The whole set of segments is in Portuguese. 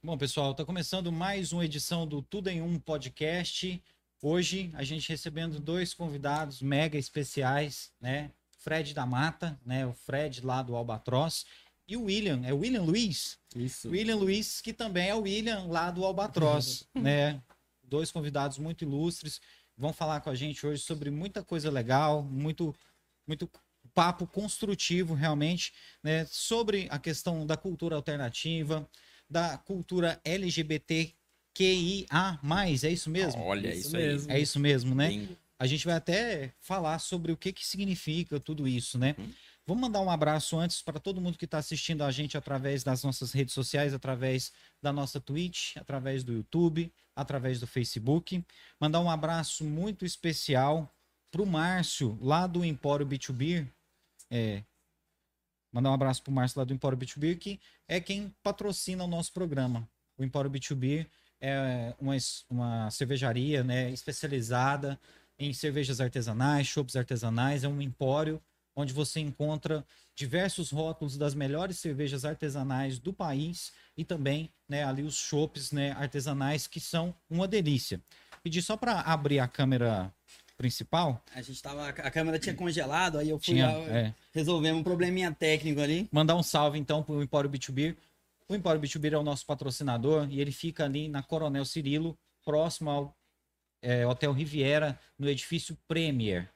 Bom, pessoal, está começando mais uma edição do Tudo em Um podcast. Hoje a gente recebendo dois convidados mega especiais, né? Fred da Mata, né? O Fred lá do Albatroz e o William, é o William Luiz? Isso. William Luiz, que também é o William lá do Albatroz, né? Dois convidados muito ilustres, vão falar com a gente hoje sobre muita coisa legal, muito muito papo construtivo realmente, né, sobre a questão da cultura alternativa, da cultura LGBTQIA+, é isso mesmo? Olha, Isso isso, mesmo. É isso mesmo, né? Bingo. A gente vai até falar sobre o que, que significa tudo isso, né? Uhum. Vamos mandar um abraço antes para todo mundo que está assistindo a gente através das nossas redes sociais, através da nossa Twitch, através do YouTube, através do Facebook. Mandar um abraço muito especial para o Márcio, lá do Empório B2B. É, mandar um abraço para o Márcio lá do Empório B2B, que é quem patrocina o nosso programa. O Empório B2B é uma, uma cervejaria né, especializada em cervejas artesanais, chopps artesanais, é um empório onde você encontra diversos rótulos das melhores cervejas artesanais do país e também né, ali os chopps né, artesanais que são uma delícia. Pedi só para abrir a câmera principal. A gente tava. A câmera tinha congelado, aí eu fui Tinha, lá, é, resolvemos um probleminha técnico ali. mandar um salve então para o Empório B2B. O Empório B2B é o nosso patrocinador e ele fica ali na Coronel Cirilo, próximo ao é, Hotel Riviera, no edifício Premier.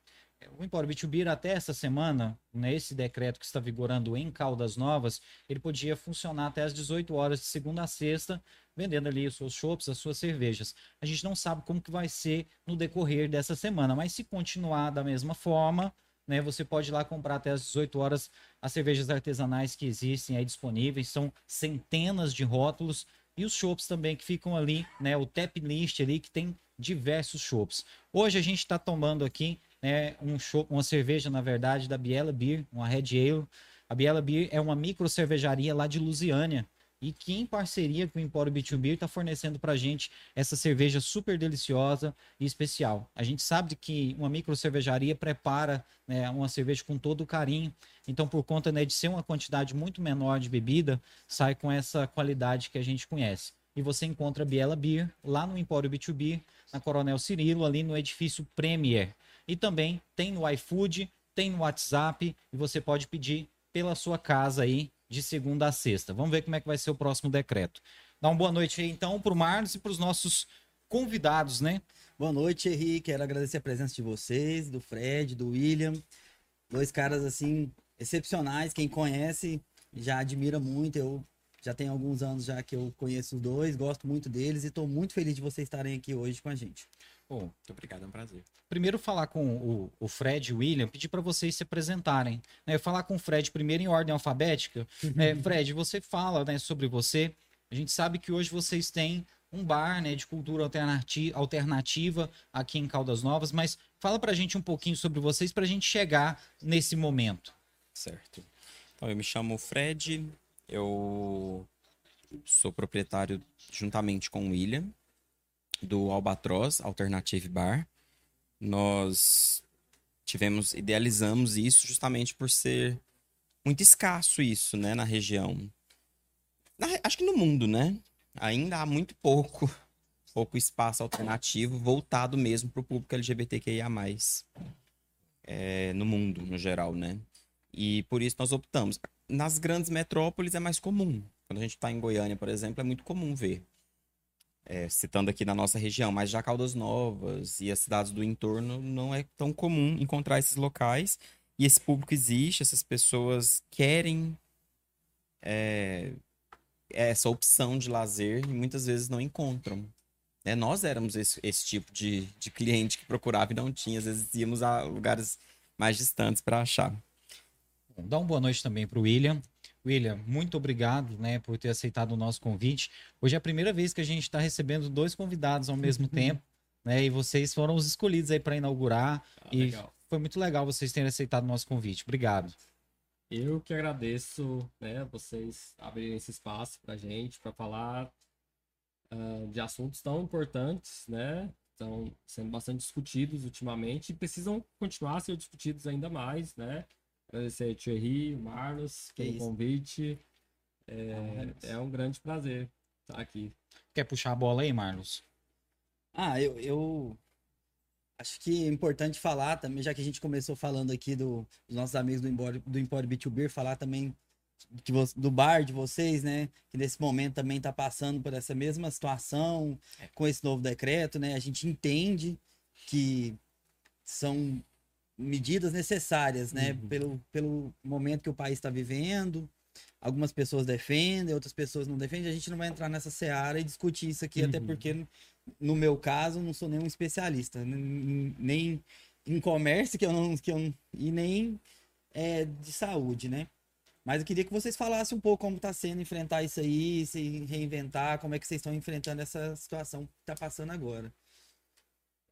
O Empório B2B até essa semana, nesse decreto que está vigorando em Caldas Novas, ele podia funcionar até às 18 horas de segunda a sexta, vendendo ali os seus chopps, as suas cervejas. A gente não sabe como que vai ser no decorrer dessa semana, mas se continuar da mesma forma, né, você pode ir lá comprar até às 18 horas as cervejas artesanais que existem aí disponíveis, são centenas de rótulos e os chopps também que ficam ali, né, o tap list ali que tem diversos chopps. Hoje a gente está tomando aqui, né, um chopp, uma cerveja na verdade da Biela Beer, uma Red Ale. A Biela Beer é uma micro cervejaria lá de Lusiânia e que em parceria com o Empório B2B está fornecendo para gente essa cerveja super deliciosa e especial. A gente sabe que uma micro cervejaria prepara né, uma cerveja com todo carinho, então por conta né, de ser uma quantidade muito menor de bebida, sai com essa qualidade que a gente conhece. E você encontra Biela Beer lá no Empório B2B, na Coronel Cirilo, ali no edifício Premier. E também tem no iFood, tem no WhatsApp e você pode pedir pela sua casa aí de segunda a sexta. Vamos ver como é que vai ser o próximo decreto. Dá uma boa noite aí então para o Marlos e para os nossos convidados, né? Boa noite, Henrique. Quero agradecer a presença de vocês, do Fred, do William. Dois caras, assim, excepcionais. Quem conhece já admira muito. Eu já tenho alguns anos já que eu conheço os dois, gosto muito deles e estou muito feliz de vocês estarem aqui hoje com a gente. Bom, Muito obrigado, é um prazer. primeiro falar com o, o Fred e o William, pedir para vocês se apresentarem. Né? Falar com o Fred primeiro em ordem alfabética. né? Fred, você fala né, sobre você. A gente sabe que hoje vocês têm um bar né, de cultura alternati- alternativa aqui em Caldas Novas, mas fala pra gente um pouquinho sobre vocês pra gente chegar nesse momento. Certo. Então, eu me chamo Fred, eu sou proprietário, juntamente com o William, do Albatroz Alternative Bar. Nós tivemos, idealizamos isso justamente por ser muito escasso isso, né, na região. Na- acho que no mundo, né? Ainda há muito pouco, pouco espaço alternativo voltado mesmo para o público LGBTQIA+, é, no mundo, no geral, né? E por isso nós optamos. Nas grandes metrópoles é mais comum. Quando a gente está em Goiânia, por exemplo, é muito comum ver. É, citando aqui na nossa região, mas já Caldas Novas e as cidades do entorno não é tão comum encontrar esses locais. E esse público existe, essas pessoas querem é, essa opção de lazer e muitas vezes não encontram. né? Nós éramos esse, esse tipo de, de cliente que procurava e não tinha. Às vezes íamos a lugares mais distantes para achar. Bom, dá uma boa noite também para o William. William, muito obrigado né, por ter aceitado o nosso convite. Hoje é a primeira vez que a gente está recebendo dois convidados ao mesmo tempo, né? E vocês foram os escolhidos aí para inaugurar. Ah, e legal. foi muito legal vocês terem aceitado o nosso convite. Obrigado. Eu que agradeço, né, vocês abrirem esse espaço pra gente, para falar ah, de assuntos tão importantes, né? Estão sendo bastante discutidos ultimamente e precisam continuar a ser discutidos ainda mais, né? Agradecer a Thierry, o Marlos Que pelo isso. convite. É, é um grande prazer estar aqui. Quer puxar a bola aí, Marlos? Ah, eu, eu acho que é importante falar também, já que a gente começou falando aqui do, dos nossos amigos do Empório, do Empório B2B, falar também que do bar de vocês, né? Que nesse momento também está passando por essa mesma situação com esse novo decreto, né? A gente entende que são medidas necessárias, né? Uhum. Pelo, pelo momento que o país está vivendo. Algumas pessoas defendem, outras pessoas não defendem. A gente não vai entrar nessa seara e discutir isso aqui, até Uhum. porque, no meu caso, não sou nenhum especialista, nem- em comércio, que eu não. Que eu, e nem é, de saúde, né? Mas eu queria que vocês falassem um pouco como está sendo enfrentar isso aí, se reinventar, como é que vocês estão enfrentando essa situação que está passando agora.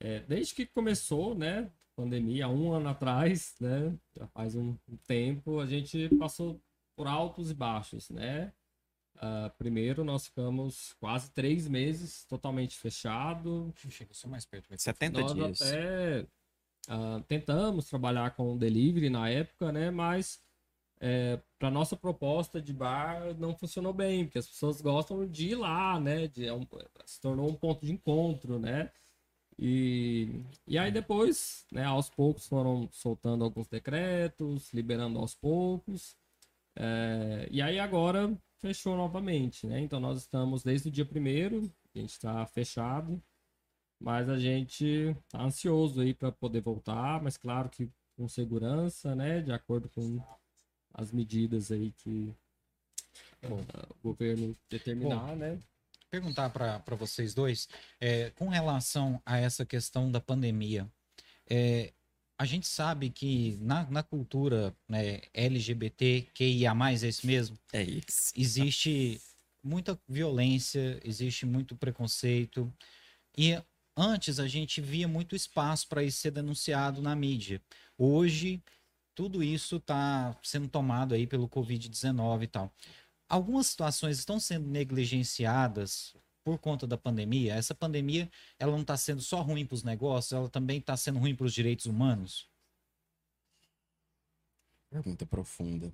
É, desde que começou, né, pandemia, um ano atrás, né, já faz um um tempo, a gente passou por altos e baixos, né? Ah, primeiro, nós ficamos quase três meses totalmente fechado. Chega só mais perto. vai. 70 Nós dias. até ah, tentamos trabalhar com delivery na época, né? Mas para nossa proposta de bar não funcionou bem, porque as pessoas gostam de ir lá, né? De, é um- se tornou um ponto de encontro, né? E, e aí depois, né, aos poucos foram soltando alguns decretos, liberando aos poucos. É, e aí agora fechou novamente, né? Então nós estamos desde o dia primeiro, a gente está fechado, mas a gente tá ansioso aí para poder voltar, mas claro que com segurança, né? De acordo com as medidas aí que Bom. ah, o governo determinar, né? Perguntar para vocês dois, é, com relação a essa questão da pandemia, é, a gente sabe que na, na cultura né, LGBTQIA+, é isso mesmo? É isso. existe muita violência, existe muito preconceito. E antes a gente via muito espaço para isso ser denunciado na mídia. Hoje, tudo isso está sendo tomado aí pelo Covid-19 e tal. Algumas situações estão sendo negligenciadas por conta da pandemia. Essa pandemia, ela não está sendo só ruim para os negócios, ela também está sendo ruim para os direitos humanos. Pergunta profunda.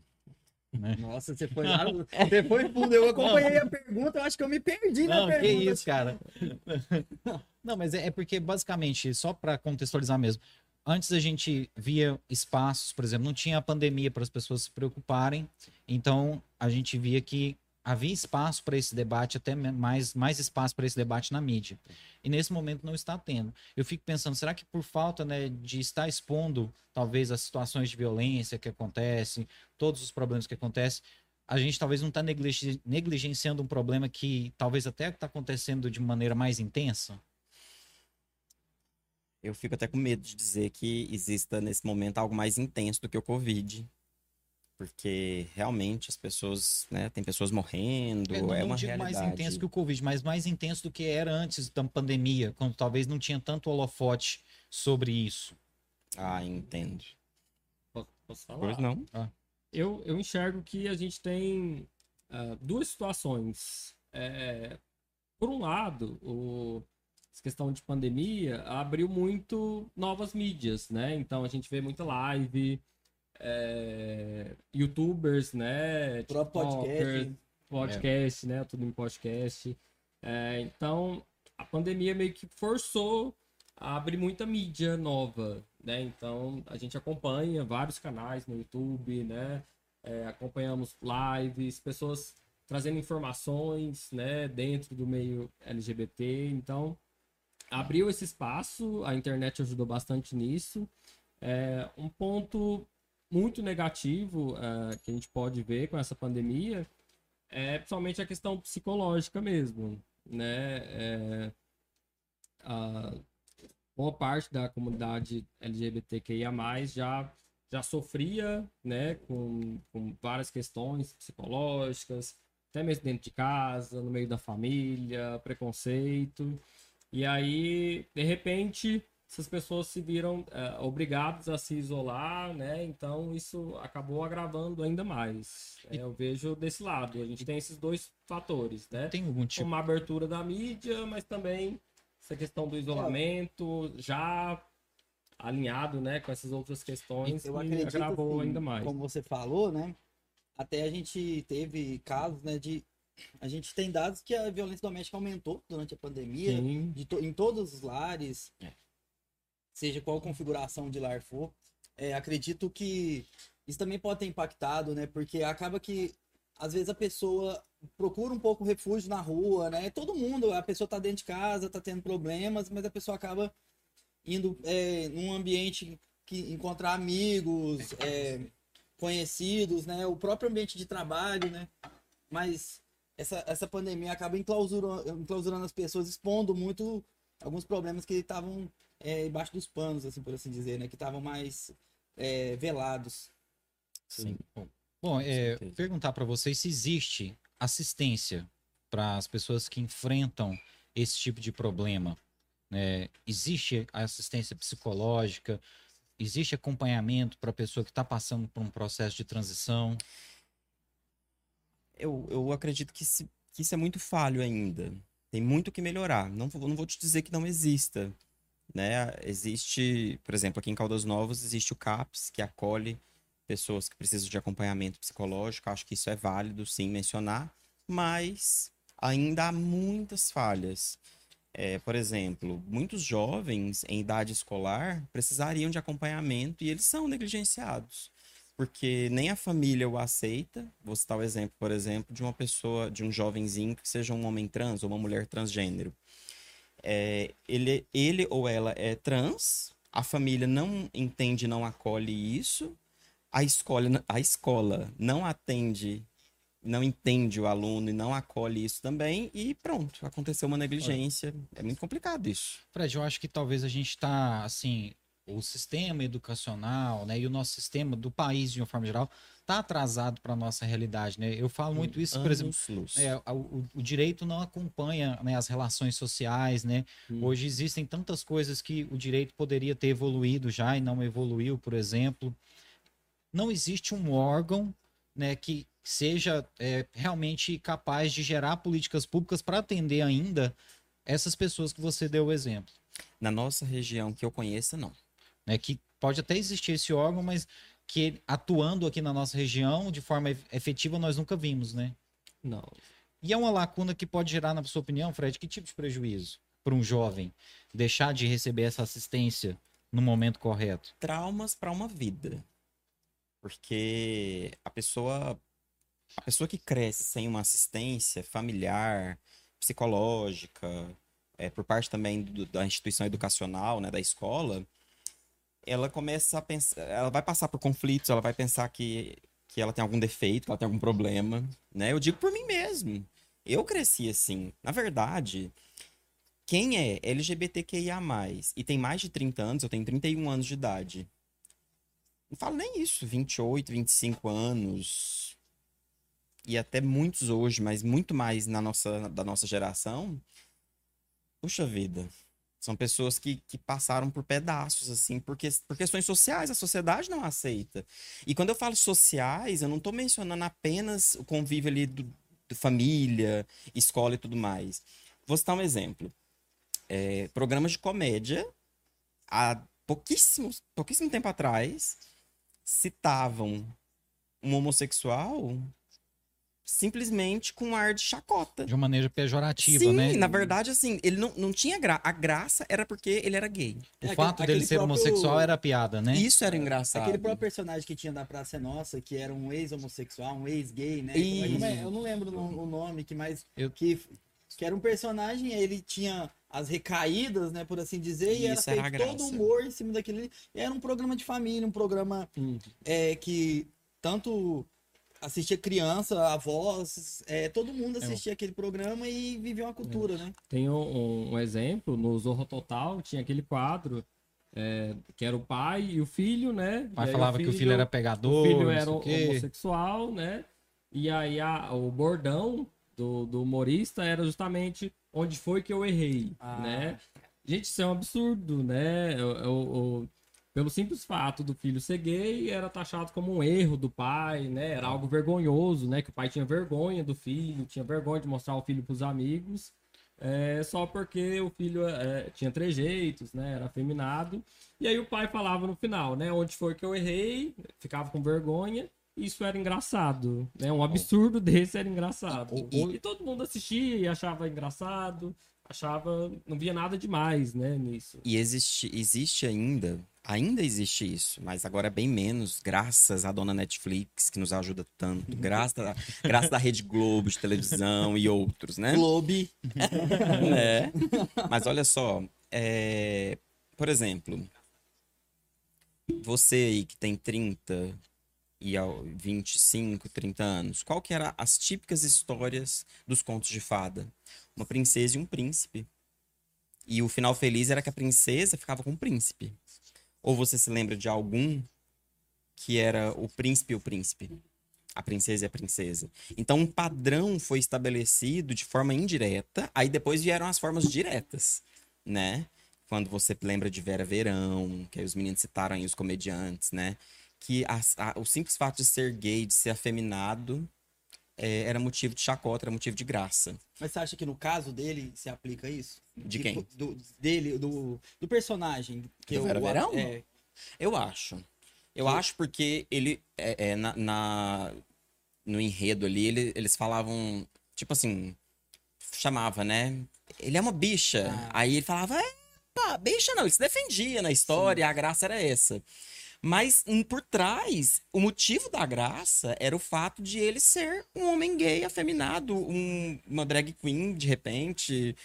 Nossa, você foi lá, você foi fundo. Eu acompanhei a pergunta, eu acho que eu me perdi na Não, que pergunta. isso, cara. Não, mas é, é porque, basicamente, só para contextualizar mesmo, antes a gente via espaços, por exemplo, não tinha a pandemia para as pessoas se preocuparem, então a gente via que havia espaço para esse debate, até mais, mais espaço para esse debate na mídia. E nesse momento não está tendo. Eu fico pensando, será que por falta né, de estar expondo, talvez, as situações de violência que acontecem, todos os problemas que acontecem, a gente talvez não está negligenciando um problema que talvez até está acontecendo de maneira mais intensa? Eu fico até com medo de dizer que exista nesse momento algo mais intenso do que o Covid. Porque realmente as pessoas, né, tem pessoas morrendo, É, é, não, não uma digo realidade. mais intenso que o Covid, mas mais intenso do que era antes da pandemia, quando talvez não tinha tanto holofote sobre isso. Ah, entendo. Posso, posso falar? Pois não. Eu, eu enxergo que a gente tem ah, duas situações. É, por um lado, o, essa questão de pandemia abriu muito novas mídias, né? Então a gente vê muita live, é, youtubers, né? O próprio podcast. podcast, né? Tudo em podcast. É, então, a pandemia meio que forçou a abrir muita mídia nova, né? Então, a gente acompanha vários canais no YouTube, né? É, acompanhamos lives, pessoas trazendo informações, né? Dentro do meio LGBT. Então, abriu esse espaço, a internet ajudou bastante nisso. É, um ponto muito negativo é, que a gente pode ver com essa pandemia é principalmente a questão psicológica mesmo, né? É, a boa parte da comunidade LGBTQIA+, já, já sofria, né, com, com várias questões psicológicas, até mesmo dentro de casa, no meio da família, preconceito. E aí, de repente, essas pessoas se viram eh, obrigadas a se isolar, né? Então isso acabou agravando ainda mais. É, eu vejo desse lado. A gente tem esses dois fatores, né? Tem algum tipo. Uma abertura da mídia, mas também essa questão do isolamento já alinhado, né, com essas outras questões Eu que acredito agravou assim, ainda mais. como você falou, né? Até a gente teve casos, né, de a gente tem dados que a violência doméstica aumentou durante a pandemia, to- em todos os lares, É. seja qual configuração de lar for. É, acredito que isso também pode ter impactado, né? Porque acaba que às vezes a pessoa procura um pouco refúgio na rua, né? Todo mundo, a pessoa tá dentro de casa, tá tendo problemas, mas a pessoa acaba indo é, num ambiente que encontrar amigos, é, conhecidos, né? O próprio ambiente de trabalho, né? Mas essa, essa pandemia acaba enclausurando, enclausurando as pessoas, expondo muito alguns problemas que estavam é, embaixo dos panos, assim por assim dizer, né? Que estavam mais é, velados. Sim. Bom, é, certeza. perguntar para vocês se existe assistência para as pessoas que enfrentam esse tipo de problema. né? existe assistência psicológica? Existe acompanhamento para a pessoa que está passando por um processo de transição? Eu, eu acredito que, se- que isso é muito falho ainda. Tem muito que melhorar. Não, vou- não vou te dizer que não exista. Né? Existe, por exemplo, aqui em Caldas Novas, existe o CAPS, que acolhe pessoas que precisam de acompanhamento psicológico. Acho que isso é válido, sim, mencionar. Mas ainda há muitas falhas. É, por exemplo, muitos jovens em idade escolar precisariam de acompanhamento e eles são negligenciados porque nem a família o aceita. Vou citar o exemplo, por exemplo, de uma pessoa, de um jovenzinho que seja um homem trans ou uma mulher transgênero. É, ele, ele ou ela é trans, a família não entende, não acolhe isso, a escola, a escola não atende, não entende o aluno e não acolhe isso também, e pronto, aconteceu uma negligência. É muito complicado isso. Fred, eu acho que talvez a gente está, assim, o sistema educacional, né, e o nosso sistema do país, de uma forma geral, está atrasado para a nossa realidade, né? Eu falo muito isso, por exemplo. É, o, o direito não acompanha né, as relações sociais, né? Hum. Hoje existem tantas coisas que o direito poderia ter evoluído já e não evoluiu, por exemplo. Não existe um órgão né, que seja é, realmente capaz de gerar políticas públicas para atender ainda essas pessoas que você deu o exemplo. Na nossa região que eu conheça, não. Né? Que pode até existir esse órgão, mas que atuando aqui na nossa região de forma ef- efetiva nós nunca vimos, né? Não. E é uma lacuna que pode gerar, na sua opinião, Fred, que tipo de prejuízo para um jovem deixar de receber essa assistência no momento correto? traumas para uma vida. Porque a pessoa a pessoa que cresce sem uma assistência familiar, psicológica, é, por parte também do- da instituição educacional, né, da escola, ela começa a pensar, ela vai passar por conflitos, ela vai pensar que, que ela tem algum defeito, que ela tem algum problema, né? Eu digo por mim mesmo. Eu cresci assim. Na verdade, quem é LGBTQIA+, e tem mais de 30 anos, eu tenho 31 anos de idade, não falo nem isso, 28, 25 anos. E até muitos hoje, mas muito mais na nossa, da nossa geração. Puxa vida. São pessoas que, que passaram por pedaços, assim, porque, por questões sociais, a sociedade não aceita. E quando eu falo sociais, eu não tô mencionando apenas o convívio ali do, do família, escola e tudo mais. Vou citar um exemplo. É, programas de comédia, há pouquíssimo, pouquíssimo tempo atrás, citavam um homossexual simplesmente com um ar de chacota. De uma maneira pejorativa, Sim, né? na verdade, assim, ele não, não tinha graça. A graça era porque ele era gay. O É, fato aquele- dele aquele ser próprio- homossexual era piada, né? Isso era engraçado. Aquele próprio personagem que tinha da Praça é Nossa, que era um ex-homossexual, um ex-gay, né? É- como é? Eu não lembro o o nome, que mais. Eu- Que, que era um personagem, ele tinha as recaídas, né, por assim dizer, e era Isso era feito todo humor em cima daquilo. ali. Era um programa de família, um programa Hum. é, que tanto assistia criança, avós, é, todo mundo assistia aquele programa e vivia uma cultura, né? Tem um, um- exemplo, no Zorro Total tinha aquele quadro é, que era o pai e o filho, né? O pai E aí falava que o filho era pegador, o filho era o homossexual, né? E aí a- o bordão do, do humorista era justamente onde foi que eu errei, Ah. né? Gente, isso é um absurdo, né? O- o- o- pelo simples fato do filho ser gay, era taxado como um erro do pai, né? Era algo vergonhoso, né? Que o pai tinha vergonha do filho, tinha vergonha de mostrar o filho pros amigos, é, só porque o filho é, tinha trejeitos, né? Era afeminado. E aí o pai falava no final, né? Onde foi que eu errei, ficava com vergonha. isso era engraçado. Né? Um absurdo desse era engraçado. E, e todo mundo assistia e achava engraçado, achava. Não via nada demais, né, nisso. E existe, existe ainda, ainda existe isso, mas agora é bem menos, graças à dona Netflix, que nos ajuda tanto, graças, a- graças à Rede Globo de televisão e outros, né? Globe. né? Mas olha só, é, por exemplo, você aí que tem 30 e ao 25, 30 anos, qual que eram as típicas histórias dos contos de fada? Uma princesa e um príncipe. E o final feliz era que a princesa ficava com o príncipe. Ou você se lembra de algum que era o príncipe e o príncipe? A princesa e a princesa. Então, um padrão foi estabelecido de forma indireta, aí depois vieram as formas diretas, né? Quando você lembra de Vera Verão, que aí os meninos citaram aí os comediantes, né? Que as- a- o simples fato de ser gay, de ser afeminado, é, era motivo de chacota, era motivo de graça. Mas você acha que no caso dele se aplica isso? De Tipo, quem? Do, dele, do, do personagem. Que Do Vera Verão? É, Eu acho. Eu acho porque ele, é, é, na, na- no enredo ali, ele- eles falavam, tipo assim, chamava, né? Ele é uma bicha. Ah. Aí ele falava, é, pá, bicha não, ele se defendia na história, a graça era essa. Mas hum, por trás, o motivo da graça era o fato de ele ser um homem gay, afeminado, um- uma drag queen, de repente.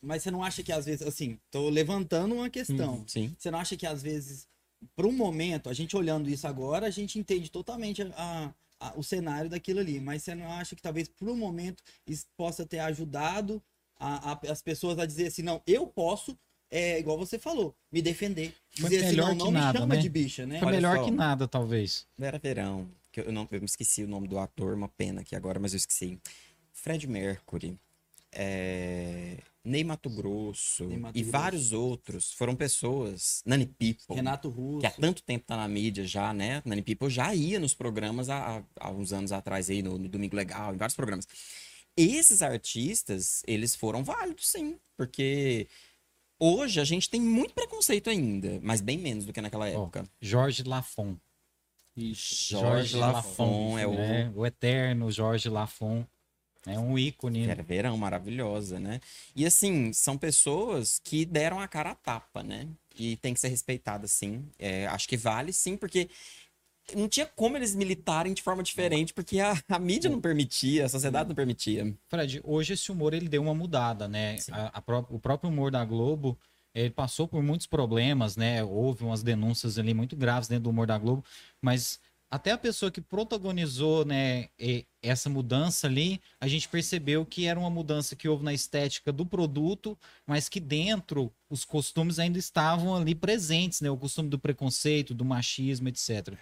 mas você não acha que às vezes, assim, tô levantando uma questão. Sim. Você não acha que às vezes, por um momento, a gente olhando isso agora, a gente entende totalmente a- a- o cenário daquilo ali. Mas você não acha que talvez por um momento isso possa ter ajudado a- as pessoas a dizer assim, não, eu posso, é igual você falou, me defender. Foi Dizer assim, melhor não, que não me nada, chama né? de bicha, né? Foi Olha melhor só. que nada, talvez. Vera Verão, que eu não eu me esqueci o nome do ator, uma pena aqui agora, mas eu esqueci. Fred Mercury, é, Ney Mato Grosso Ney Mato e Grosso. vários outros foram pessoas. Nani People, Renato Russo. que há tanto tempo tá na mídia já, né? Nani People já ia nos programas há, há- há uns anos atrás aí, no, no Domingo Legal, em vários programas. Esses artistas, eles foram válidos, sim, porque hoje a gente tem muito preconceito ainda, mas bem menos do que naquela época. Jorge Lafon. Ixi. Jorge Lafon é o né? o eterno Jorge Lafon. É um ícone. Vera Verão, maravilhosa, né? E assim, são pessoas que deram a cara a tapa, né? E tem que ser respeitada, sim. É, acho que vale, sim, porque não tinha como eles militarem de forma diferente, porque a, a mídia não permitia, a sociedade não permitia. Fred, hoje esse humor ele deu uma mudada, né? A- a pró- o próprio humor da Globo, ele passou por muitos problemas, né? Houve umas denúncias ali muito graves dentro do humor da Globo, mas até a pessoa que protagonizou, né, essa mudança ali, a gente percebeu que era uma mudança que houve na estética do produto, mas que dentro os costumes ainda estavam ali presentes, né? O costume do preconceito, do machismo, etc.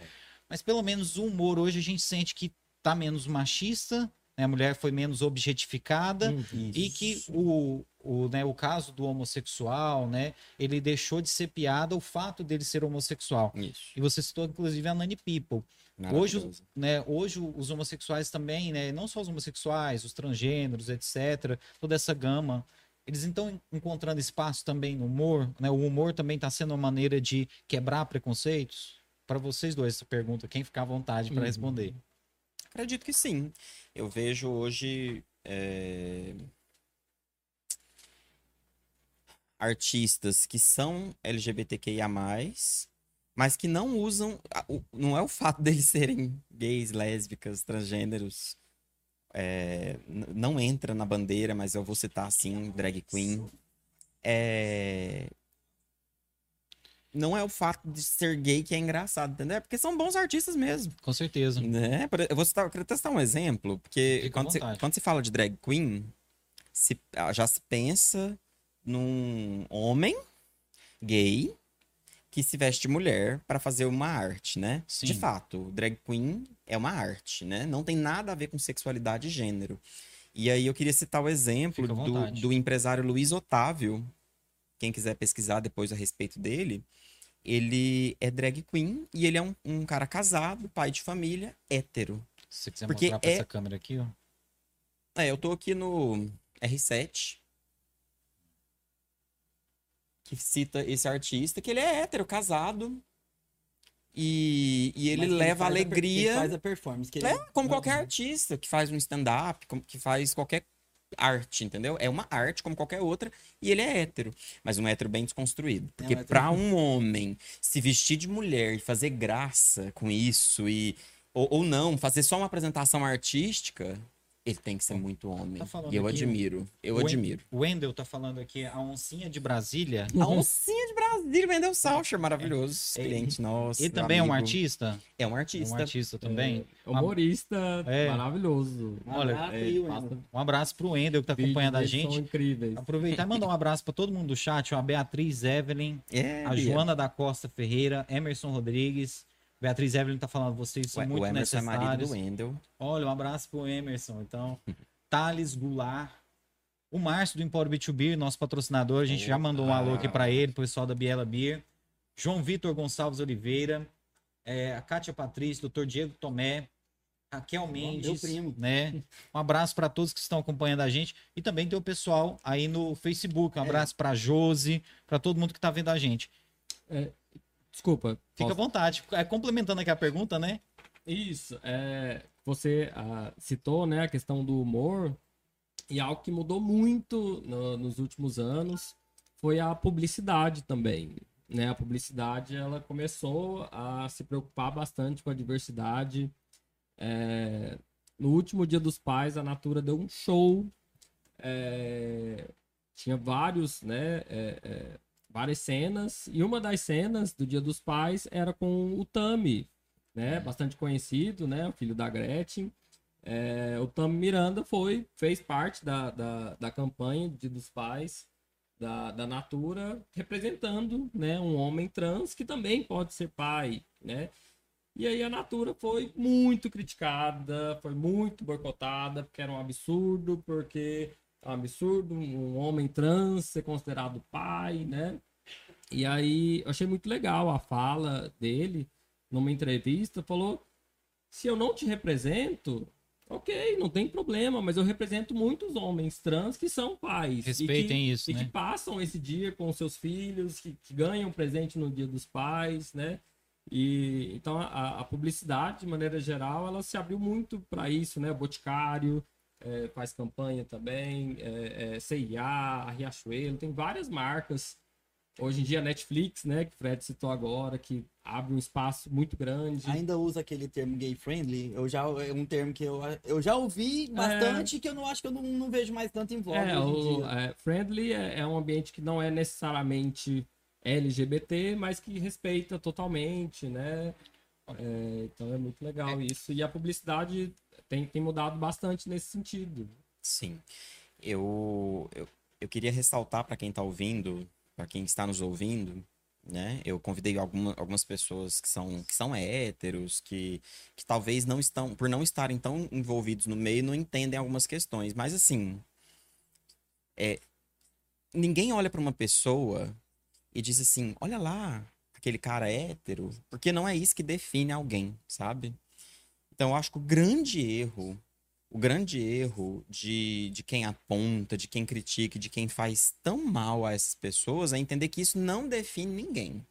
Mas pelo menos o humor hoje a gente sente que tá menos machista, né? A mulher foi menos objetificada Uhum. e que o, o, né, o caso do homossexual, né, ele deixou de ser piada o fato dele ser homossexual. Isso. E você citou inclusive a Nani People. Hoje, né, hoje os homossexuais também, né, não só os homossexuais, os transgêneros, etc, toda essa gama, eles estão encontrando espaço também no humor, né? O humor também está sendo uma maneira de quebrar preconceitos. Para vocês dois essa pergunta, quem ficar à vontade para Uhum. responder. Acredito que sim. Eu vejo hoje é, artistas que são LGBTQIA+, mas que não usam... Não é o fato deles serem gays, lésbicas, transgêneros, é, não entra na bandeira, mas eu vou citar assim, drag queen. É, Não é o fato de ser gay que é engraçado, entendeu? É Porque são bons artistas mesmo. Com certeza. Né? Eu vou citar, eu testar um exemplo, porque quando você, vontade. quando você fala de drag queen, se, ah, já se pensa num homem gay que se veste de mulher para fazer uma arte, né? Sim. De fato, drag queen é uma arte, né? Não tem nada a ver com sexualidade e gênero. E aí eu queria citar o exemplo do, do empresário Luiz Otávio. Quem quiser pesquisar depois a respeito dele, ele é drag queen e ele é um, um cara casado, pai de família, hétero. Se você quiser Porque mostrar para é- essa câmera aqui, ó. É, eu tô aqui no R7. Que cita esse artista, que ele é hétero, casado. E, e ele Mas que leva faz a alegria. Ele faz a performance. Que ele É, como qualquer artista que faz um stand-up, que faz qualquer arte, entendeu? É uma arte como qualquer outra e ele é hétero, mas um hétero bem desconstruído. Porque hétero- pra um homem se vestir de mulher e fazer graça com isso e ou, ou não, fazer só uma apresentação artística, ele tem que ser muito homem. Tá e eu admiro, eu Wen- admiro. O Wendel tá falando aqui, a oncinha de Brasília. A oncinha de Brasília, Wendel Saucher, maravilhoso, É, cliente nosso. Ele também é um amigo. artista? É um É artista. um artista também. É, humorista É. maravilhoso. Olha, É. Um abraço pro Wendel que tá acompanhando a gente. São incríveis. Aproveitar e mandar um abraço pra todo mundo do chat, ó, a Beatriz Evelyn, É, a. Joana da Costa Ferreira, Emerson Rodrigues. Beatriz Evelyn tá falando, vocês são O- muito o Emerson é marido necessários. do Wendel. Olha, um abraço pro Emerson, então. Thales Goulart. O Márcio do Empório B2B, nosso patrocinador, a gente já mandou um alô aqui pra ele, pro pessoal da Biela Beer. João Vitor Gonçalves Oliveira, é, a Kátia Patrícia, Dr. Diego Tomé, Raquel Mendes, primo. né? Um abraço para todos que estão acompanhando a gente e também tem o pessoal aí no Facebook. Um abraço pra Josi, pra todo mundo que tá vendo a gente. Desculpa. Fica à posso- vontade. É, complementando aqui a pergunta, né? Isso, é, você ah, citou né, a questão do humor e algo que mudou muito no- nos últimos anos foi a publicidade também. Né? A publicidade ela começou a se preocupar bastante com a diversidade. É, no último Dia dos Pais, a Natura deu um show. é, tinha vários, né, é, é, várias cenas e uma das cenas do Dia dos Pais era com o Tami, né? Bastante conhecido, né? O filho da Gretchen. É, o Tami Miranda foi, fez parte da, da, da campanha de dos pais da, da Natura, representando né, um homem trans que também pode ser pai, né? E aí a Natura foi muito criticada, foi muito boicotada, porque era um absurdo, porque é um absurdo um homem trans ser considerado pai, né? E aí eu achei muito legal a fala dele numa entrevista, falou: se eu não te represento, ok, não tem problema, mas eu represento muitos homens trans que são pais. e que- Respeitem isso, e né? que passam esse dia com seus filhos, que, que ganham presente no dia dos pais, né? E então a, a publicidade, de maneira geral, ela se abriu muito para isso, né? O Boticário eh, faz campanha também, é, é, CIA, a Riachuelo, tem várias marcas. Hoje em dia a Netflix, né, que o Fred citou agora, que abre um espaço muito grande. Ainda usa aquele termo gay friendly. Eu já, é um termo que eu, eu já ouvi bastante que eu não acho que eu não, não vejo mais tanto em voga É, o é, friendly é, é um ambiente que não é necessariamente LGBT, mas que respeita totalmente, né? É, então é muito legal isso. E a publicidade tem, tem mudado bastante nesse sentido. Sim. Eu, eu, eu queria ressaltar para quem está ouvindo, para quem está nos ouvindo, né? Eu convidei alguma, algumas pessoas que são, que são héteros, que, que talvez não estão, por não estarem tão envolvidos no meio, não entendem algumas questões. Mas assim, é, ninguém olha para uma pessoa e diz assim: olha lá, aquele cara hétero, porque não é isso que define alguém, sabe? Então eu acho que o grande erro o grande erro de, de quem aponta, de quem critica, de quem faz tão mal a essas pessoas é entender que isso não define ninguém.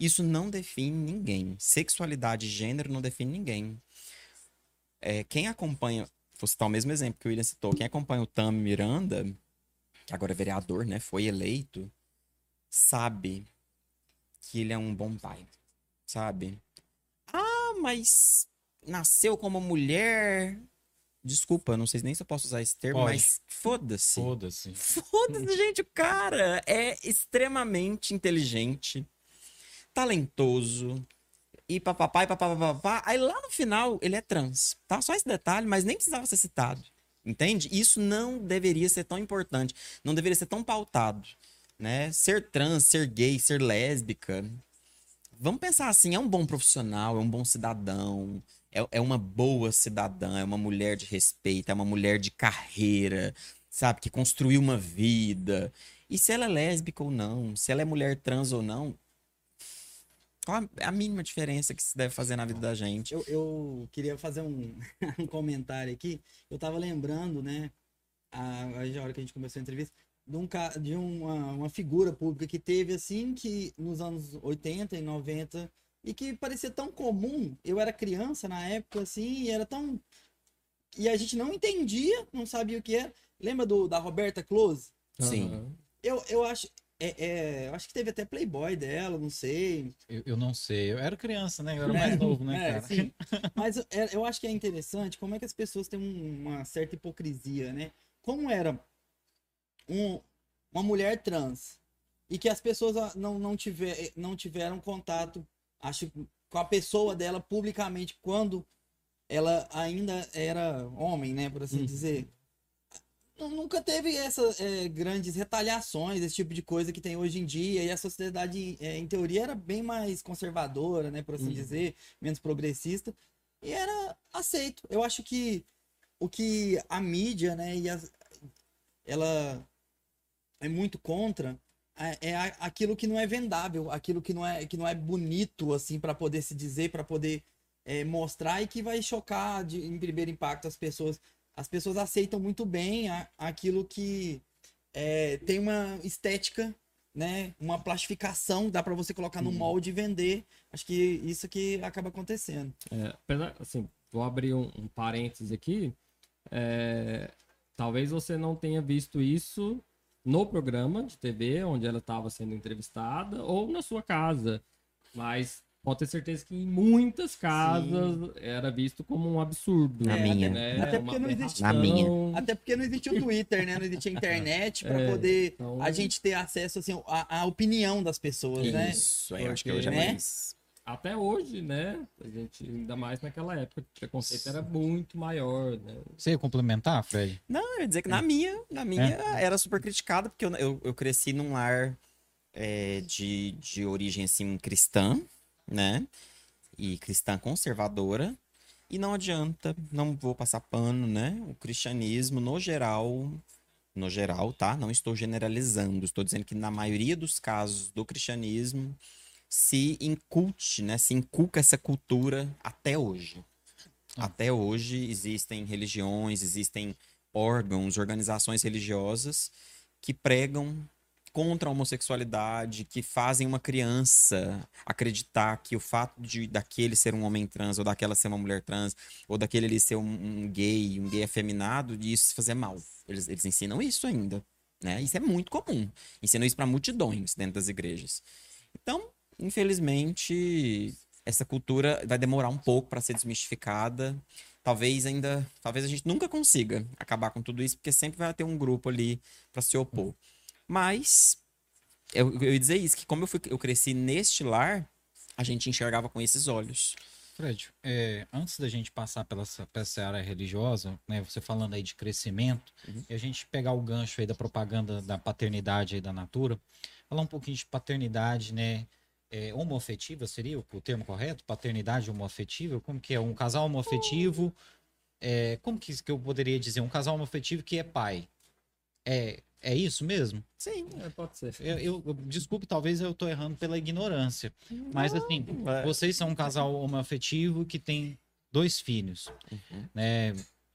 Isso não define ninguém. Sexualidade e gênero não define ninguém. É, quem acompanha, vou citar o mesmo exemplo que o William citou, quem acompanha o Tam Miranda, que agora é vereador, né, foi eleito, sabe que ele é um bom pai, sabe? Ah, mas nasceu como mulher, Desculpa, não sei nem se eu posso usar esse termo, Pode. mas foda-se. Foda-se. Foda-se, gente. O cara é extremamente inteligente, talentoso. E papapá, e papapá. Aí lá no final ele é trans, tá? Só esse detalhe, mas nem precisava ser citado. Entende? Isso não deveria ser tão importante, não deveria ser tão pautado, né? Ser trans, ser gay, ser lésbica. Vamos pensar assim, é um bom profissional, é um bom cidadão, é, é uma boa cidadã, é uma mulher de respeito, é uma mulher de carreira, sabe? Que construiu uma vida. E se ela é lésbica ou não, se ela é mulher trans ou não, qual a, a mínima diferença que se deve fazer na vida da gente? Eu, eu queria fazer um, um comentário aqui. Eu tava lembrando, né? A, a hora que a gente começou a entrevista, de, um, de uma, uma figura pública que teve, assim, que nos anos 80 e 90 e que parecia tão comum. Eu era criança na época, assim, e era tão. E a gente não entendia, não sabia o que era. Lembra do, da Roberta Close? Sim. Aham. Eu, eu acho. É, é, eu acho que teve até Playboy dela, não sei. Eu, eu não sei. Eu era criança, né? Eu era mais novo, né, É, cara? sim. Mas é, eu acho que é interessante como é que as pessoas têm um- uma certa hipocrisia, né? Como era um- uma mulher trans e que as pessoas ah, não, não, tiver, não tiveram contato, acho, com a pessoa dela publicamente quando ela ainda era homem, né? Por assim Uhum. dizer. Nu- Nunca teve essas é, grandes retaliações, esse tipo de coisa que tem hoje em dia, e a sociedade, é, em teoria, era bem mais conservadora, né, por assim Uhum. dizer, menos progressista, e era aceito. Eu acho que o que a mídia, né, e as- ela é muito contra é é aquilo que não é vendável, aquilo que não é, que não é bonito, assim, para poder se dizer, para poder é, mostrar e que vai chocar de, em primeiro impacto as pessoas. As pessoas aceitam muito bem a- aquilo que é, tem uma estética, né? Uma plastificação, dá para você colocar no Uhum. molde e vender. Acho que isso que acaba acontecendo. É, apesar, assim, vou abrir um, um parênteses aqui. É, talvez você não tenha visto isso no programa de TV onde ela estava sendo entrevistada ou na sua casa, mas pode ter certeza que em muitas casas era visto como um absurdo. Na É, minha. né? Até porque não existe- Na minha. Até porque não existia o Twitter, né? Não existia a internet para É, poder então- a gente ter acesso assim à, à opinião das pessoas, né? Isso, aí eu acho que hoje é né? mais. Até hoje, né? A gente, ainda mais naquela época, o preconceito era muito maior, né? Você ia complementar, Fred? Não, eu ia dizer que na minha, na minha era super criticada, porque eu, eu, eu cresci num lar é, de, de origem, assim, cristã, né? E cristã conservadora. E não adianta, não vou passar pano, né? O cristianismo, no geral, no geral, tá? Não estou generalizando, estou dizendo que na maioria dos casos do cristianismo se inculte, né? Se inculca essa cultura até hoje. Ah. Até hoje existem religiões, existem órgãos, organizações religiosas que pregam contra a homossexualidade, que fazem uma criança acreditar que o fato de daquele ser um homem trans, ou daquela ser uma mulher trans, ou daquele ali ser um, um gay, um gay afeminado, de isso fazer mal. Eles, eles ensinam isso ainda, né? Isso é muito comum. Ensinam isso para multidões dentro das igrejas. Então, infelizmente, essa cultura vai demorar um pouco para ser desmistificada. Talvez ainda, talvez a gente nunca consiga acabar com tudo isso, porque sempre vai ter um grupo ali para se opor. Mas eu, eu ia dizer isso, que como eu, fui, eu cresci neste lar, a gente enxergava com esses olhos. Fred, é, antes da gente passar pela, essa- área religiosa, né, você falando aí de crescimento, Uhum. e a gente pegar o gancho aí da propaganda da paternidade aí da Natura, falar um pouquinho de paternidade, né, é, homoafetiva seria o, termo correto? Paternidade homoafetiva? Como que é? Um casal homoafetivo, é, como que, que eu poderia dizer? Um casal homoafetivo que é pai. É, é isso mesmo? Sim. É, pode ser. Eu, eu- eu- desculpe, talvez eu tô errando pela ignorância. Mas assim, é. vocês são um casal homoafetivo que tem dois filhos, Uhum. né?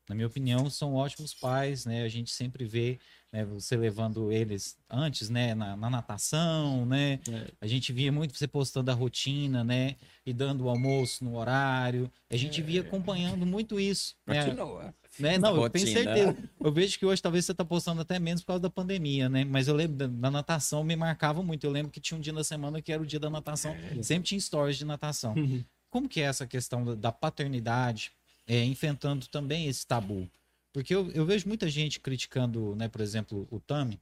Na minha opinião, são ótimos pais, né? A gente sempre vê né, você levando eles antes, né? Na, na natação, né? É. A gente via muito você postando a rotina, né? E dando o almoço no horário. A gente via acompanhando muito isso. Né? Continua. Né? Não, eu tenho certeza. Eu vejo que hoje talvez você tá postando até menos por causa da pandemia, né? Mas eu lembro da, da natação, me marcava muito. Eu lembro que tinha um dia na semana que era o dia da natação. Sempre tinha stories de natação. Como que é essa questão da- da paternidade, é, enfrentando também esse tabu? Porque eu, eu vejo muita gente criticando, né, por exemplo, o Tami,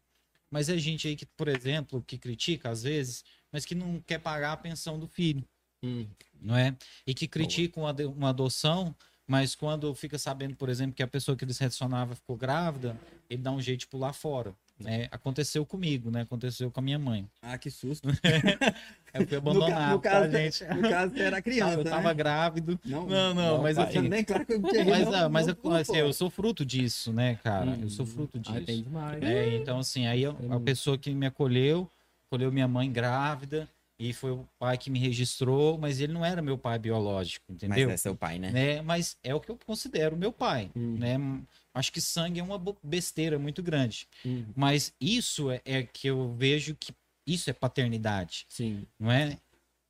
mas é gente aí que, por exemplo, que critica às vezes, mas que não quer pagar a pensão do filho Hum. não é? E que criticam uma, uma adoção, mas quando fica sabendo, por exemplo, que a pessoa que eles relacionavam ficou grávida, ele dá um jeito de pular fora. Né? Aconteceu comigo, né? Aconteceu com a minha mãe. Ah, que susto. Eu fui No, ca- abandonado, no tá, caso, gente? no caso, você era criança, eu tava né? grávido. Não, Não, não, mas tá assim- bem claro que eu Mas, não- ah, mas não eu, assim, eu sou fruto disso, né, cara? Eu sou Hum. fruto disso. Ai, tem demais. É, então, assim, aí eu- a Hum. pessoa que me acolheu, acolheu minha mãe grávida, e foi o pai que me registrou, mas ele não era meu pai biológico, Mas entendeu? é seu pai, né? né? Mas é o que eu considero meu pai, Hum. né? Acho que sangue é uma besteira muito grande, Hum. mas isso é, é que eu vejo que isso é paternidade, Sim. não é?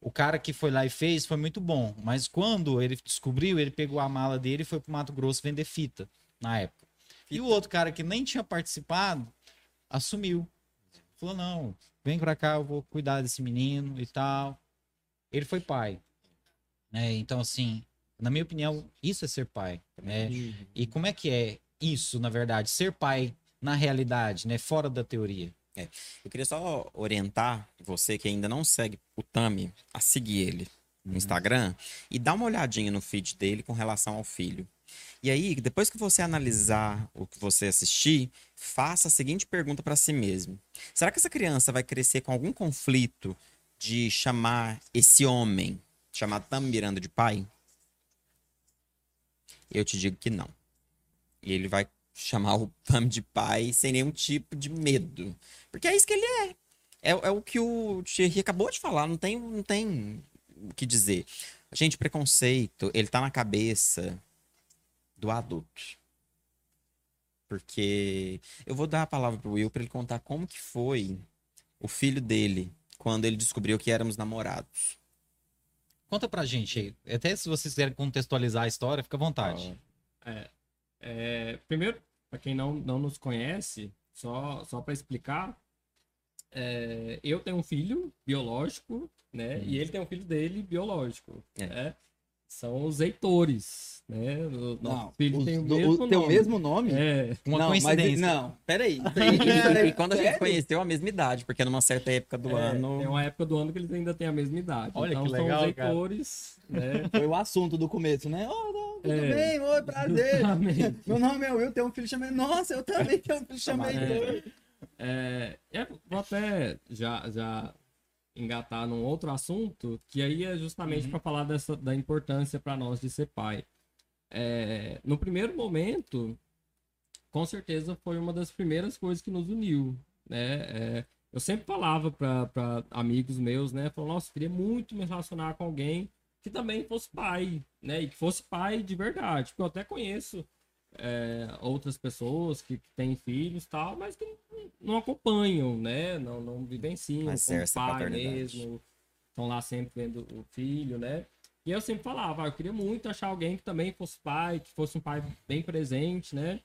o cara que foi lá e fez foi muito bom. Mas quando ele descobriu, ele pegou a mala dele e foi pro Mato Grosso vender fita, na época. E o outro cara que nem tinha participado, assumiu. Falou, não, vem pra cá, eu vou cuidar desse menino e tal. Ele foi pai. Né? Então, assim, na minha opinião, isso é ser pai. Né? E como é que é isso, na verdade? Ser pai na realidade, né? Fora da teoria. Eu queria só orientar você que ainda não segue o Tami a seguir ele no Instagram e dar uma olhadinha no feed dele com relação ao filho. E aí, depois que você analisar o que você assistir, faça a seguinte pergunta para si mesmo: será que essa criança vai crescer com algum conflito de chamar esse homem, chamar Tam Miranda de pai? Eu te digo que não. E ele vai chamar o Tam de pai sem nenhum tipo de medo. Porque é isso que ele é. É, é o que o Thierry acabou de falar, não tem, não tem o que dizer. Gente, preconceito, ele tá na cabeça do adulto. Porque eu vou dar a palavra pro Will para ele contar como que foi o filho dele quando ele descobriu que éramos namorados. Conta pra gente aí. Até se vocês quiserem contextualizar a história, fica à vontade. É, é, primeiro, para quem não, não nos conhece, só, só para explicar, é, eu tenho um filho biológico, né? E ele tem um filho dele biológico, É. né? São os Heitores, né? O nosso Não, filho os tem o do- mesmo teu nome. mesmo nome? É, Uma não, mas- coincidência. não, peraí. E, e quando a gente conheceu a mesma idade, porque numa certa época do é, ano. tem uma época do ano que eles ainda têm a mesma idade. Olha então que são legal, os cara. Heitores, né? Foi o assunto do começo, né? Oh, não, tudo É. bem, oi, prazer. Meu nome é Will, tenho um filho chamado. Nossa, eu também tenho um filho chamado. É. É, é, vou até já, já engatar num outro assunto, que aí é justamente para falar dessa, da importância para nós de ser pai. É, no primeiro momento, com certeza foi uma das primeiras coisas que nos uniu, né? É, eu sempre falava para amigos meus, né? Falava, nossa, queria muito me relacionar com alguém que também fosse pai, né? E que fosse pai de verdade. Porque eu até conheço é, outras pessoas que, que têm filhos e tal, mas que não, não acompanham, né? Não, não vivenciam Mas como pai mesmo. Estão lá sempre vendo o filho, né? E eu sempre falava, ah, eu queria muito achar alguém que também fosse pai, que fosse um pai bem presente, né?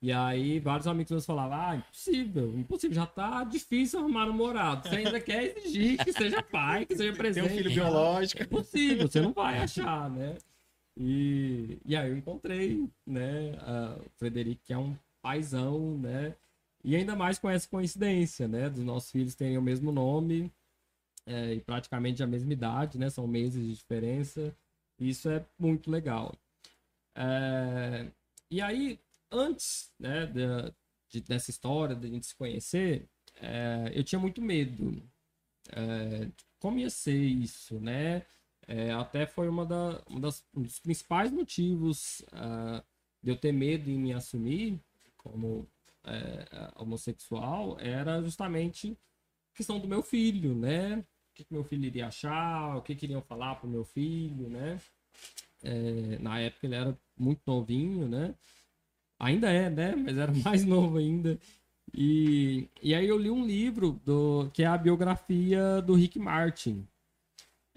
E aí vários amigos meus falavam, ah, impossível, impossível, já tá difícil arrumar namorado. Você ainda quer exigir que seja pai, que seja presente. biológico. É possível, você não vai achar, né? E, e aí eu encontrei, né, a- o Frederico, que é um paizão, né? E ainda mais com essa coincidência, né? Dos nossos filhos terem o mesmo nome é, e praticamente a mesma idade, né? São meses de diferença. Isso é muito legal. É, e aí, antes, né, de- dessa história, da gente se conhecer, é, eu tinha muito medo. É, de como ia ser isso, né? É, até foi uma, da, uma das, um dos principais motivos ah, de eu ter medo em me assumir como é, homossexual era justamente a questão do meu filho, né? O que, que meu filho iria achar, o que, que iriam falar pro meu filho, né? É, na época ele era muito novinho, né? Ainda é, né? Mas era mais novo ainda. E, e aí eu li um livro do, que é a biografia do Rick Martin.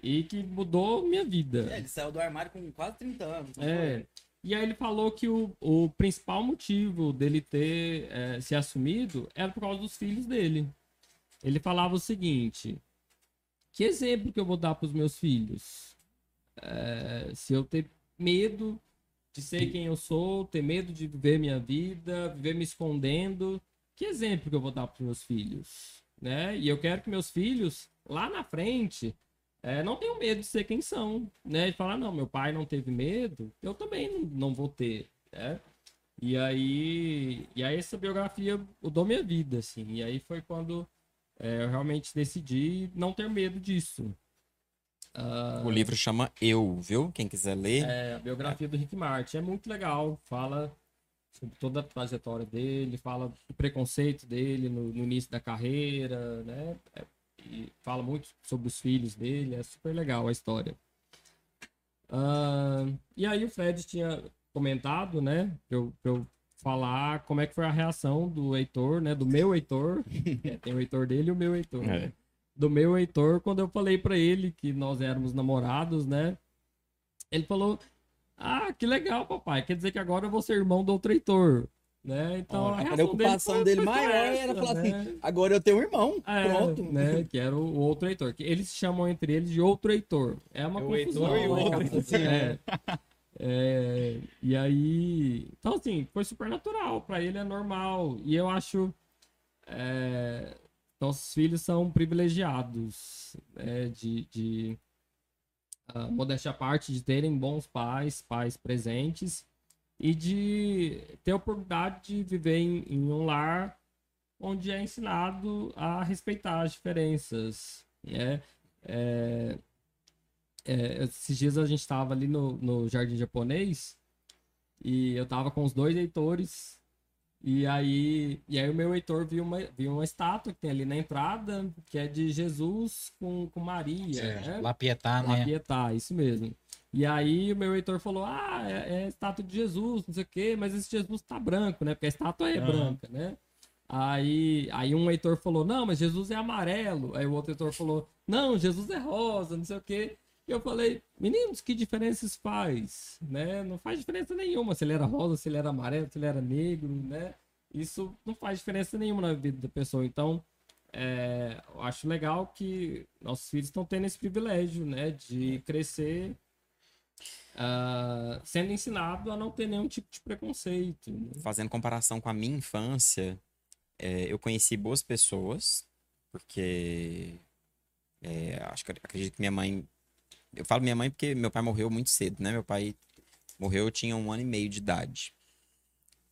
E que mudou minha vida. É, ele saiu do armário com quase 30 anos. É. E aí ele falou que o, o principal motivo dele ter eh, se assumido era por causa dos filhos dele. Ele falava o seguinte: que exemplo que eu vou dar para os meus filhos? Eh, se eu ter medo de ser quem eu sou, ter medo de viver minha vida, viver me escondendo, que exemplo que eu vou dar para os meus filhos? Né? E eu quero que meus filhos, lá na frente, é, não tenham medo de ser quem são, né? E falar, não, meu pai não teve medo, eu também não, vou ter, né? E aí, e aí essa biografia mudou minha vida, assim. E aí foi quando é, eu realmente decidi não ter medo disso. Ah, O livro chama Eu, viu? Quem quiser ler. é, a biografia do Rick Martin é muito legal. Fala sobre toda a trajetória dele, fala do preconceito dele no, no início da carreira, né? É, e fala muito sobre os filhos dele, é super legal a história. Ah, e aí o Fred tinha comentado, né, pra eu, pra eu falar como é que foi a reação do Heitor, né, do meu Heitor, é, tem o Heitor dele e o meu Heitor, né? É. do meu Heitor quando eu falei pra ele que nós éramos namorados, né? Ele falou: Ah, que legal, papai. Quer dizer que agora eu vou ser irmão do outro Heitor. Né? Então, a reação preocupação foi- dele foi maior essa, era falar né? assim, agora eu tenho um irmão, É, pronto. né? Que era o outro Heitor. Que eles chamam entre eles de outro Heitor. É uma É o confusão. Heitor e o né? outro. Assim, É. É, e aí. Então, assim, foi super natural. Pra ele é normal. E eu acho. É, nossos filhos são privilegiados. né, de. de ah, modéstia à parte, de terem bons pais, pais presentes. E de ter a oportunidade de viver em, em um lar onde é ensinado a respeitar as diferenças. Né? É, é, esses dias a gente estava ali no, no Jardim Japonês e eu tava com os dois Heitores. E aí, e aí o meu Heitor viu uma, viu uma estátua que tem ali na entrada, que é de Jesus com, com Maria. né? Lapietar, La né? Pietà, isso mesmo. E aí o meu Heitor falou: Ah, é, é estátua de Jesus, não sei o quê, mas esse Jesus tá branco, né? Porque a estátua é Aham. branca, né? Aí, aí um Heitor falou: Não, mas Jesus é amarelo. Aí o outro Heitor falou: Não, Jesus é rosa, não sei o quê. E eu falei: Meninos, que diferença isso faz? Né? Não faz diferença nenhuma se ele era rosa, se ele era amarelo, se ele era negro, né? Isso não faz diferença nenhuma na vida da pessoa. Então, é, eu acho legal que nossos filhos estão tendo esse privilégio, né, de crescer ah, sendo ensinado a não ter nenhum tipo de preconceito. né? Fazendo comparação com a minha infância, é, eu conheci boas pessoas, porque é, acho que acredito que minha mãe. Eu falo minha mãe porque meu pai morreu muito cedo, né? Meu pai morreu, eu tinha um ano e meio de idade.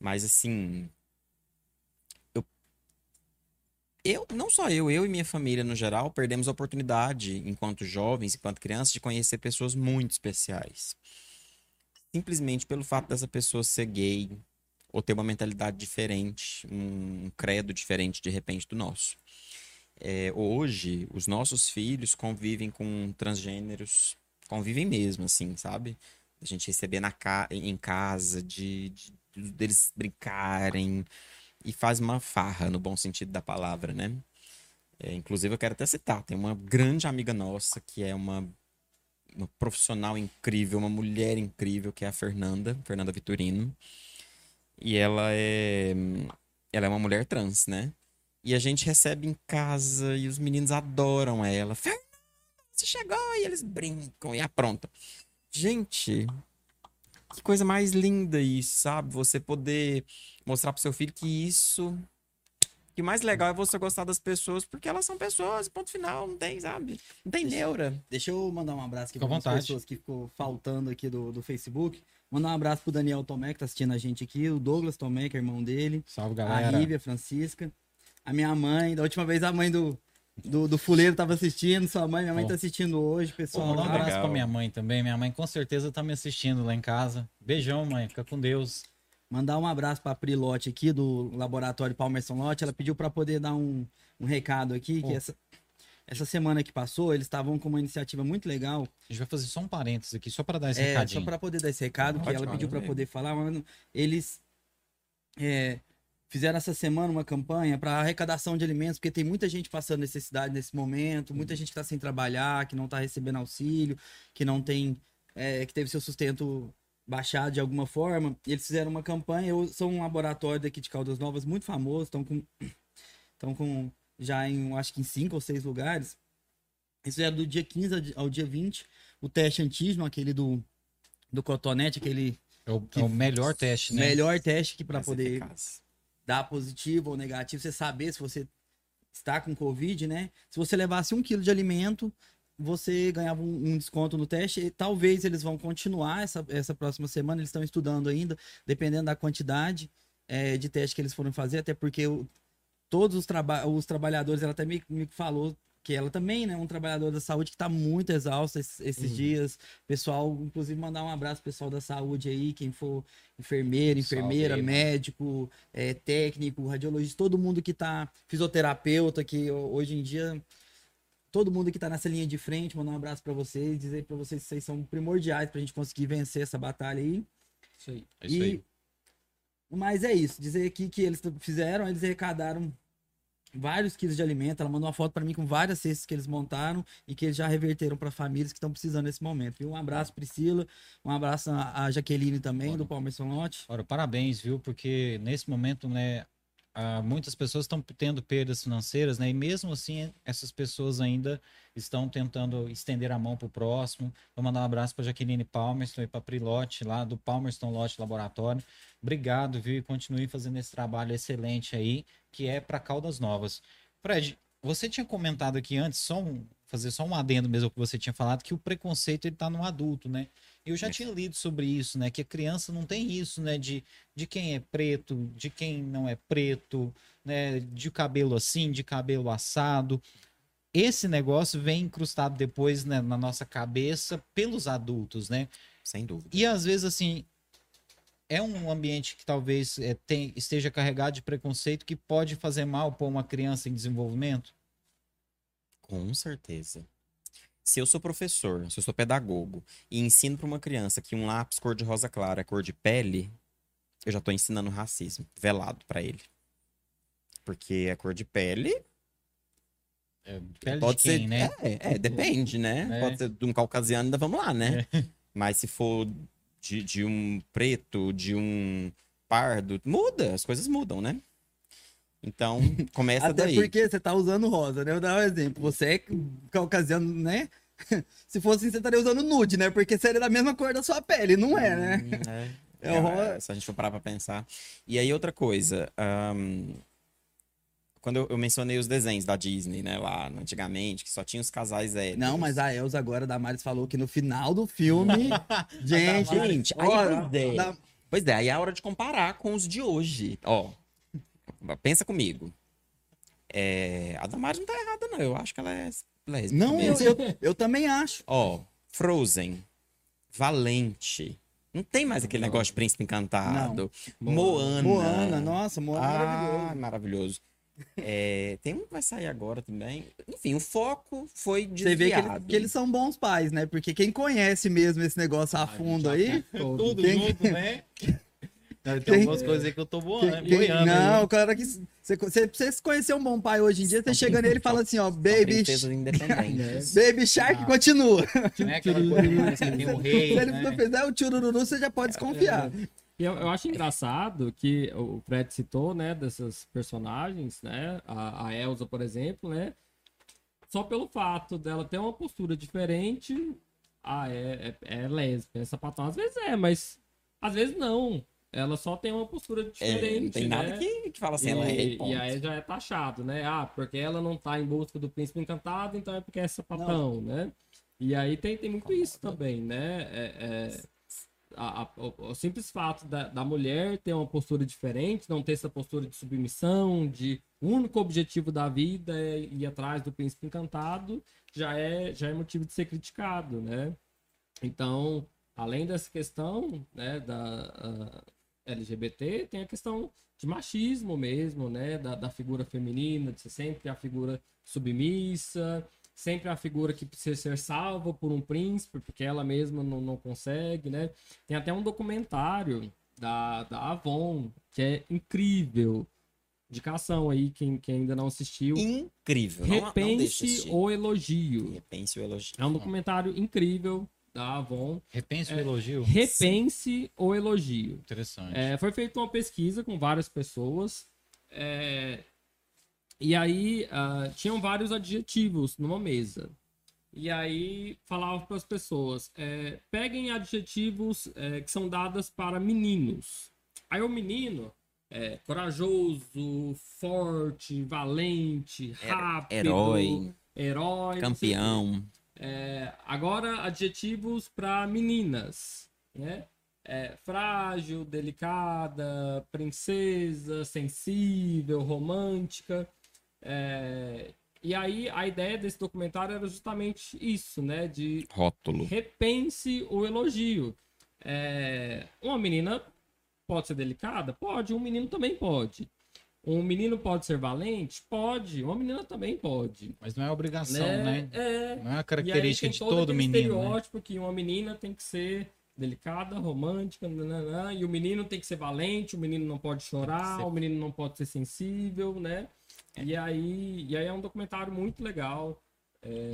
Mas assim. Eu, eu, não só eu, eu e minha família no geral, perdemos a oportunidade, enquanto jovens, enquanto crianças, de conhecer pessoas muito especiais. Simplesmente pelo fato dessa pessoa ser gay, ou ter uma mentalidade diferente, um credo diferente de repente do nosso. É, hoje, os nossos filhos convivem com transgêneros, convivem mesmo, assim, sabe? A gente receber na ca em casa, de, de- deles brincarem, e faz uma farra, no bom sentido da palavra, né? É, inclusive, eu quero até citar, tem uma grande amiga nossa, que é uma, uma profissional incrível, uma mulher incrível, que é a Fernanda, Fernanda Vitorino. E ela é, ela é uma mulher trans, né? E a gente recebe em casa e os meninos adoram ela. Fernanda, você chegou! E eles brincam e aprontam. Gente, que coisa mais linda isso, sabe? Você poder mostrar pro seu filho que isso. Que o mais legal é você gostar das pessoas porque elas são pessoas, ponto final, não tem, sabe? Não tem neura. Deixa eu mandar um abraço aqui para as pessoas que ficou faltando aqui do, do Facebook. Mandar um abraço pro Daniel Tomé, que tá assistindo a gente aqui, o Douglas Tomé, que é irmão dele, Salve, a galera. Rívia, a Francisca, a minha mãe, da última vez a mãe do, do, do Fuleiro tava assistindo, sua mãe, minha mãe Pô. tá assistindo hoje, Pô, pessoal. mandar um abraço Legal. pra minha mãe também. Minha mãe com certeza tá me assistindo lá em casa. Beijão, mãe. Fica com Deus. Mandar um abraço pra Pri Lotte aqui, do Laboratório Palmerson Lotte. Ela pediu para poder dar um, um recado aqui, Pô. que essa, essa semana que passou, eles estavam com uma iniciativa muito legal. A gente vai fazer só um parênteses aqui, só pra dar esse É, recadinho. só para poder dar esse recado, que Pode ela falar, pediu para né? poder falar, mano. Eles é, fizeram essa semana uma campanha para arrecadação de alimentos, porque tem muita gente passando necessidade nesse momento, muita gente que está sem trabalhar, que não está recebendo auxílio, que não tem, é, que teve seu sustento baixado de alguma forma. E eles fizeram uma campanha, eu, são um laboratório daqui de Caldas Novas muito famoso, estão com, estão com já em, acho que em cinco ou seis lugares. Isso é do dia 15 ao dia 20, o teste antígeno, aquele do, do cotonete, aquele É o, é o melhor teste, né? melhor teste que para poder eficaz. Dar positivo ou negativo, você saber se você está com Covid, né? Se você levasse um quilo de alimento, você ganhava um, desconto no teste. E talvez eles vão continuar essa, essa próxima semana, eles estão estudando ainda, dependendo da quantidade é, de teste que eles foram fazer, até porque o- todos os, traba os trabalhadores, ela até me, me falou que ela também, né, um trabalhador da saúde que está muito exausto esses, esses Uhum. dias. Pessoal, inclusive mandar um abraço pessoal da saúde aí, quem for enfermeiro, Salve enfermeira, mano. médico, é, técnico, radiologista, todo mundo que tá fisioterapeuta, que ho- hoje em dia todo mundo que tá nessa linha de frente, mandar um abraço para vocês, dizer para vocês que vocês são primordiais pra gente conseguir vencer essa batalha aí. Isso aí. É isso e aí. mas é isso, dizer aqui que eles fizeram, eles arrecadaram vários quilos de alimento. Ela mandou uma foto para mim com várias cestas que eles montaram e que eles já reverteram para famílias que estão precisando nesse momento. Viu? Um abraço, Priscila. Um abraço a Jaqueline também, do Palmeiras Lote. Ora, parabéns, viu? Porque nesse momento, né, ah, muitas pessoas estão tendo perdas financeiras, né? E mesmo assim, essas pessoas ainda estão tentando estender a mão para o próximo. Vou mandar um abraço para Jaqueline Palmerston e para Prilote, lá do Palmerston Lote Laboratório. Obrigado, viu? E continue fazendo esse trabalho excelente aí, que é para Caldas Novas. Fred, você tinha comentado aqui antes, só um, fazer só um adendo mesmo que você tinha falado, que o preconceito ele tá no adulto, né? Eu já tinha lido sobre isso, né? Que a criança não tem isso, né? De, de quem é preto, de quem não é preto, né? De cabelo assim, de cabelo assado. Esse negócio vem incrustado depois né, na nossa cabeça pelos adultos, né? Sem dúvida. E às vezes, assim, é um ambiente que talvez é, tem- esteja carregado de preconceito que pode fazer mal para uma criança em desenvolvimento. Com certeza. Se eu sou professor, se eu sou pedagogo e ensino para uma criança que um lápis cor de rosa clara é cor de pele, eu já tô ensinando racismo velado para ele. Porque a cor de pele Pele pode quem, ser, né? É, é, depende, né? É. Pode ser de um caucasiano, ainda vamos lá, né? Mas se for de, de um preto, de um pardo, muda, as coisas mudam, né? Então, começa Até daí. porque você tá usando rosa, né? Eu vou dar um exemplo. Você é caucasiano, né? Se fosse assim, você estaria usando nude, né? Porque seria da mesma cor da sua pele, não é, né? Hum, é. É É, ro- se a gente for parar pra pensar. E aí, outra coisa. ahn, quando eu, eu mencionei os desenhos da Disney, né, lá antigamente, que só tinha os casais héteros. Não, mas a Elza agora, da Maris, falou que no final do filme. gente, Gente, aí, pois é. da- Pois é, aí é a hora de comparar com os de hoje. Ó, pensa comigo. É, a Damares não tá errada, não. Eu acho que ela é lésbica. Não, eu, eu, eu também acho. Ó, Frozen, Valente. Não tem mais aquele negócio de príncipe encantado. Moana. Moana, nossa, Moana é maravilhoso. Ah, maravilhoso. É, tem um que vai sair agora também. Enfim, o foco foi Você vê que, ele- desviado. que eles são bons pais, né? Porque quem conhece mesmo esse negócio a fundo aí. Tudo Quem- junto, né? Não, Tem Quem- algumas coisas aí que eu tô voando, quem- né? boiando não, aí. o cara que. Você, você, conhecer um bom pai hoje em dia, você chega nele e fala assim, ó, baby, baby Shark Ah. continua. Né? Aquela coisa que tem um Se rei, ele não né? fizer o tchurururu, você já pode desconfiar. E eu, eu acho engraçado que o Fred citou, né, dessas personagens, né, a, a Elsa, por exemplo, né, só pelo fato dela ter uma postura diferente, ah, é, é, é lésbica, é sapatão. Às vezes é, mas às vezes não. Ela só tem uma postura É, diferente, não tem né? nada que, que fala assim, e, ela é e ponto. aí já é taxado, né? Ah, porque ela não tá em busca do príncipe encantado, então é porque é sapatão, né? E aí tem, tem muito isso também, né? É, é, a- a- o, o simples fato da, da mulher ter uma postura diferente, não ter essa postura de submissão, de único objetivo da vida é ir atrás do príncipe encantado, já é, já é motivo de ser criticado, né? Então, além dessa questão, né, da ah, LGBT, tem a questão de machismo mesmo, né, da, da figura feminina, de ser sempre a figura submissa, sempre a figura que precisa ser salva por um príncipe, porque ela mesma não, não consegue, né? Tem até um documentário da, da Avon, que é incrível. Indicação aí, quem, quem ainda não assistiu. Incrível. Não, não Repense assistir. o Elogio. Repense o elogio. É um documentário incrível da Avon. Repense É. o elogio. Repense o Elogio. Interessante. É, foi feita uma pesquisa com várias pessoas. é, e aí ah, tinham vários adjetivos numa mesa. E aí falava para as pessoas: é, peguem adjetivos é, que são dados para meninos. Aí o menino é corajoso, forte, valente, rápido, Herói, herói, campeão. É, agora, adjetivos para meninas, né? É, frágil, delicada, princesa, sensível, romântica. É, e aí, a ideia desse documentário era justamente isso, né? De Rótulo. repense o elogio. É, uma menina pode ser delicada? Pode. Um menino também pode. Um menino pode ser valente? Pode. Uma menina também pode. Mas não é obrigação, né? né? É, Não é uma aí característica de todo todo menino, né? estereótipo que uma menina tem que ser delicada, romântica, nananã, e o menino tem que ser valente, o menino não pode chorar, ser- o menino não pode ser sensível, né? E aí, e aí é um documentário muito legal. É,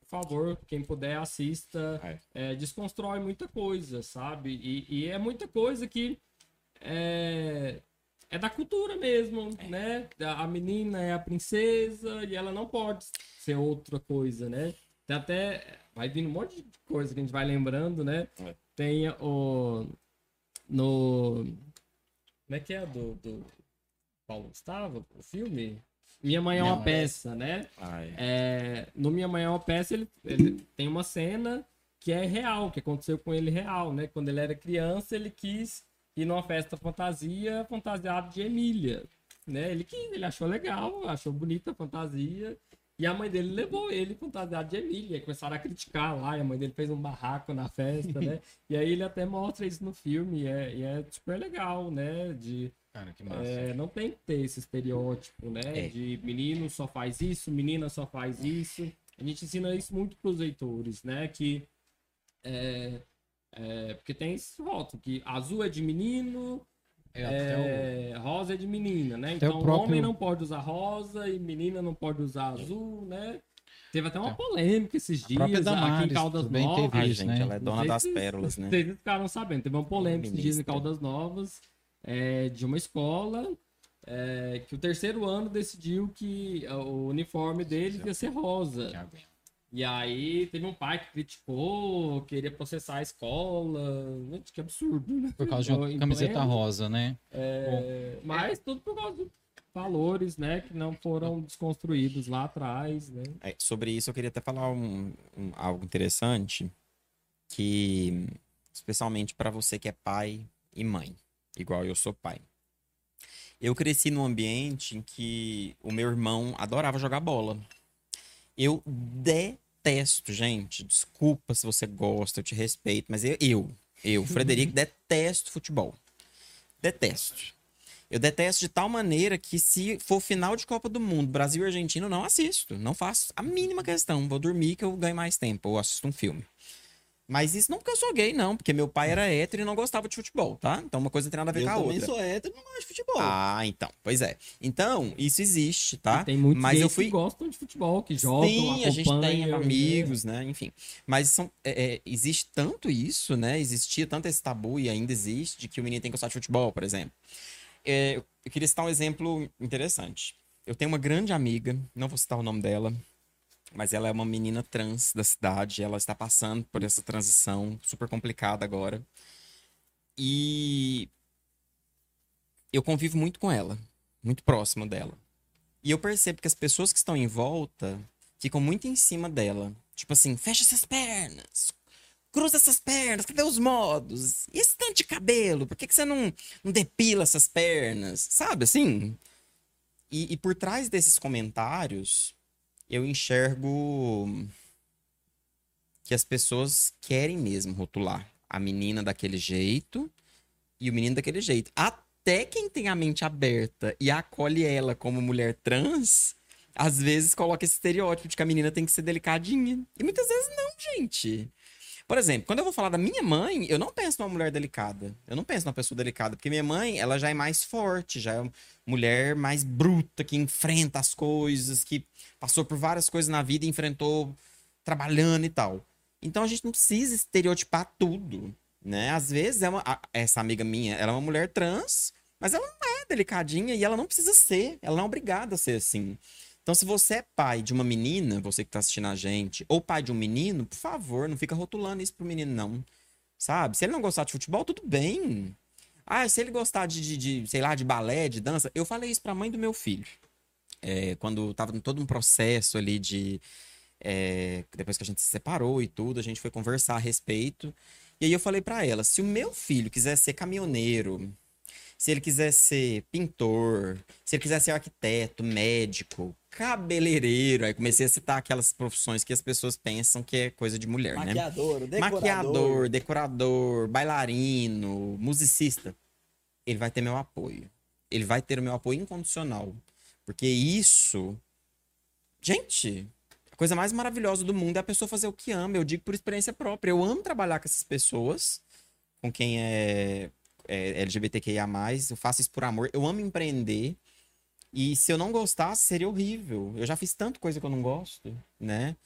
por favor, quem puder, assista. É, desconstrói muita coisa, sabe? E, e é muita coisa que é, é da cultura mesmo, né? A menina é a princesa e ela não pode ser outra coisa, né? Tem até. Vai vindo um monte de coisa que a gente vai lembrando, né? É. Tem o. No. Como é que é? Do. do Paulo Gustavo, o filme? Minha Mãe é uma Não, é- peça, né? Ai. É, no Minha Mãe é uma peça, ele, ele tem uma cena que é real, que aconteceu com ele real, né? Quando ele era criança, ele quis ir numa festa fantasia fantasiado de Emília, né? Ele quis, ele achou legal, achou bonita a fantasia. E a mãe dele levou ele fantasiado de Emília. E começaram a criticar lá, e a mãe dele fez um barraco na festa, né? e aí ele até mostra isso no filme, e é, e é super legal, né? De, Cara, que massa. é, não tem que ter esse estereótipo, né? É. De menino só faz isso, menina só faz isso. A gente ensina isso muito pros leitores, né? Que é, é, porque tem esse rótulo que azul é de menino, É, até o- é, rosa é de menina, né? Até o Então próprio- homem não pode usar rosa e menina não pode usar azul, né? Teve até uma polêmica esses a própria dias aqui em Damares Caldas Novas. teve Ai, isso, gente, né? ela é dona das se pérolas, né? Vocês ficaram sabendo. Teve uma polêmica esses dias em. Caldas Novas é, de uma escola é, que o terceiro ano decidiu que o uniforme deles ia ser rosa. E aí teve um pai que criticou, queria processar a escola. Gente, que absurdo, né? Por causa de uma Em camiseta pleno- rosa, né? é, mas tudo por causa de valores, né? Que não foram desconstruídos lá atrás, né? É, sobre isso, eu queria até falar um, um- algo interessante, que especialmente para você que é pai e mãe, igual eu sou pai. Eu cresci num ambiente em que o meu irmão adorava jogar bola. Eu detesto, gente. Desculpa se você gosta, eu te respeito, mas eu, eu, eu Frederico, detesto futebol. Detesto. Eu detesto de tal maneira que se for final de Copa do Mundo, Brasil e Argentina, eu não assisto. Não faço a mínima questão. Vou dormir que eu ganho mais tempo. Ou assisto um filme. Mas isso não porque eu sou gay, não. Porque meu pai era hétero e não gostava de futebol, tá? Então uma coisa não tem nada a ver Eu com a também outra. sou hétero e não gosto de futebol. Ah, então. Pois é. Então, isso existe, tá? E tem muitos Mas gays eu fui. que gostam de futebol, que jogam, Sim, a gente tem acompanham, amigos, né? Enfim. Mas são, é, é, existe tanto isso, né? Existia tanto esse tabu e ainda existe de que o menino tem que gostar de futebol, por exemplo. É, eu eu queria citar um exemplo interessante. Eu tenho uma grande amiga, não vou citar o nome dela, mas ela é uma menina trans da cidade. Ela está passando por essa transição super complicada agora. E eu convivo muito com ela, muito próximo dela. E eu percebo que as pessoas que estão em volta ficam muito em cima dela. Tipo assim, fecha essas pernas. Cruza essas pernas, cadê os modos? E esse tanto de cabelo? Por que, que você não, não depila essas pernas? Sabe assim? E, e por trás desses comentários, eu enxergo que as pessoas querem mesmo rotular a menina daquele jeito e o menino daquele jeito. Até quem tem a mente aberta e acolhe ela como mulher trans, às vezes coloca esse estereótipo de que a menina tem que ser delicadinha. E muitas vezes não, gente. Por exemplo, quando eu vou falar da minha mãe, eu não penso numa mulher delicada. Eu não penso numa pessoa delicada, porque minha mãe, ela já é mais forte, já é uma mulher mais bruta, que enfrenta as coisas, que passou por várias coisas na vida e enfrentou trabalhando e tal. Então a gente não precisa estereotipar tudo, né? Às vezes é uma, essa amiga minha, ela é uma mulher trans, mas ela não é delicadinha e ela não precisa ser, ela não é obrigada a ser assim. Então, se você é pai de uma menina, você que tá assistindo a gente, ou pai de um menino, por favor, não fica rotulando isso pro menino, não. Sabe? Se ele não gostar de futebol, tudo bem. Ah, se ele gostar de, de, de, sei lá, de balé, de dança. Eu falei isso pra mãe do meu filho. É, quando tava em todo um processo ali de. é, depois que a gente se separou e tudo, a gente foi conversar a respeito. E aí eu falei pra ela: se o meu filho quiser ser caminhoneiro, se ele quiser ser pintor, se ele quiser ser arquiteto, médico, cabeleireiro, aí comecei a citar aquelas profissões que as pessoas pensam que é coisa de mulher, né? Maquiador, decorador. Maquiador, decorador, bailarino, musicista. Ele vai ter meu apoio. Ele vai ter o meu apoio incondicional. Porque isso. Gente, a coisa mais maravilhosa do mundo é a pessoa fazer o que ama. Eu digo por experiência própria. Eu amo trabalhar com essas pessoas, com quem é, é LGBTQIA. Eu faço isso por amor. Eu amo empreender. E se eu não gostasse, seria horrível. Eu já fiz tanta coisa que eu não gosto, né?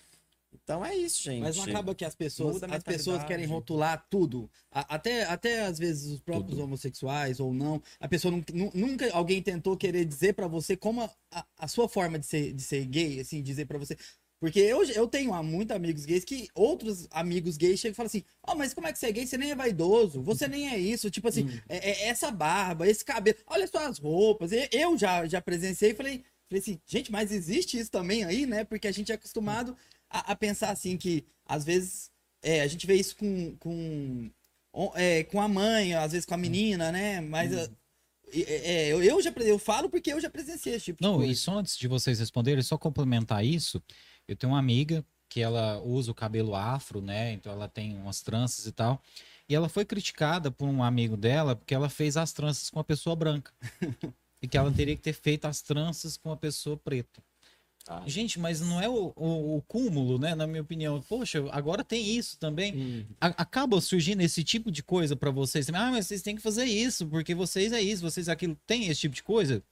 Então é isso, gente. Mas não acaba que as pessoas, as pessoas querem rotular tudo. A- até, até às vezes os próprios Tudo. homossexuais ou não. A pessoa nun- nun- nunca alguém tentou querer dizer pra você como a, a- sua forma de ser, de ser gay, assim, dizer pra você. Porque eu, eu tenho ah, muitos amigos gays que outros amigos gays chegam e falam assim: Ó, mas como é que você é gay? Você nem é vaidoso, você nem é isso. Tipo assim, é- é essa barba, esse cabelo, olha só as roupas. Eu já, já presenciei e falei, falei assim, gente, mas existe isso também aí, né? Porque a gente é acostumado a, a pensar assim que às vezes é, a gente vê isso com, com, é, com a mãe, às vezes com a menina, né? Mas Uhum. é, é, eu, já eu falo porque eu já presenciei esse tipo de Não, coisa. e só antes de vocês responderem, só complementar isso, eu tenho uma amiga que ela usa o cabelo afro, né? Então ela tem umas tranças e tal. E ela foi criticada por um amigo dela porque ela fez as tranças com uma pessoa branca. e que ela teria que ter feito as tranças com uma pessoa preta. Gente, mas não é o, o, o cúmulo, né? Na minha opinião. Poxa, agora tem isso também. Hum. A- acaba surgindo esse tipo de coisa pra vocês. Ah, mas vocês têm que fazer isso, porque vocês é isso, vocês é aquilo. Tem esse tipo de coisa?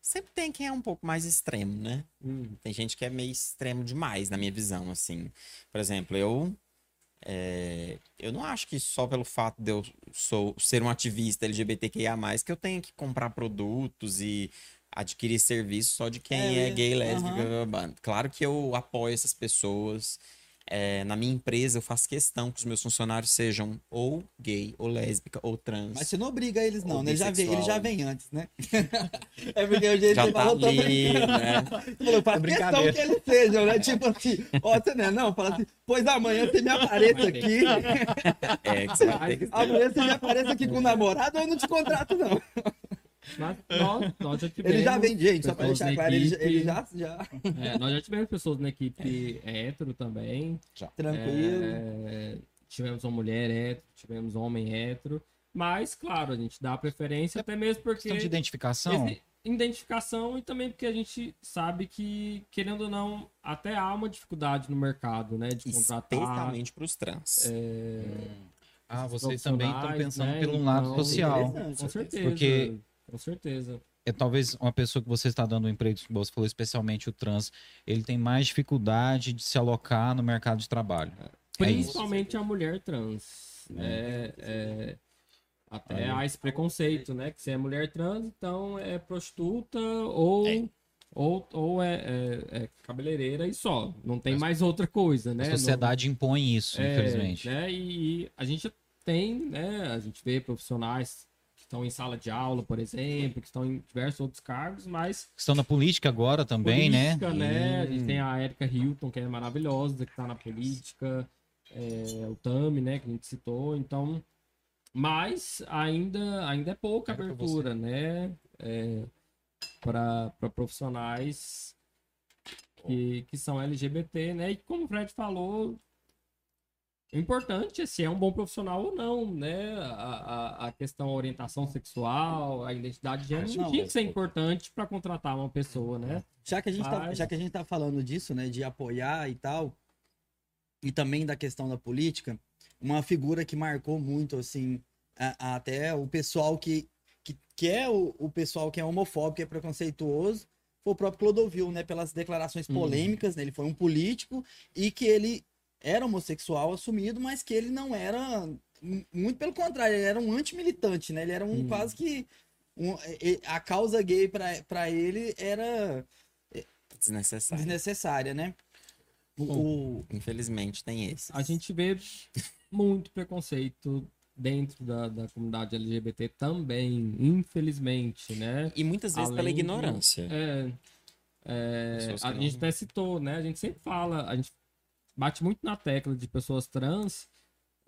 Sempre tem quem é um pouco mais extremo, né? Hum. Tem gente que é meio extremo demais, na minha visão, assim. Por exemplo, eu. é, eu não acho que só pelo fato de eu sou, ser um ativista LGBTQIA, que eu tenho que comprar produtos e adquirir serviços só de quem é, É, gay, lésbica. blá. Claro que eu apoio essas pessoas. É, na minha empresa, eu faço questão que os meus funcionários sejam ou gay, ou lésbica, ou trans. Mas você não obriga eles, não, né? Ele já, vem, ele já vem antes, né? é porque o jeito que Já você tá falou, ali, né? Falou, faz É questão que eles sejam, né? Tipo assim, ó, você não é não? Fala assim, pois amanhã você me apareça aqui. É, que você vai ter que Amanhã você me apareça aqui com o namorado ou eu não te contrato, não. Nós, nós já tivemos. Ele já vem, gente, só pra deixar claro, ele, já- ele já, já É, nós já tivemos pessoas na equipe hétero também. tranquilo. É, tivemos uma mulher hétero, tivemos um homem hétero. Mas, claro, a gente dá preferência até mesmo porque. Questão de identificação. identificação e também porque a gente sabe que, querendo ou não, até há uma dificuldade no mercado, né? De contratar. Especialmente para os trans. é, Ah, vocês também estão pensando né? pelo lado Então, social. Com certeza. Porque- Com certeza. É talvez uma pessoa que você está dando um emprego, como você falou, especialmente o trans, ele tem mais dificuldade de se alocar no mercado de trabalho. É. Principalmente a mulher trans. É, é, até há esse preconceito, né? Que você é mulher trans, então é prostituta ou, É. ou, ou é, é- é cabeleireira e só. Não tem mais outra coisa, né? A sociedade impõe isso, É, infelizmente. Né? E, e a gente tem, né? A gente vê profissionais estão em sala de aula, por exemplo, que estão em diversos outros cargos, mas Estão na política agora também, política, né? né? A gente tem a Erika Hilton, que é maravilhosa, que tá na política, é, o Tami, né, que a gente citou, então. Mas ainda, ainda é pouca Era abertura, né? É, para profissionais que, que são LGBT, né? E como o Fred falou, importante é se é um bom profissional ou não, né? A, a, a questão da orientação sexual, a identidade de gênero, não, tinha é- que ser importante para contratar uma pessoa, né? Já que, a gente tá, Mas- já que a gente tá falando disso, né, de apoiar e tal, e também da questão da política, uma figura que marcou muito, assim, a- a- até o pessoal que, que, que é o, o pessoal que é homofóbico, que é preconceituoso, foi o próprio Clodovil, né, pelas declarações Uhum. polêmicas, né, ele foi um político e que ele era homossexual assumido, mas que ele não era, mu- muito pelo contrário, ele era um antimilitante, né, ele era um Hum. quase que, um- a causa gay pra pra ele era Desnecessário. desnecessária, né? O, Bom. o- Infelizmente tem esse. A gente vê muito preconceito dentro da, da comunidade LGBT também, infelizmente, né? E muitas vezes pela Além de- ignorância. É, é, que a não- gente até citou, né? A gente sempre fala, a gente bate muito na tecla de pessoas trans,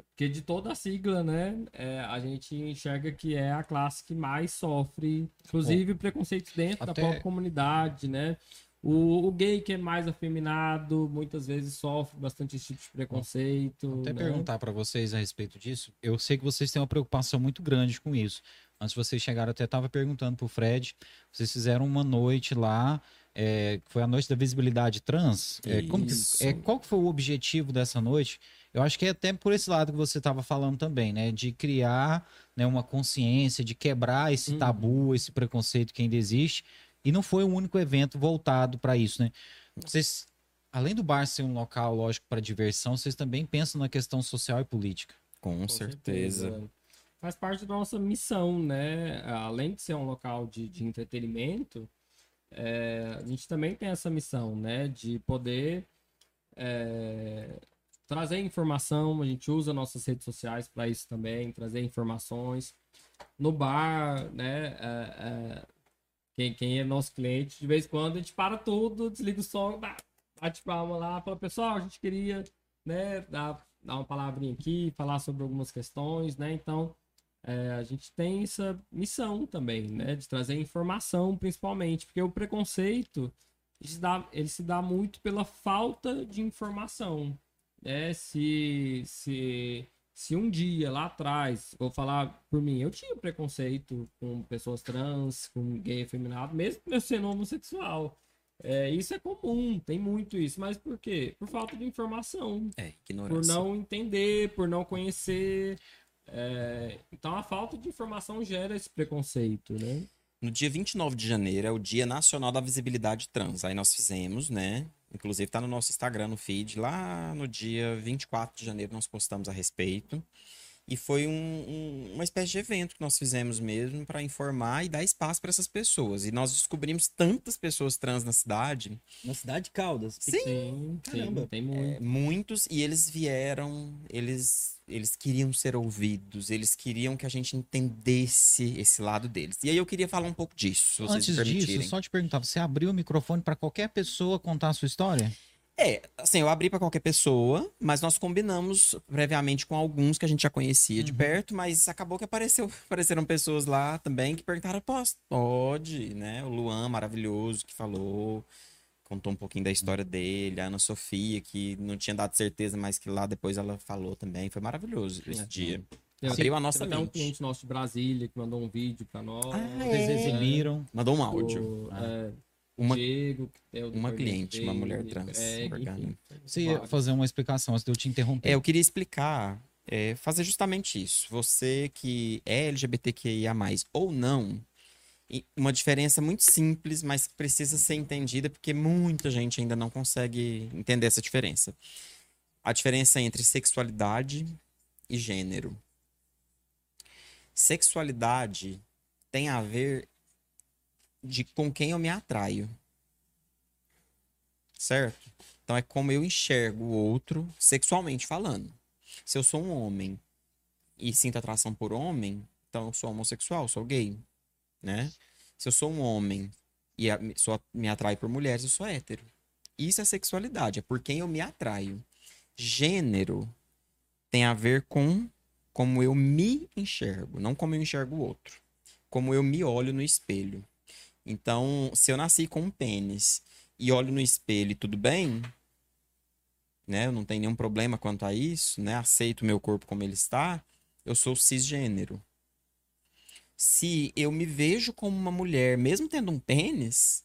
porque de toda a sigla, né? é, a gente enxerga que é a classe que mais sofre, inclusive preconceitos dentro da até- própria comunidade, né? O, o gay que é mais afeminado, muitas vezes sofre bastante esse tipo de preconceito. Até né? perguntar para vocês a respeito disso. Eu sei que vocês têm uma preocupação muito grande com isso. Antes vocês chegaram, até estava perguntando pro Fred. Vocês fizeram uma noite lá, é, que foi a noite da visibilidade trans. É, como que- é, qual que foi o objetivo dessa noite? Eu acho que é até por esse lado que você estava falando também, né? De criar né, uma consciência, de quebrar esse Uhum. tabu, esse preconceito que ainda existe. E não foi o único evento voltado para isso, né? Vocês, além do bar ser um local, lógico, para diversão, vocês também pensam na questão social e política. Com, Com certeza. Faz parte da nossa missão, né? Além de ser um local de, de entretenimento, é, a gente também tem essa missão, né? De poder é, trazer informação. A gente usa nossas redes sociais para isso também, trazer informações. No bar, né? É, é, quem, quem é nosso cliente, de vez em quando a gente para tudo, desliga o som, bate palma lá, fala, pessoal, a gente queria, né, dar, dar uma palavrinha aqui, falar sobre algumas questões, né? Então, é, a gente tem essa missão também, né? De trazer informação, principalmente, porque o preconceito ele se dá, ele se dá muito pela falta de informação. Né? Se, se, se um dia lá atrás, vou falar por mim, eu tinha preconceito com pessoas trans, com gay afeminado, mesmo eu sendo homossexual. É, isso é comum, tem muito isso. Mas por quê? Por falta de informação. É, Por ignorância. não entender, por não conhecer. É, então a falta de informação gera esse preconceito, né? No dia 29 de janeiro é o Dia Nacional da Visibilidade Trans. Aí nós fizemos, né? Inclusive tá no nosso Instagram, no feed. Lá no dia 24 de janeiro nós postamos a respeito. E foi um- um- uma espécie de evento que nós fizemos mesmo para informar e dar espaço para essas pessoas. E nós descobrimos tantas pessoas trans na cidade, Na cidade de Caldas. Sim. Sim, Caramba. sim, tem muito. é, muitos, e eles vieram, eles, eles queriam ser ouvidos, eles queriam que a gente entendesse esse lado deles. E aí eu queria falar um pouco disso, se vocês Antes disso, só te perguntar, você abriu o microfone para qualquer pessoa contar a sua história? É, assim, eu abri pra qualquer pessoa, mas nós combinamos previamente com alguns que a gente já conhecia de Uhum. perto, mas acabou que apareceu, apareceram pessoas lá também que perguntaram, posso? Pode, né? O Luan, maravilhoso, que falou, contou um pouquinho da história dele, a Ana Sofia, que não tinha dado certeza, mas que lá depois ela falou também. Foi maravilhoso esse É. dia. Abriu a nossa até um mente. cliente nosso de Brasília que mandou um vídeo pra nós. Ah, É. exibiram. Mandou um áudio. O, Ah. é, Uma, Diego, que é o uma cliente, uma mulher trans, enfim, Você ia fazer uma explicação antes de eu te interromper. É, eu queria explicar, é, fazer justamente isso. Você que é LGBTQIA+, ou não, uma diferença muito simples, mas que precisa ser entendida porque muita gente ainda não consegue entender essa diferença. A diferença entre sexualidade e gênero. Sexualidade tem a ver de com quem eu me atraio. Certo? Então é como eu enxergo o outro sexualmente falando. Se eu sou um homem e sinto atração por homem, então eu sou homossexual, sou gay, né? Se eu sou um homem e sou, me atrai por mulheres, eu sou hétero. Isso é sexualidade, é por quem eu me atraio. Gênero tem a ver com como eu me enxergo, não como eu enxergo o outro. Como eu me olho no espelho. Então, se eu nasci com um pênis e olho no espelho e tudo bem, né? Eu não tenho nenhum problema quanto a isso, né? Aceito o meu corpo como ele está, eu sou cisgênero. Se eu me vejo como uma mulher, mesmo tendo um pênis,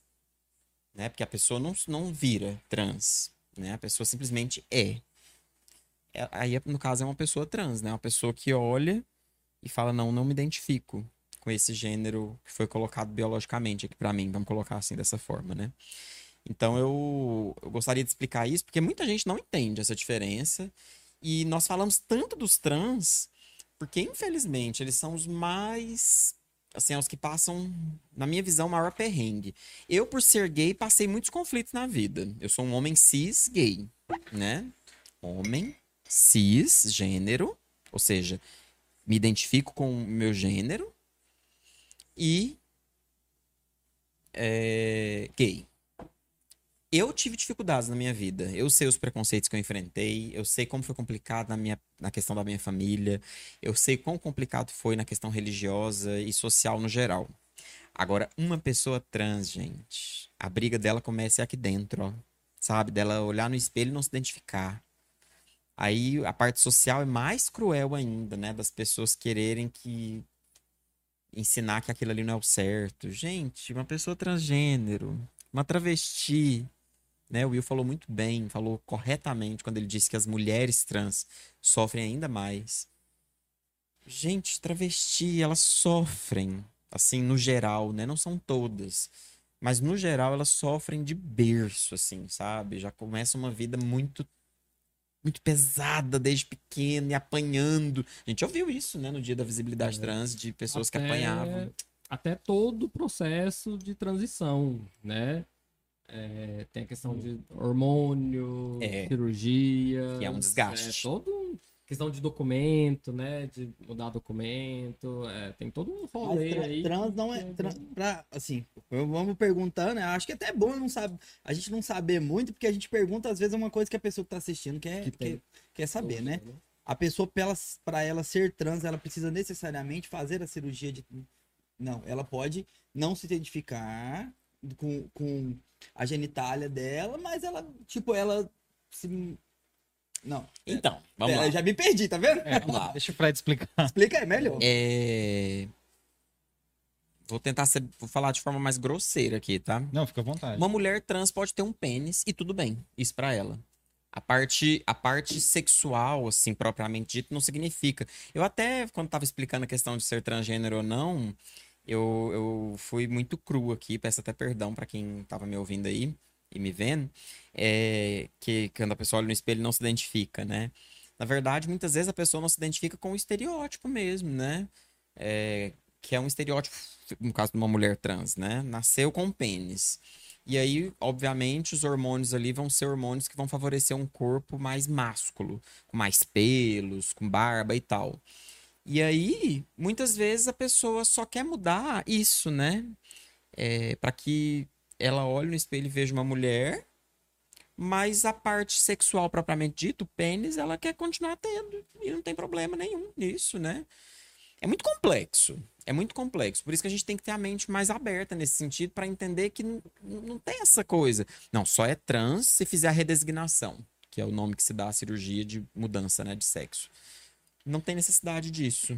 né? Porque a pessoa não, não vira trans, né? A pessoa simplesmente é. É- Aí, no caso, é uma pessoa trans, né? Uma pessoa que olha e fala, não, não me identifico com esse gênero que foi colocado biologicamente aqui pra mim, vamos colocar assim dessa forma, né? Então eu, eu gostaria de explicar isso, porque muita gente não entende essa diferença. E nós falamos tanto dos trans, porque infelizmente eles são os mais. Assim, os que passam, na minha visão, maior perrengue. Eu, por ser gay, passei muitos conflitos na vida. Eu sou um homem cis gay, né? Homem, cis, gênero, ou seja, me identifico com o meu gênero e é, gay. Eu tive dificuldades na minha vida. Eu sei os preconceitos que eu enfrentei. Eu sei como foi complicado na, minha, na questão da minha família. Eu sei quão complicado foi na questão religiosa e social no geral. Agora, uma pessoa trans, gente, a briga dela começa aqui dentro, ó. Sabe? Dela olhar no espelho e não se identificar. Aí a parte social é mais cruel ainda, né? Das pessoas quererem que ensinar que aquilo ali não é o certo. Gente, uma pessoa transgênero, uma travesti, né? O Will falou muito bem, falou corretamente quando ele disse que as mulheres trans sofrem ainda mais. Gente, travesti, elas sofrem, assim, no geral, né? Não são todas. Mas no geral elas sofrem de berço, assim, sabe? Já começa uma vida muito muito pesada desde pequeno e apanhando. A gente ouviu isso, né, no dia da visibilidade É. trans, de pessoas que Até- apanhavam. Até todo o processo de transição, né? É, tem a questão de hormônio, É. cirurgia. Que é um desgaste. É, todo questão de documento, né? De mudar documento. é, tem todo um rolê aí. trans não é. que Tra, bem- pra, assim, vamos perguntando. eu Acho que até é bom não sabe, a gente não saber muito, porque a gente pergunta, às vezes, uma coisa que a pessoa que tá assistindo quer, Que quer, quer saber, né? A pessoa, pra ela, pra ela ser trans, ela precisa necessariamente fazer a cirurgia de. Não, ela pode não se identificar com, com a genitália dela, mas ela, tipo, ela se. Não. Então, vamos Pera, lá. já me perdi, tá vendo? É, Vamos lá. Deixa o Fred explicar. Explica aí, melhor. É... Vou tentar ser- vou falar de forma mais grosseira aqui, tá? Não, fica à vontade. Uma mulher trans pode ter um pênis e tudo bem, isso pra ela. A parte, a parte sexual, assim, propriamente dito, não significa. Eu até, quando tava explicando a questão de ser transgênero ou não, eu, eu fui muito cru aqui, peço até perdão pra quem tava me ouvindo aí e me vendo, é, que quando a pessoa olha no espelho não se identifica, né? Na verdade, muitas vezes a pessoa não se identifica com o estereótipo mesmo, né? É, que é um estereótipo, no caso de uma mulher trans, né? Nasceu com pênis. E aí, obviamente, os hormônios ali vão ser hormônios que vão favorecer um corpo mais másculo, com mais pelos, com barba e tal. E aí, muitas vezes a pessoa só quer mudar isso, né? É, para que ela olhe no espelho e veja uma mulher, mas a parte sexual propriamente dita, o pênis, ela quer continuar tendo. E não tem problema nenhum nisso, né? É muito complexo. É muito complexo. Por isso que a gente tem que ter a mente mais aberta nesse sentido para entender que não tem essa coisa. Não, só é trans se fizer a redesignação, que é o nome que se dá à cirurgia de mudança, né, de sexo. Não tem necessidade disso.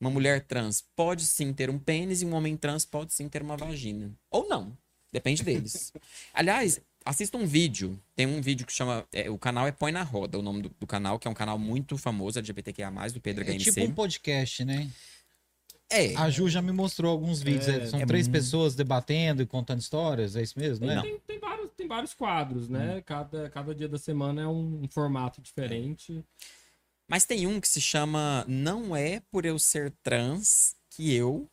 Uma mulher trans pode sim ter um pênis e um homem trans pode sim ter uma vagina. Ou não. Depende deles. Aliás, assista um vídeo. Tem um vídeo que chama. é, o canal é Põe na Roda, o nome do, do canal, que é um canal muito famoso, LGBTQIA, do Pedro É HMC. tipo um podcast, né? É. A Ju já me mostrou alguns vídeos. É, é, São é três muito- pessoas debatendo e contando histórias, é isso mesmo, né? Não. Tem, tem vários, tem vários quadros, né? Cada, cada dia da semana é um formato diferente. Mas tem um que se chama Não é por eu ser trans que eu.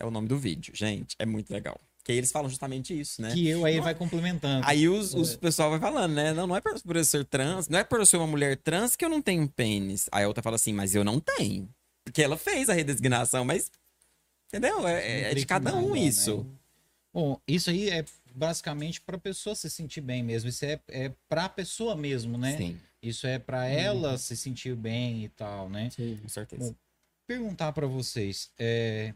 É o nome do vídeo, gente. É muito legal. Que aí eles falam justamente isso, né? Que eu aí Não- vai complementando. Aí os, os pessoal vai falando, né? Não, não é por, por eu ser trans, não é por eu ser uma mulher trans que eu não tenho pênis. Aí a outra fala assim, mas eu não tenho. Porque ela fez a redesignação, mas. Entendeu? É, é- é de cada um isso. né? Bom, isso aí é basicamente para a pessoa se sentir bem mesmo. Isso é, é para a pessoa mesmo, né? Sim, Isso é para ela se sentir bem e tal, né? Sim. com certeza. Bom, Perguntar para vocês, é,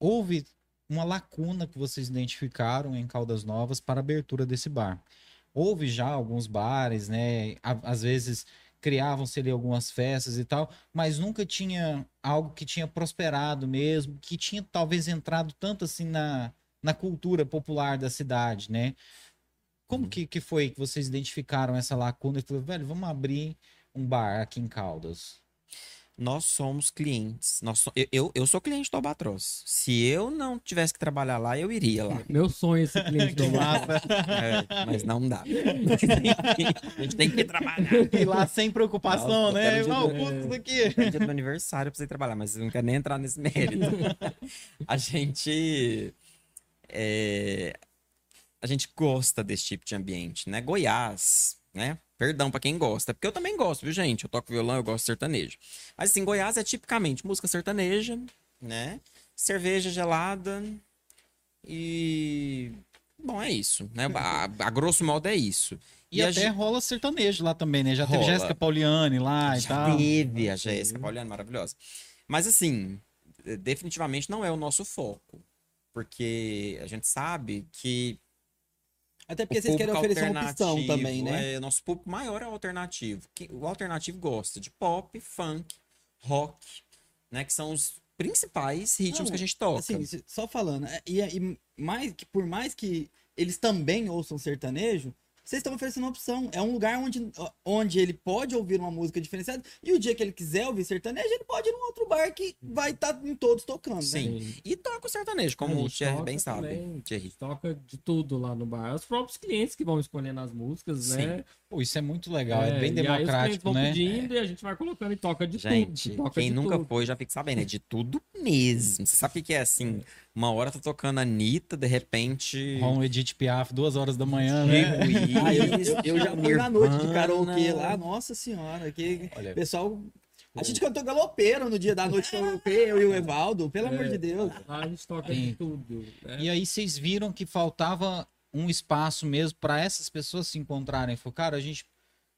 houve uma lacuna que vocês identificaram em Caldas Novas para a abertura desse bar? Houve já alguns bares, né? Às vezes criavam-se ali algumas festas e tal, mas nunca tinha algo que tinha prosperado mesmo, que tinha talvez entrado tanto assim na, na cultura popular da cidade, né? Como Uhum. que, que foi que vocês identificaram essa lacuna e falaram, velho, vamos abrir um bar aqui em Caldas? Nós somos clientes. Nós so- eu, eu, eu sou cliente do Albatroz. Se eu não tivesse que trabalhar lá, eu iria lá. Meu sonho é esse cliente do massa. É, mas não dá. A gente tem que trabalhar. Ir lá sem preocupação, eu né? Não, dizer- custo daqui. É dia do aniversário, eu precisei trabalhar, mas eu não quero nem entrar nesse mérito. a gente. é, a gente gosta desse tipo de ambiente, né? Goiás, né? Perdão pra quem gosta, porque eu também gosto, viu, gente? Eu toco violão, eu gosto de sertanejo. Mas assim, Goiás é tipicamente música sertaneja, né? Cerveja gelada e. Bom, é isso, né? A, a grosso modo é isso. E, a até gente- rola sertanejo lá também, né? Já teve Rola. Jéssica Pauliani lá e Já tal. teve a Jéssica Pauliano, maravilhosa. Mas assim, definitivamente não é o nosso foco. Porque a gente sabe que. Até o porque vocês querem oferecer uma opção também, né? É, nosso público maior é o alternativo. Que- O alternativo gosta de pop, funk, rock, né? Que são os principais ritmos Não, que a gente toca. Assim, só falando, é, e, e mais que por mais que eles também ouçam sertanejo, vocês estão oferecendo uma opção. É um lugar onde, onde ele pode ouvir uma música diferenciada e o dia que ele quiser ouvir sertanejo, ele pode ir num outro bar que vai estar em todos tocando, né? Sim. E toca o sertanejo, como A o Thierry bem sabe. Thierry. toca de tudo lá no bar. Os próprios clientes que vão escolhendo as músicas, né? Pô, isso é muito legal, é, bem e aí os clientes democrático, vão né? pedindo e a gente vai colocando e toca de Gente, tudo. Toca quem de nunca tudo. foi já fica sabendo, é de tudo mesmo. Você sabe o que é assim? Uma hora tá tocando a Anitta, de repente. Com o Edith Piaf, duas horas da manhã, né? Ah, eu, eu- já fui na noite de karaokê lá, nossa senhora, que Olha, pessoal. A gente cantou galopeiro no dia da noite karaokê, eu e o Evaldo, pelo amor É. de Deus. Lá a gente toca Sim. de tudo. né? E aí vocês viram que faltava um espaço mesmo para essas pessoas se encontrarem. Falei, cara, a gente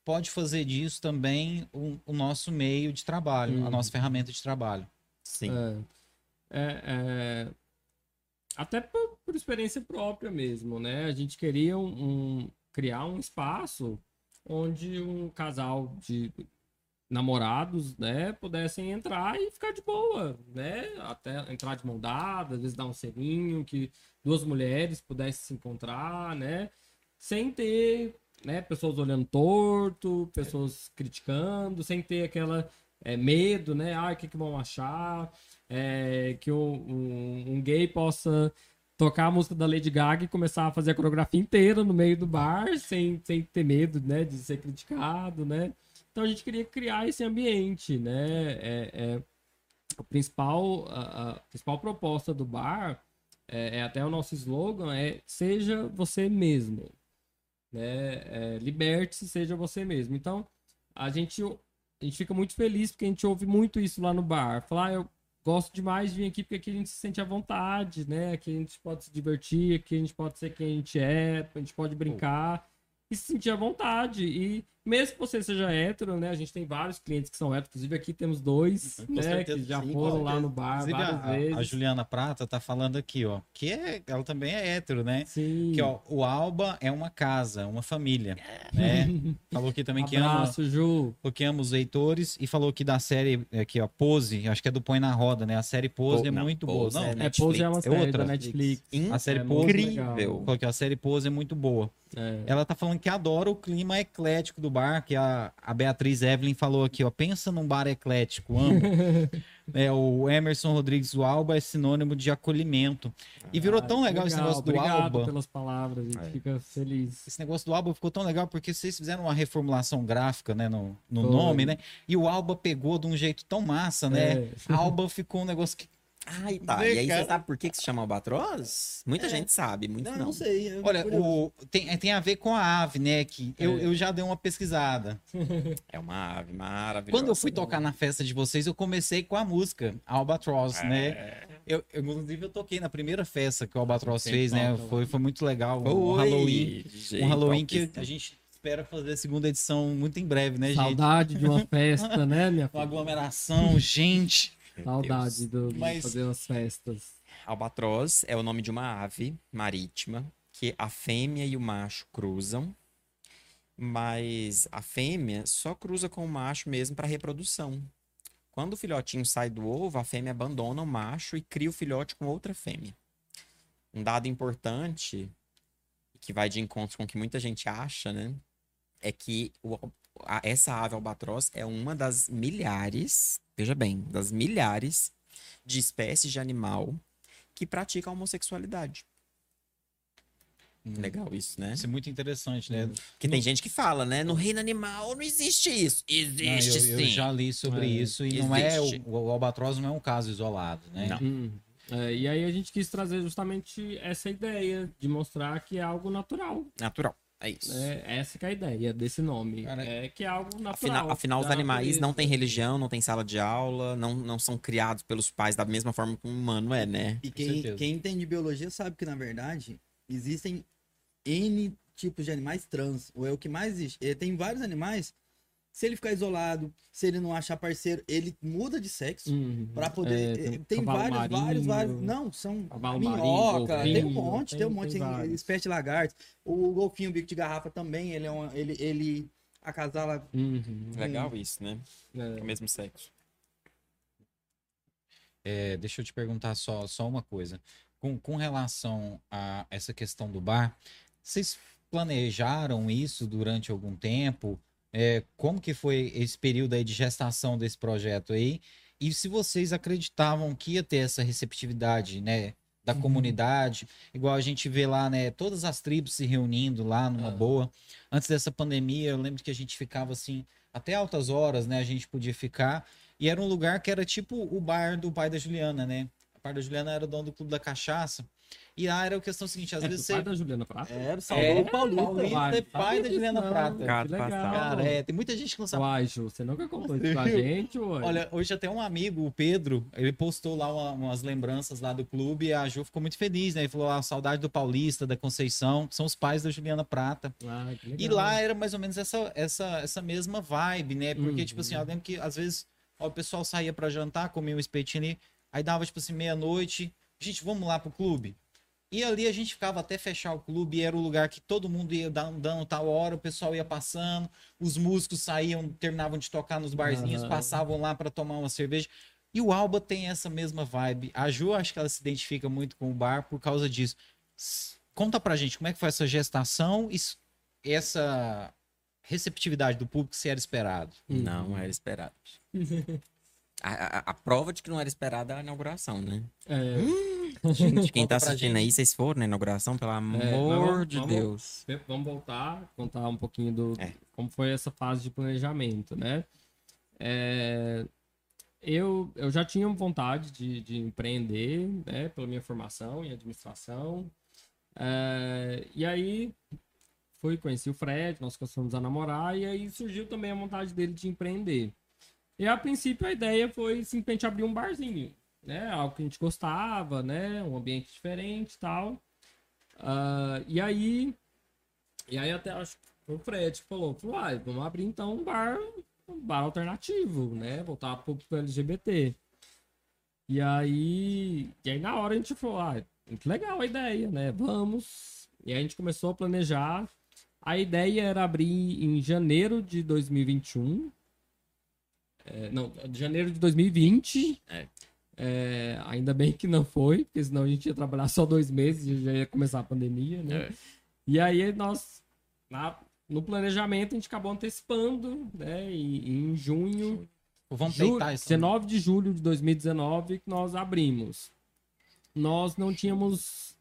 pode fazer disso também o, o nosso meio de trabalho, a Uhum. nossa ferramenta de trabalho. Sim. É, é, é, até por, por experiência própria mesmo, né? A gente queria um, um- criar um espaço onde um casal de namorados, né, pudessem entrar e ficar de boa, né? Até entrar de mão dada, às vezes dar um selinho, que duas mulheres pudessem se encontrar, né? Sem ter, né, pessoas olhando torto, pessoas criticando, sem ter aquela é, medo, né? Ah, o que, que vão achar? É, que um, um- gay possa tocar a música da Lady Gaga e começar a fazer a coreografia inteira no meio do bar, sem, sem ter medo, né, de ser criticado, né? Então a gente queria criar esse ambiente, né? É, é, principal, a, a principal proposta do bar, é, é até o nosso slogan, é seja você mesmo, né? É, Liberte-se, seja você mesmo. Então a gente, a gente fica muito feliz porque a gente ouve muito isso lá no bar. Falar, ah, eu gosto demais de vir aqui porque aqui a gente se sente à vontade, né? Aqui a gente pode se divertir, aqui a gente pode ser quem a gente é, a gente pode brincar e se sentir à vontade. E mesmo que você seja hétero, né? A gente tem vários clientes que são héteros, inclusive aqui temos dois, Com né? certeza, que já sim, foram lá no bar Inclusive, várias a, vezes. a Juliana Prata tá falando aqui, ó, que é, ela também é hétero, né? Sim. Que ó, o Alba é uma casa, uma família, né? Falou aqui também que ama, Ju. falou que ama os leitores e falou que da série aqui, ó, Pose, acho que é do Põe na Roda, né? A série Pose Pô, é não, muito Pose boa. Não, é É, Pose é uma É série outra. da Netflix. a série É Pose, Incrível. falou que a série Pose é muito boa. É. Ela tá falando que adora o clima eclético do bar, que a, a Beatriz Evelyn falou aqui, ó. Pensa num bar eclético, amo. é, o Emerson Rodrigues, o Alba é sinônimo de acolhimento. E virou Ah, tão legal, esse negócio do Obrigado Alba. pelas palavras, a gente É. fica feliz. Esse negócio do Alba ficou tão legal porque vocês fizeram uma reformulação gráfica, né, no, no Foi. nome, né? E o Alba pegou de um jeito tão massa, né? É. Alba ficou um negócio que. Ai, tá. Vê, E aí cara. você sabe por que, que se chama albatroz? Muita É. gente sabe, muito Não, não. não sei. eu- Olha, o, tem, tem a ver com a ave, né? Que eu, É. eu já dei uma pesquisada. É uma ave maravilhosa. Quando eu fui tocar na festa de vocês, eu comecei com a música Albatross, né? Eu, eu, inclusive, eu toquei na primeira festa que o Albatross Sempre fez, né? Foi, foi muito legal. Oi, Um Halloween. gente, Um Halloween que a gente espera fazer a segunda edição muito em breve, né, gente? Saudade de uma festa, né, minha Uma aglomeração, gente. Saudade do, de Mas- fazer as festas. Albatroz é o nome de uma ave marítima que a fêmea e o macho cruzam, mas a fêmea só cruza com o macho mesmo para reprodução. Quando o filhotinho sai do ovo, a fêmea abandona o macho e cria o filhote com outra fêmea. Um dado importante, que vai de encontro com o que muita gente acha, né? É que o- essa ave albatroz é uma das milhares, veja bem, das milhares de espécies de animal que pratica a homossexualidade. Legal isso, né? Isso é muito interessante, né? Porque tem gente que fala, né? No reino animal não existe isso. Não, Existe eu, eu sim. já li sobre É, isso e não é existe. o, o albatroz não é um caso isolado, né? Não. Hum. É, e aí a gente quis trazer justamente essa ideia de mostrar que é algo natural. Natural. É isso. É, essa que é a ideia desse nome. Cara, é que é algo natural. Afinal, afinal os animais natureza. não têm religião, não têm sala de aula, não, não são criados pelos pais da mesma forma que um humano é, né? E quem, quem entende biologia sabe que, na verdade, existem N tipos de animais trans. Ou é o que mais existe. Eh, Tem vários animais, se ele ficar isolado, se ele não achar parceiro, ele muda de sexo. Uhum. Pra poder. É, tem tem vários, vários, marinho, vários. Não, são minhoca, marinho, tem um monte, tem, tem- um monte, tem tem, vários. espécie de lagarto. O golfinho, bico de garrafa também, ele é uma. Ele, ele acasala. Uhum. Legal isso, né? É. É o mesmo sexo. É, deixa eu te perguntar só, só uma coisa. Com, com relação a essa questão do bar, vocês planejaram isso durante algum tempo? É, como que foi esse período aí de gestação desse projeto aí? E se vocês acreditavam que ia ter essa receptividade, né? Da Uhum. comunidade, igual a gente vê lá, né? Todas as tribos se reunindo lá numa Ah. boa. Antes dessa pandemia, eu lembro que a gente ficava assim, até altas horas, né? A gente podia ficar. E era um lugar que era tipo o bar do pai da Juliana, né? O pai da Juliana era dono do Clube da Cachaça. E lá era a questão seguinte, às É, vezes do pai você. da Juliana Prata? Era o É, Salvador Paulista. Paulista Uai, é pai da Juliana não, Prata. que Gato legal. passado. Cara, é, tem muita gente que não sabe. Uai, Ju, você nunca contou isso pra gente, uai. Olha, hoje até um amigo, o Pedro, ele postou lá uma- umas lembranças lá do clube e a Ju ficou muito feliz, né? Ele falou, ah, saudade do Paulista, da Conceição, que são os pais da Juliana Prata. Ah, que E lá era mais ou menos essa, essa, essa mesma vibe, né? Porque, Uhum. tipo assim, eu lembro que às vezes ó, o pessoal saía pra jantar, comia um espetinho ali, aí dava, tipo assim, meia-noite, gente, vamos lá pro clube. E ali a gente ficava até fechar o clube, e era o lugar que todo mundo ia dando, tal hora, o pessoal ia passando, os músicos saíam, terminavam de tocar nos barzinhos, Aham. passavam lá pra tomar uma cerveja. E o Alba tem essa mesma vibe. A Ju, acho que ela se identifica muito com o bar por causa disso. Conta pra gente como é que foi essa gestação e essa receptividade do público se era esperado. Uhum. Não era esperado. A, a- a prova de que não era esperada é a inauguração, né? É, Gente, quem tá assistindo aí, vocês foram na inauguração, pelo amor vamos- de vamos- Deus. vamos voltar, contar um pouquinho do É. como foi essa fase de planejamento, né? É, eu, eu já tinha vontade de, de empreender, né? Pela minha formação em administração. É, e aí fui conheci o Fred, nós começamos a namorar e aí surgiu também a vontade dele de empreender. E a princípio a ideia foi simplesmente abrir um barzinho, né? Algo que a gente gostava, né? Um ambiente diferente e tal. Ah, e aí, e aí até acho que foi o Fred que falou, falou, ah, vamos abrir então um bar, um bar alternativo, né? Voltar pro, pro LGBT. E aí, e aí na hora a gente falou, ah, muito legal a ideia, né? Vamos. E aí a gente começou a planejar. A ideia era abrir em janeiro de 2021. É, não, de janeiro de 2020. É. É, ainda bem que não foi, porque senão a gente ia trabalhar só dois meses e já ia começar a pandemia, né? É. E aí nós, na- no planejamento, a gente acabou antecipando, né? E, em junho, Vamos Ju- tentar isso. 19 de julho de 2019 que nós abrimos. Nós não tínhamos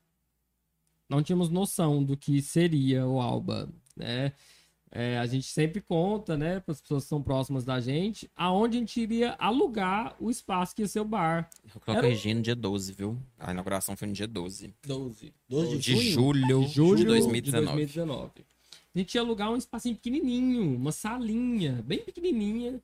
não tínhamos noção do que seria o Alba, né? É, a gente sempre conta, né, para as pessoas que são próximas da gente, aonde a gente iria alugar o espaço que ia ser o bar. Eu coloquei Era um- no dia 12, viu? A inauguração foi no dia 12. 12. 12 De julho, julho de de 2019. 2019. A gente ia alugar um espacinho pequenininho, uma salinha, bem pequenininha.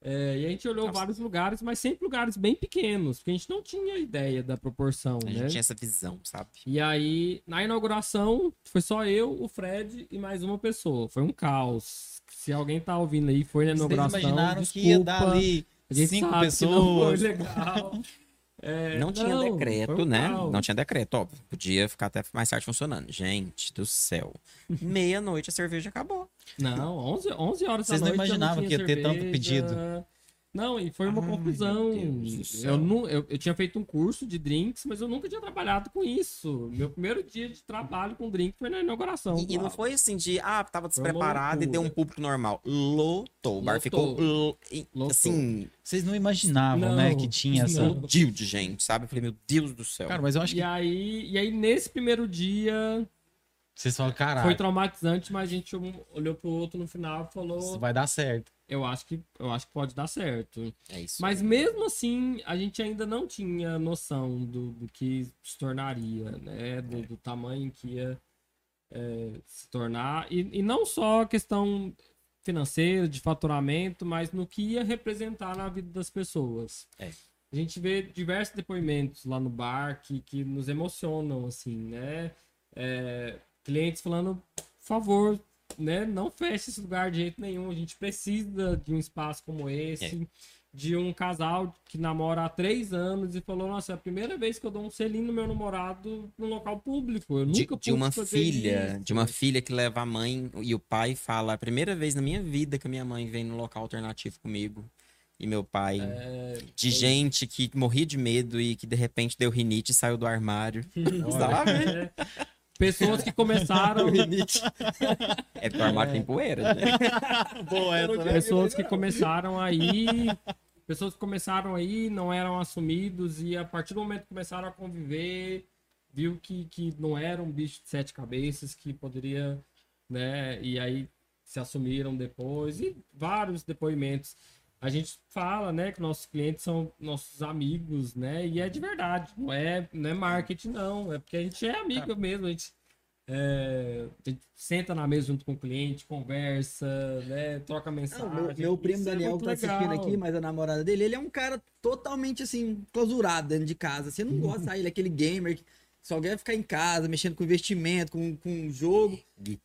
É, e a gente olhou Nossa. vários lugares, mas sempre lugares bem pequenos, porque a gente não tinha ideia da proporção, A né? gente tinha essa visão, sabe? E aí, na inauguração, foi só eu, o Fred e mais uma pessoa. Foi um caos. Se alguém tá ouvindo aí, foi na Vocês inauguração. imaginaram desculpa, que ia dar ali cinco não pessoas. legal. É, Não tinha foi decreto, um né? caos. Não tinha decreto, óbvio. Podia ficar até mais tarde funcionando. Gente do céu. Meia-noite a cerveja acabou. Não, 11, 11 horas Vocês da não noite. já imaginavam tinha que ia ter tanto cerveja. pedido. Não, e foi uma Ai, confusão. Eu, nu- eu, eu tinha feito um curso de drinks, mas eu nunca tinha trabalhado com isso. Meu primeiro dia de trabalho com drink foi na inauguração. E, e não foi assim de, ah, tava despreparado e deu um público normal. Lotou. O bar ficou. lo- Lotou. Assim, Vocês não imaginavam, Não, né, que tinha essa. não. explodiu de gente, sabe? Eu falei, meu Deus do céu. Cara, mas eu acho E que aí, e aí, nesse primeiro dia, vocês falam, caralho, foi traumatizante, mas a gente olhou pro outro no final e falou: isso vai dar certo. eu, acho que, eu acho que pode dar certo. É isso. Mas mesmo assim, a gente ainda não tinha noção do, do que se tornaria, né? Do, do tamanho que ia é, se tornar. E, e não só a questão financeira, de faturamento, mas no que ia representar na vida das pessoas. É. A gente vê diversos depoimentos lá no bar que, que nos emocionam, assim, né? É, clientes falando, por favor, né? Não feche esse lugar de jeito nenhum. A gente precisa de um espaço como esse. De um casal que namora há três anos e falou: Nossa, é a primeira vez que eu dou um selinho no meu namorado num local público. Eu de, nunca de uma filha, isso." de uma filha que leva a mãe e o pai fala, a primeira vez na minha vida que a minha mãe vem no local alternativo comigo. E meu pai, É, de gente que morria de medo e que de repente deu rinite e saiu do armário. Sabe? é, pessoas que começaram. É porque o armário tem poeira, né? Boa essa, né? pessoas que começaram aí. Pessoas que começaram aí, não eram assumidos, e a partir do momento que começaram a conviver, viu que, que não era um bicho de sete cabeças, que poderia, né? E aí se assumiram depois, e vários depoimentos. A gente fala, né, que nossos clientes são nossos amigos, né? E é de verdade, não é, não é marketing, não. É porque a gente é amigo mesmo, a gente, é, a gente senta na mesa junto com o cliente, conversa, né? Troca mensagem. Não, meu, meu primo Isso é Daniel muito tá assistindo legal. aqui, mas a namorada dele, ele é um cara totalmente assim, clausurado dentro de casa. Você não gosta de sair, ele é aquele gamer que só quer ficar em casa, mexendo com investimento, com, com jogo.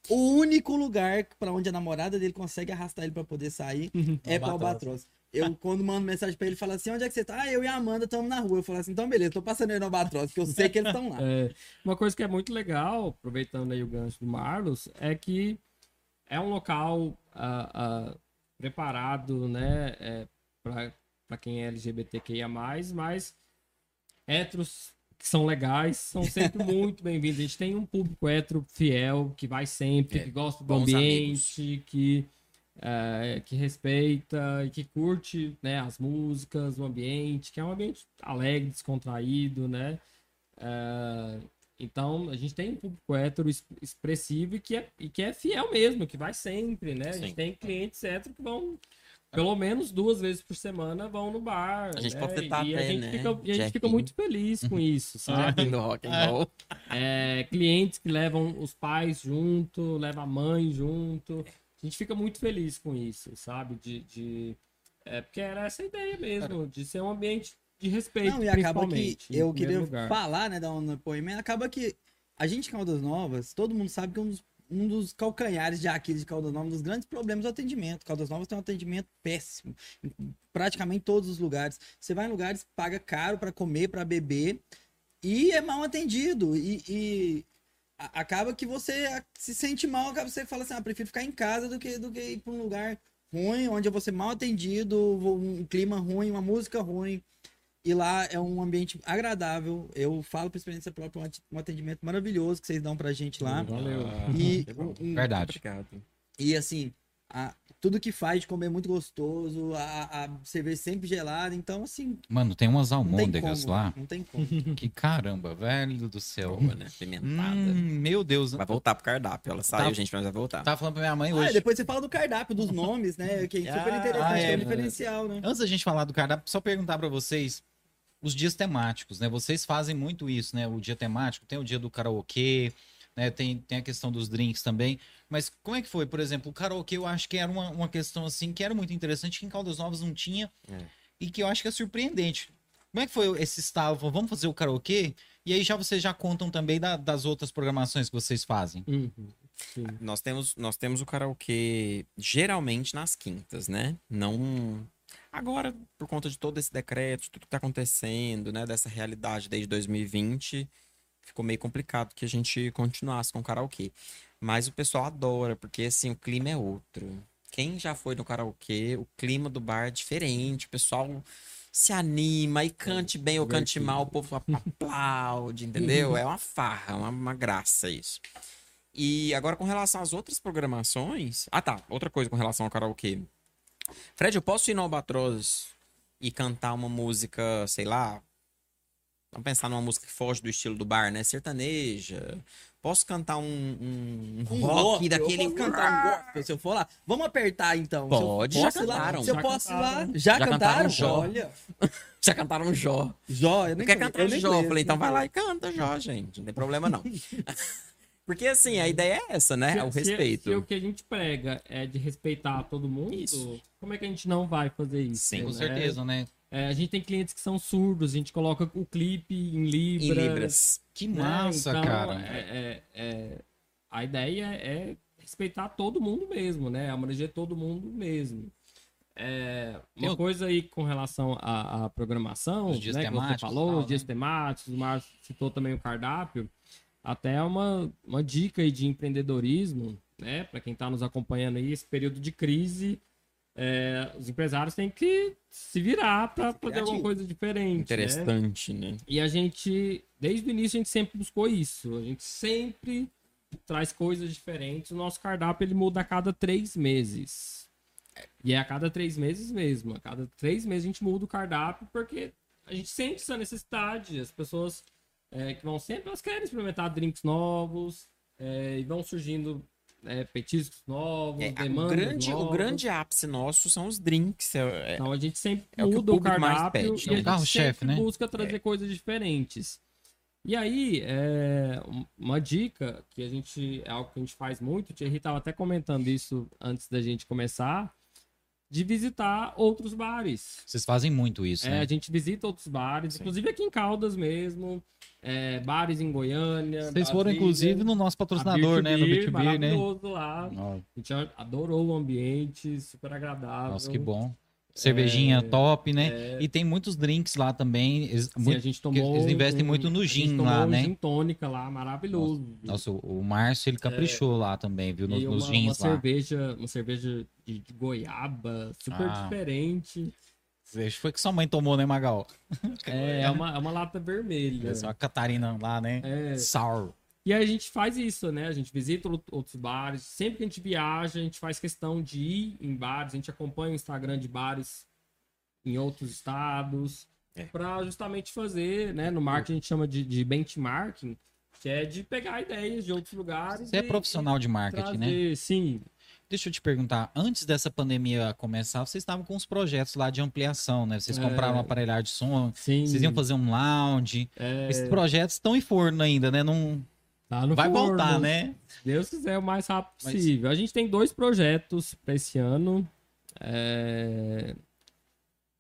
O único lugar pra onde a namorada dele consegue arrastar ele pra poder sair é pro Albatroz. Eu, quando mando mensagem pra ele, falo assim: onde é que você tá? Ah, eu e a Amanda estamos na rua. Eu falo assim: então beleza, tô passando aí no Albatroz, porque eu sei que eles estão lá. É, uma coisa que é muito legal, aproveitando aí o gancho do Marlos, é que é um local ah, ah, preparado, né, é, para quem é LGBTQIA+, mas héteros que são legais são sempre muito bem-vindos. A gente tem um público hétero fiel, que vai sempre, É, que gosta do ambiente, que, eh, que respeita e que curte né, as músicas, o ambiente, que é um ambiente alegre, descontraído, né? Eh, então, a gente tem um público hétero es- expressivo e que, é, e que é fiel mesmo, que vai sempre, né? A gente Sim. tem clientes héteros que vão, pelo menos duas vezes por semana, vão no bar. A gente né? pode tentar e a até, gente né? fica, e a gente fica muito feliz com isso, sabe? do rock and roll. É, clientes que levam os pais junto, levam a mãe junto. A gente fica muito feliz com isso, sabe? De, de- é, porque era essa a ideia mesmo, de ser um ambiente de respeito, Não, e acaba que eu queria lugar. falar, né, dar um depoimento, acaba que a gente em Caldas Novas, todo mundo sabe que é um dos, um dos calcanhares de Aquiles de Caldas Novas, um dos grandes problemas é o atendimento. Caldas Novas tem um atendimento péssimo, em praticamente todos os lugares. Você vai em lugares, paga caro para comer, para beber, e é mal atendido, e... e Acaba que você se sente mal, acaba você fala assim, ah, prefiro ficar em casa do que, do que ir para um lugar ruim, onde eu vou ser mal atendido, um clima ruim, uma música ruim. E lá é um ambiente agradável. Eu falo por experiência própria, um atendimento maravilhoso que vocês dão pra gente lá. Valeu. E, bom. um- Verdade. E assim, a- tudo que faz de comer é muito gostoso, a, a cerveja sempre gelada. Então, assim, Mano, tem umas almôndegas lá. Não tem como. Que caramba, velho do céu. Boa, né? Pimentada. Hum, meu Deus. Vai voltar pro cardápio. Ela saiu, Tá. gente, mas vai voltar. Tava falando pra minha mãe Ah, hoje. e depois você fala do cardápio, dos nomes, né? Que é super Ah, interessante, é, que é um né? diferencial, né? Antes da gente falar do cardápio, só perguntar pra vocês os dias temáticos, né? Vocês fazem muito isso, né? O dia temático, tem o dia do karaokê, né? Tem, tem a questão dos drinks também. Mas como é que foi? Por exemplo, o karaokê eu acho que era uma, uma questão assim que era muito interessante, que em Caldas Novas não tinha É. e que eu acho que é surpreendente. Como é que foi esse estalo? Falou, Vamos fazer o karaokê? E aí já vocês já contam também da- das outras programações que vocês fazem. Uhum. Sim. Nós temos, nós temos o karaokê geralmente nas quintas, né? Não. Agora, por conta de todo esse decreto, de tudo que tá acontecendo, né? Dessa realidade desde 2020, ficou meio complicado que a gente continuasse com o karaokê. Mas o pessoal adora, porque assim, o clima é outro. Quem já foi no karaokê, o clima do bar é diferente, o pessoal se anima e cante bem ou cante mal, o povo aplaude, entendeu? É uma farra, uma, uma graça isso. E agora com relação às outras programações. Ah, tá. Outra coisa com relação ao karaokê. Fred, eu posso ir no Albatroz e cantar uma música, sei lá. Vamos pensar numa música que foge do estilo do bar, né? Sertaneja. Posso cantar um, um, um Um rock gospel, daquele. Cantar um gospel, se eu for lá. Vamos apertar então. Pode, já lá? cantaram. Se eu Já posso ir lá. cantaram. Já, Já cantaram? cantaram Jó. Olha. Já cantaram Jó. Jó, eu nem Quer cantar eu nem Jó? Eu conheço, falei, então vai lá e canta Jó, gente. Não tem problema não. Porque assim, a ideia é essa, né? É o Se- se- respeito. Se, o que a gente prega é de respeitar todo mundo, Isso. como é que a gente não vai fazer isso? Sim, Com né? certeza, né? É, a gente tem clientes que são surdos, a gente coloca o clipe em Libras. Em Libras. Que né? massa, Então, cara. é- é- é- a ideia é respeitar todo mundo mesmo, né? Abranger todo mundo mesmo. É, uma Eu- coisa aí com relação à, à programação, Os dias né, que você temáticos falou, tal, os dias né? temáticos, o Márcio citou também o cardápio, até uma, uma dica aí de empreendedorismo, né, para quem está nos acompanhando aí, esse período de crise é, os empresários têm que se virar para fazer alguma coisa diferente. né? Interessante, né? E a gente, desde o início, a gente sempre buscou isso. A gente sempre traz coisas diferentes. O nosso cardápio ele muda a cada três meses. E é a cada três meses mesmo. A cada três meses a gente muda o cardápio porque a gente sente essa necessidade. As pessoas é, que vão sempre, elas querem experimentar drinks novos é, e vão surgindo é, petiscos novos, É, o, demandas grande, o grande ápice nosso são os drinks. é- é- Então a gente sempre É o o muda o, público mais cardápio pede, e é o a gente sempre né? busca trazer coisas diferentes. E aí, é, um- uma dica que a gente é algo que a gente faz muito, o Thierry estava até comentando isso antes da gente começar, de visitar outros bares. Vocês fazem muito isso, É, né? a gente visita outros bares, Sim. inclusive aqui em Caldas mesmo, é, bares em Goiânia. Vocês foram, Brasília, inclusive, no nosso patrocinador, né? No Beer to B2B, né? lá. Ó, A gente adorou o ambiente, super agradável. Nossa, que bom. Cervejinha top, né? É, E tem muitos drinks lá também. Eles, Sim, muito- a gente tomou. eles investem um- muito no gin lá, um né? gin tônica lá, maravilhoso. Nossa, o o Márcio, ele caprichou lá também, viu? Nos, e nos uma, uma gins lá. cerveja, uma cerveja de, de goiaba, super Ah. diferente. Acho que foi que sua mãe tomou, né, Magal? É, é uma, é uma lata vermelha. Essa a Catarina lá, né? É, Sour. E aí a gente faz isso, né? A gente visita out- outros bares. Sempre que a gente viaja, a gente faz questão de ir em bares. A gente acompanha o Instagram de bares em outros estados. É. Pra justamente fazer, né? No marketing a gente chama de, de benchmarking, que é de pegar ideias de outros lugares. Você é e- profissional de marketing, né? trazer, Sim. Deixa eu te perguntar, antes dessa pandemia começar, vocês estavam com os projetos lá de ampliação, né? Vocês É. compraram um aparelhagem de som, Sim. vocês iam fazer um lounge. É, Esses projetos estão em forno ainda, né? Não tá no vai forno. voltar, né? Se Deus quiser, o mais rápido Mas- possível. A gente tem dois projetos para esse ano. É,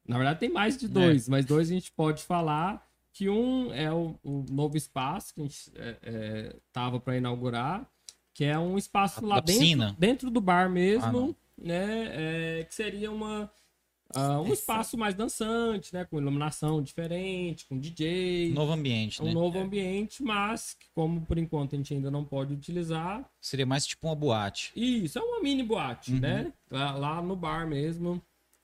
Na verdade, tem mais de dois, mas dois a gente pode falar. Que um é o, o novo espaço que a gente é, é, tava para inaugurar, que é um espaço A- lá dentro, dentro do bar Ah, mesmo, não. né? é, que seria uma ah, um espaço mais dançante, né? Com iluminação diferente, com DJ. Novo ambiente, É um né? novo ambiente, mas que como por enquanto a gente ainda não pode utilizar. Seria mais tipo uma boate. Isso, é uma mini boate, Uhum. né? Lá, lá no bar mesmo.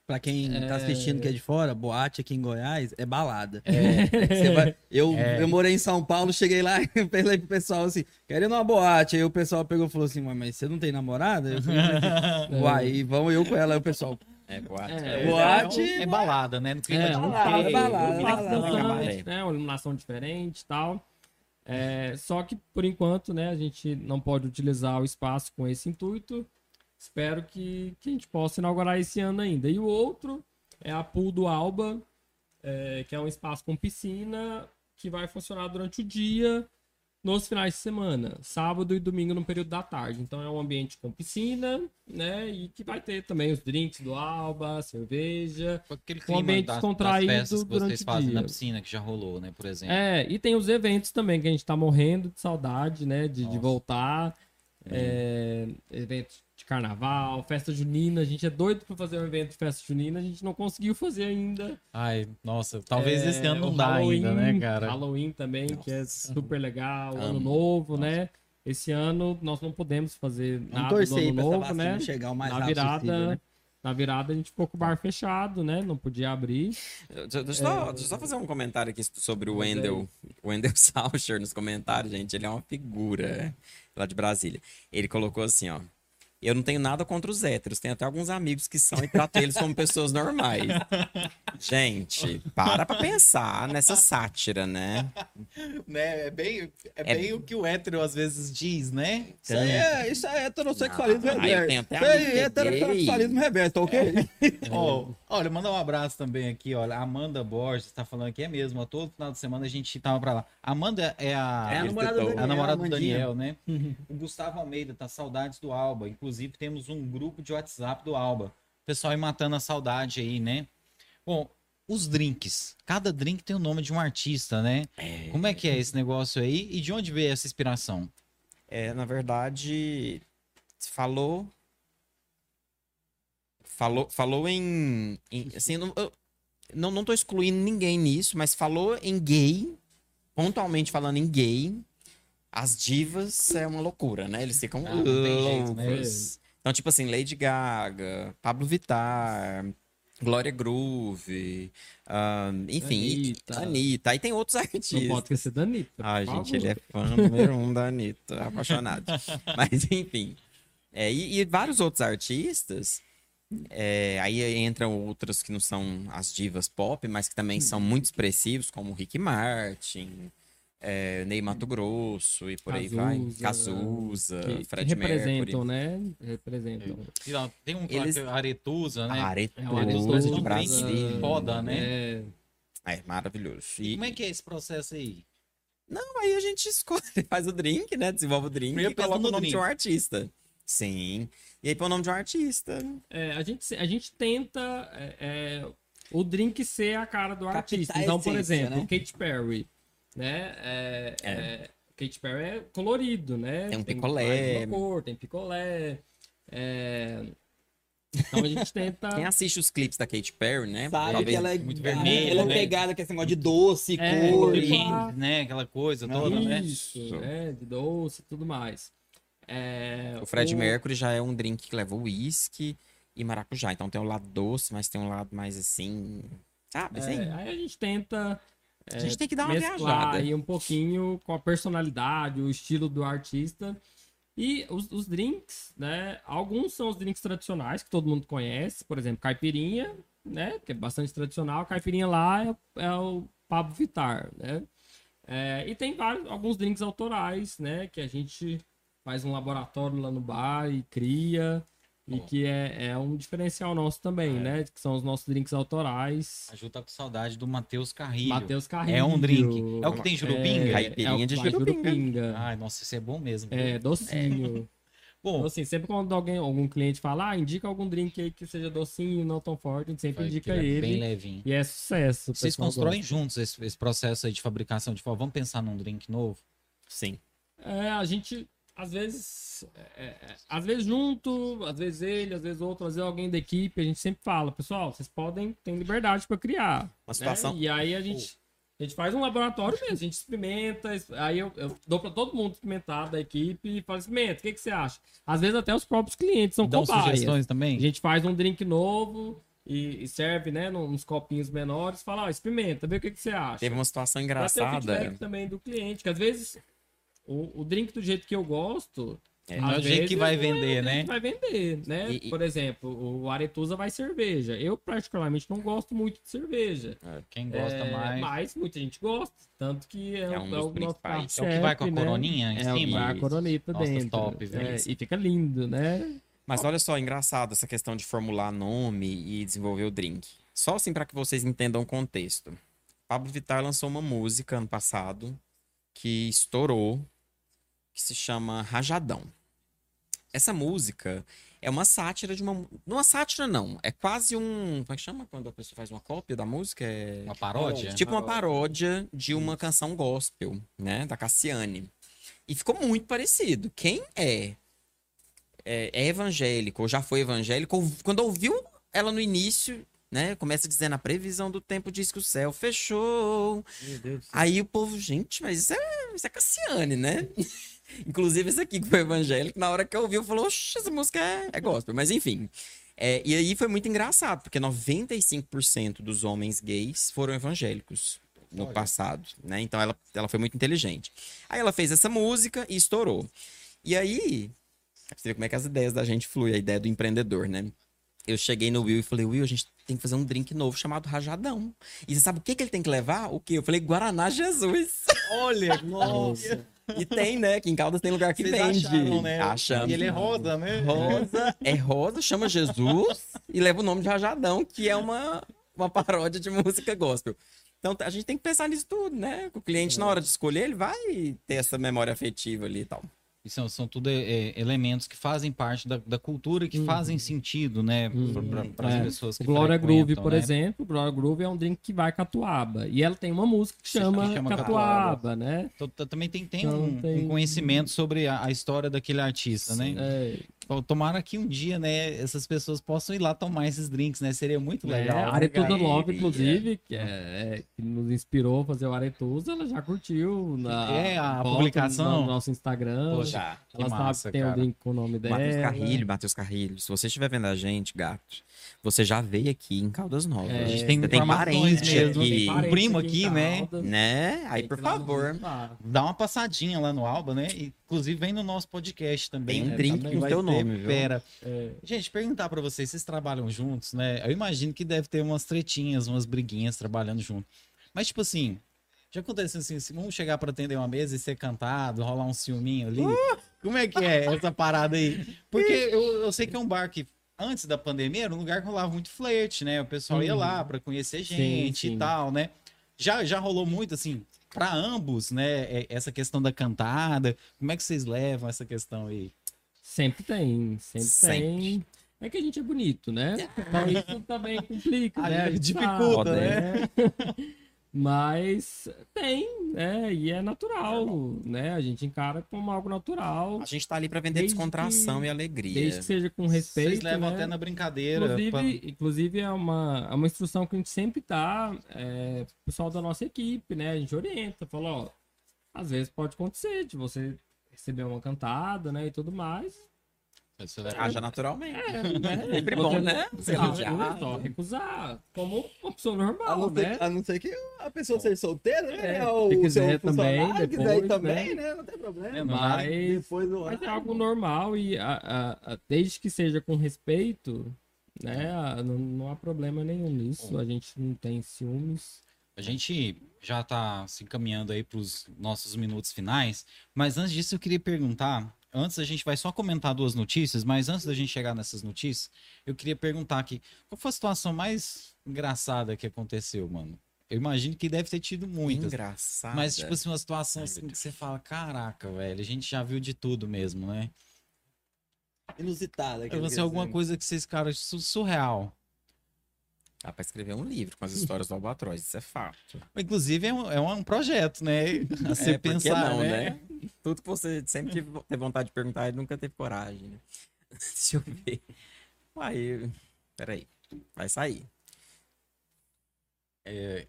Pra quem É. tá assistindo que é de fora, boate aqui em Goiás é balada. Você vai- eu, É. eu morei em São Paulo, cheguei lá e falei pro pessoal assim, quero ir numa boate. Aí o pessoal pegou e falou assim, "Ué, mas você não tem namorada? Eu falei, Uai, e vamos eu com ela. Aí o pessoal, É, boate. É, É, boate. É balada, né? No clima É, de um balada, buffet, balada, iluminação. balada. Cabaré. né? Uma iluminação diferente e tal. É, só que, por enquanto, né, a gente não pode utilizar o espaço com esse intuito. Espero que, que a gente possa inaugurar esse ano ainda. E o outro é a Pool do Alba, é, que é um espaço com piscina que vai funcionar durante o dia, nos finais de semana, sábado e domingo no período da tarde. Então é um ambiente com piscina, né? E que vai ter também os drinks do Alba, cerveja. Aquele Um clima ambiente das, das descontraído festas que durante vocês fazem na piscina, que já rolou, né? Por exemplo. É, e tem os eventos também, que a gente tá morrendo de saudade, né? De, de voltar. É, eventos de carnaval, festa junina. A gente é doido pra fazer um evento de festa junina, a gente não conseguiu fazer ainda. Ai, nossa, talvez É, esse ano não dá ainda, né, Halloween- cara? Halloween também, que é super legal. Ano Amo. novo, né? Esse ano nós não podemos fazer vamos nada do ano novo, né? chegar o mais Na rápido virada, possível, né? Na virada a gente ficou com o bar fechado, né? Não podia abrir. Deixa, deixa eu só, deixa eu só fazer um comentário aqui sobre o Wendel. O Wendel Saucher nos comentários, gente. Ele é uma figura lá de Brasília. Ele colocou assim, ó. Eu não tenho nada contra os héteros, tenho até alguns amigos que são e trato eles como pessoas normais. Gente, para pra pensar nessa sátira, né? Né, é bem, É bem o que o hétero às vezes diz, né? Isso aí é, isso é heterossexualismo Não, reverso. Isso é é heterossexualismo reverso, tá ok? Ó, olha, mandar um abraço também aqui, olha. Amanda Borges tá falando aqui, é mesmo, ó, todo final de semana a gente tava pra lá. A Amanda é a, É a namorada do. Daniel, a namorada do. Daniel, né? O Gustavo Almeida tá saudades do Alba. Inclusive, temos um grupo de WhatsApp do Alba. O pessoal aí matando a saudade aí, né? Bom, os drinks. Cada drink tem o nome de um artista, né? Como é que é esse negócio aí? E de onde veio essa inspiração? É, na verdade, falou. Falou, falou em. em- assim, não, eu não, não tô excluindo ninguém nisso, mas falou em gay, pontualmente falando em gay, as divas é uma loucura, né? Eles ficam Ah, não jeito, né? loucos. Então tipo assim, Lady Gaga, Pablo Vittar, Glória Groove, enfim, e- Anitta. Anitta. Aí tem outros Não artistas. pode esquecer da Anitta. favor. gente, ele é fã número um da Anitta, apaixonado. Mas, enfim. É, e, e vários outros artistas. É, aí entram outras que não são as divas pop, mas que também são muito expressivos, como Rick Martin, é, Ney Mato Grosso e por aí vai. Cazuza, Cazuza, que, que Fred representam, Mercury. né? Representam. Não, Tem um Eles- Eles... Aretusa, né? Aretusa, É de Brasil. drink foda, né? É, É maravilhoso. E E, como é que é esse processo aí? Não, aí a gente escolhe, faz o drink, né? Desenvolve o drink Primeiro e coloca o no nome de drink. um artista. Sim. E aí põe o nome de um artista. é, a, gente, a gente tenta é, é, o drink ser a cara do Captar artista. Então, por essência, exemplo, né? Katy Perry, né? É, É. é, Katy Perry é colorido, né? Tem um picolé. uma cor, tem picolé. é, Então a gente tenta. Quem assiste os clipes da Katy Perry, né? Sabe talvez- que ela é muito ela vermelho, é né? pegada com esse negócio de doce, É, cor. e- né? Aquela coisa toda, né? Isso, né? De doce e tudo mais. É, O Fred Mercury já é um drink que leva uísque e maracujá. Então tem um lado doce, mas tem um lado mais assim. Sabe? assim? É, aí a gente tenta A gente tem que dar uma viajada. aí um pouquinho com a personalidade, o estilo do artista. E os, os drinks, né? Alguns são os drinks tradicionais que todo mundo conhece, por exemplo, caipirinha, né? Que é bastante tradicional. Caipirinha lá é, é o Pablo Vittar, né? É, e tem vários, alguns drinks autorais, né? Que a gente faz um laboratório lá no bar e cria. E que é, é um diferencial nosso também, É. né? Que são os nossos drinks autorais. A Ju tá com saudade do Matheus Carrilho. Matheus Carrilho. É um drink. É o que tem jurupinga? Caipirinha é o de faz jurupinga. Ai, nossa, isso é bom mesmo. É, docinho. Então, Bom, assim, sempre quando alguém, algum cliente fala, ah, indica algum drink aí que seja docinho, não tão forte, a gente sempre vai, indica é ele. bem levinho. E é sucesso. Vocês constroem gosta. juntos esse, esse processo aí de fabricação de forma, vamos pensar num drink novo? Sim. É, a gente, às vezes, é, é, às vezes junto, às vezes ele, às vezes outro, às vezes alguém da equipe, a gente sempre fala, pessoal, vocês podem, tem liberdade para criar. Uma né? situação. E aí a gente, a gente faz um laboratório mesmo, a gente experimenta, aí eu, eu dou para todo mundo experimentar da equipe e fala, experimenta, o que, que você acha? Às vezes até os próprios clientes são Dão cobaias. sugestões A também? gente faz um drink novo e, e serve, né, nos copinhos menores, fala, ó, experimenta, vê o que, que você acha. Teve uma situação Pra ter o engraçada. feedback também do cliente, que às vezes o, o drink do jeito que eu gosto. É. Não é o jeito que vai é vender, jeito né? que Vai vender, né? E- Por exemplo, o Aretusa vai cerveja. Eu, particularmente, não gosto muito de cerveja. Quem gosta É, mais. Mas muita gente gosta. Tanto que é, É o- um é dos o nosso principais. É o que vai com a né? coroninha em É o que cima? vai a coronita Nossa, dentro. top, velho. É, e fica lindo, né? Mas olha só, engraçado essa questão de formular nome e desenvolver o drink. Só assim para que vocês entendam o contexto. Pablo Vittar lançou uma música ano passado que estourou, que se chama Rajadão. Essa música é uma sátira de uma. Não uma sátira, não. É quase um. Como é que chama quando a pessoa faz uma cópia da música? É... Uma paródia? Tipo uma paródia de uma canção gospel, né? Da Cassiane. E ficou muito parecido. Quem é, é, é evangélico ou já foi evangélico, ou- quando ouviu ela no início, né? Começa dizendo a previsão do tempo diz que o céu fechou. Meu Deus do céu. Aí o povo, gente, mas isso é, isso é Cassiane, né? Inclusive esse aqui que foi evangélico, na hora que ouviu, falou, oxe, essa música é, é gospel. Mas enfim. É, e aí foi muito engraçado, porque 95% dos homens gays foram evangélicos no Olha. passado, né? Então ela, ela foi muito inteligente. Aí ela fez essa música e estourou. E aí, você ver como é que as ideias da gente fluem, a ideia do empreendedor, né? Eu cheguei no Will e falei, Will, a gente tem que fazer um drink novo chamado Rajadão. E você sabe o que, que ele tem que levar? O quê? Eu falei, Guaraná Jesus. Olha, Nossa. E tem, né? Aqui em Caldas tem lugar que Vocês vende. acharam, né? Achamos. E ele é rosa, né? rosa. É rosa, chama Jesus e leva o nome de Rajadão, que é uma, uma paródia de música gospel. Então a gente tem que pensar nisso tudo, né? O cliente, na hora de escolher, ele vai ter essa memória afetiva ali e tal. E são, são tudo é, elementos que fazem parte da, da cultura e que Uhum. fazem sentido, né? Para as É. pessoas que Glória Groove, frequentam, por né? exemplo, Glória Groove é um drink que vai catuaba. E ela tem uma música que chama, Que chama catuaba, né? Então, também tem, tem, Então, um, tem- um conhecimento sobre a, a história daquele artista, né? É, tomara que um dia, né, essas pessoas possam ir lá tomar esses drinks, né? Seria muito legal. É, a Aretusa? Love, inclusive, que, é, é, que nos inspirou a fazer o Aretusa, ela já curtiu na É, a publicação? no nosso Instagram. Poxa, ela massa, sabe que tem cara. o link com o nome dela. Matheus Carrilho, Matheus Carrilho. Se você estiver vendo a gente, gato, você já veio aqui em Caldas Novas. É, A gente tem Você tem informações parente mesmo. aqui. Tem Parente um primo em aqui, né? Né? Aí, tem por favor. Dá uma passadinha lá no Alba, né? Inclusive vem no nosso podcast também. Tem um É, drink também com teu nome, viu? fera. É, Gente, perguntar pra vocês, vocês trabalham juntos, né? Eu imagino que deve ter umas tretinhas, umas briguinhas trabalhando junto. Mas, tipo assim, já aconteceu assim, se vamos chegar pra atender uma mesa e ser cantado, rolar um ciúminho ali. Como é que é essa parada aí? Porque eu, eu sei que é um bar que, antes da pandemia, era um lugar que rolava muito flerte, né? O pessoal ia Uhum. lá pra conhecer Sim, gente e sim. tal, né? Já, já rolou muito, assim, pra ambos, né? é- Essa questão da cantada. Como é que vocês levam essa questão aí? sempre tem, sempre, Sempre. tem. É que a gente é bonito, né? Então isso também complica, né? Dificulta, sabe, né? Mas tem, né? E é natural, né? A gente encara como algo natural, A gente tá ali pra vender Desde descontração que- e alegria. desde que seja com respeito, Vocês levam né? até na brincadeira. Inclusive, pra- inclusive é, uma, é uma instrução que a gente sempre dá é, pro pessoal da nossa equipe, né? A gente orienta, fala, ó, às vezes pode acontecer de você receber uma cantada, né? E tudo mais. Haja naturalmente. É, né? Sempre Você bom, não- né? Ser Ah, elogiado. só recusar como uma pessoa A normal, não, né? ser, a não ser que a pessoa seja solteira, né? É, Ou se o quiser seu também, funcionário quiser depois, também, né? né? Não tem problema. É, Mas, Depois do mas é algo normal e a- a- a- desde que seja com respeito, né? a- Não, não há problema nenhum nisso. A gente não tem ciúmes. A gente já tá se encaminhando aí pros nossos minutos finais, mas antes disso eu queria perguntar, antes a gente vai só comentar duas notícias, mas antes da gente chegar nessas notícias, eu queria perguntar aqui, qual foi a situação mais engraçada que aconteceu, mano? Eu imagino que deve ter tido muitas, Engraçado. mas tipo assim, uma situação assim que você fala, caraca, velho, a gente já viu de tudo mesmo, né? Inusitada. Vai ser alguma coisa que vocês, cara, su- surreal. Dá pra escrever um livro com as histórias do Albatroz, isso é fato. Inclusive é um, é um projeto, né? A se É, pensar, não, né? né? Tudo que você sempre teve vontade de perguntar e nunca teve coragem, né? Deixa eu ver. Uai, peraí. Vai sair. É...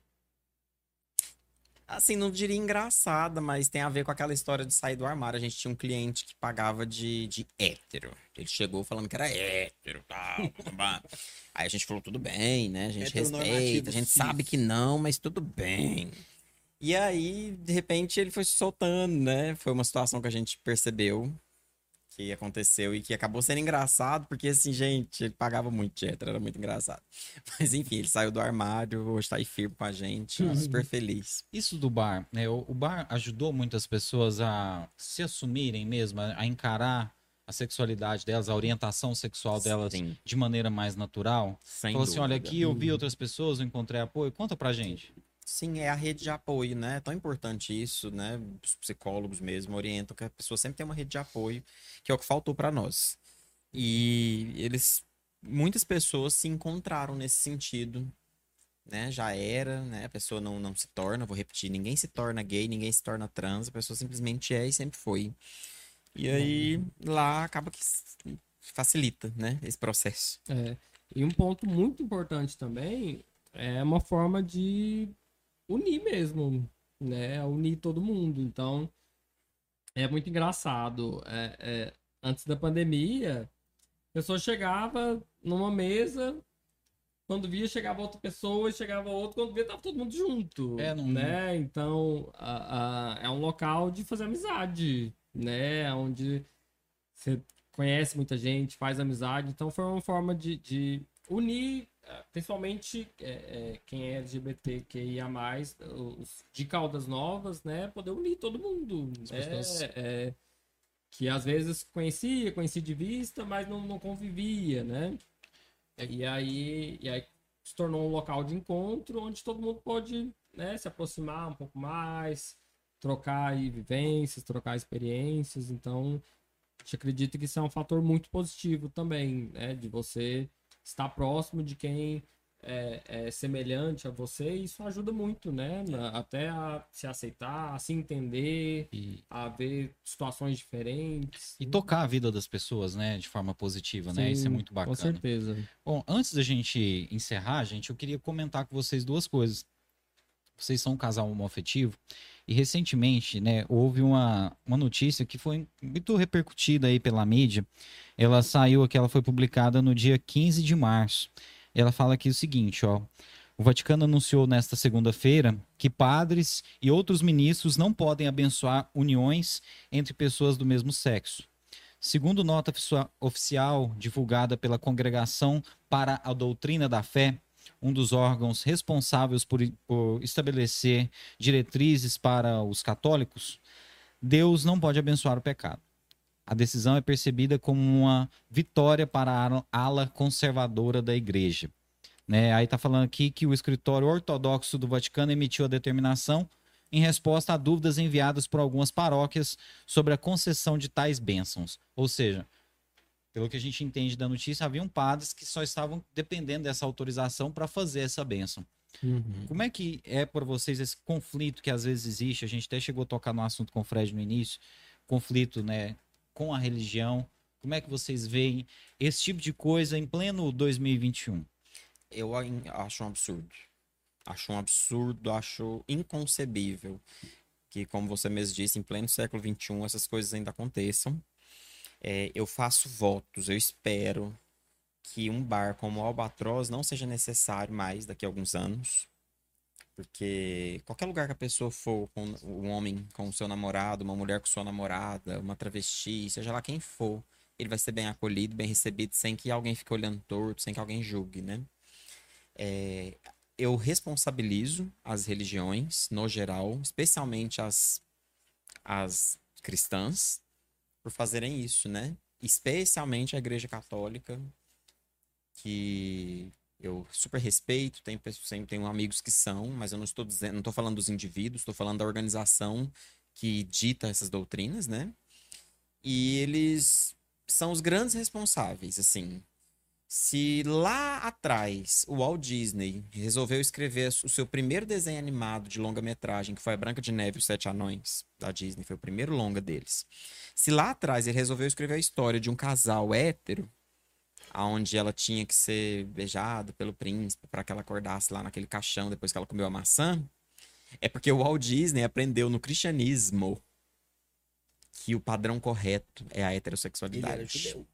Assim, não diria engraçada, mas tem a ver com aquela história de sair do armário. A gente tinha um cliente que pagava de, de hétero. Ele chegou falando que era hétero, tal. Aí a gente falou, tudo bem, né? A gente respeita, a gente cis. sabe que não, mas tudo bem. E aí, de repente, ele foi se soltando, né? Foi uma situação que a gente percebeu que aconteceu e que acabou sendo engraçado, porque assim, gente, ele pagava muito de hétero, era muito engraçado. Mas enfim, ele saiu do armário, hoje tá aí firme com a gente, super feliz. Isso do bar, né? O, bar ajudou muitas pessoas a se assumirem mesmo, a, encarar a sexualidade delas, a orientação sexual delas Sim, de maneira mais natural. sem Falou assim, olha, aqui eu vi outras pessoas, eu encontrei apoio. Conta pra gente. Sim, é a rede de apoio, né? É tão importante isso, né? Os psicólogos mesmo orientam que a pessoa sempre tem uma rede de apoio, que é o que faltou para nós. E eles, muitas pessoas se encontraram nesse sentido, né? Já era, né? A pessoa não, não se torna, vou repetir, ninguém se torna gay, ninguém se torna trans, a pessoa simplesmente é e sempre foi. E aí, lá acaba que facilita, né? Esse processo. É, e um ponto muito importante também é uma forma de unir mesmo, né? Unir todo mundo. Então, é muito engraçado. É, é, antes da pandemia, a pessoa chegava numa mesa, quando via, chegava outra pessoa, chegava outra, quando via, tava todo mundo junto. É, não- né? Então, a- a- é um local de fazer amizade, né? Onde você conhece muita gente, faz amizade. Então, foi uma forma de, de unir, principalmente é, é, quem é LGBTQIA+, os, de Caldas Novas, né? Poder unir todo mundo. Né? É, que às vezes conhecia, conhecia de vista, mas não, não convivia, né? E aí, e aí se tornou um local de encontro onde todo mundo pode né, se aproximar um pouco mais, trocar vivências, trocar experiências. Então, a gente acredita que isso é um fator muito positivo também, né? De você estar próximo de quem é, é semelhante a você, isso ajuda muito, né? Até a se aceitar, a se entender, E, a ver situações diferentes. e tocar a vida das pessoas, né, de forma positiva, né? Isso é Sim, muito Com bacana. certeza. Bom, antes da gente encerrar, gente, eu queria comentar com vocês duas coisas. Vocês são um casal homoafetivo e recentemente, né, houve uma, uma notícia que foi muito repercutida aí pela mídia. Ela saiu aqui, ela foi publicada no dia 15 de março. Ela fala aqui o seguinte, ó. O Vaticano anunciou nesta segunda-feira que padres e outros ministros não podem abençoar uniões entre pessoas do mesmo sexo. Segundo nota oficia- oficial divulgada pela Congregação para a Doutrina da Fé, um dos órgãos responsáveis por, por estabelecer diretrizes para os católicos, Deus não pode abençoar o pecado. A decisão é percebida como uma vitória para a ala- conservadora da igreja. Né? Aí está falando aqui que o escritório ortodoxo do Vaticano emitiu a determinação em resposta a dúvidas enviadas por algumas paróquias sobre a concessão de tais bênçãos. Ou seja, pelo que a gente entende da notícia, haviam padres que só estavam dependendo dessa autorização para fazer essa bênção. Como é que é para vocês esse conflito que às vezes existe? A gente até chegou a tocar no assunto com o Fred no início, conflito, né, com a religião. Como é que vocês veem esse tipo de coisa em pleno 2021? Eu acho um absurdo. Acho um absurdo, acho inconcebível que, como você mesmo disse, em pleno século XXI essas coisas ainda aconteçam. É, eu faço votos, eu espero que um bar como o Albatroz não seja necessário mais daqui a alguns anos. Porque qualquer lugar que a pessoa for, com um homem com o seu namorado, uma mulher com sua namorada, uma travesti, seja lá quem for, ele vai ser bem acolhido, bem recebido, sem que alguém fique olhando torto, sem que alguém julgue, né? É, eu responsabilizo as religiões, no geral, especialmente as, as cristãs, por fazerem isso, né? Especialmente a Igreja Católica, que eu super respeito, tenho, tenho, tenho amigos que são, mas eu não estou dizendo, não estou falando dos indivíduos, estou falando da organização que dita essas doutrinas, né? E eles são os grandes responsáveis, assim. Se lá atrás o Walt Disney resolveu escrever o seu primeiro desenho animado de longa-metragem, que foi a Branca de Neve e os Sete Anões, da Disney, foi o primeiro longa deles. Se lá atrás ele resolveu escrever a história de um casal hétero, aonde ela tinha que ser beijada pelo príncipe para que ela acordasse lá naquele caixão depois que ela comeu a maçã, é porque o Walt Disney aprendeu no cristianismo que o padrão correto é a Ele era heterossexualidade. judeu.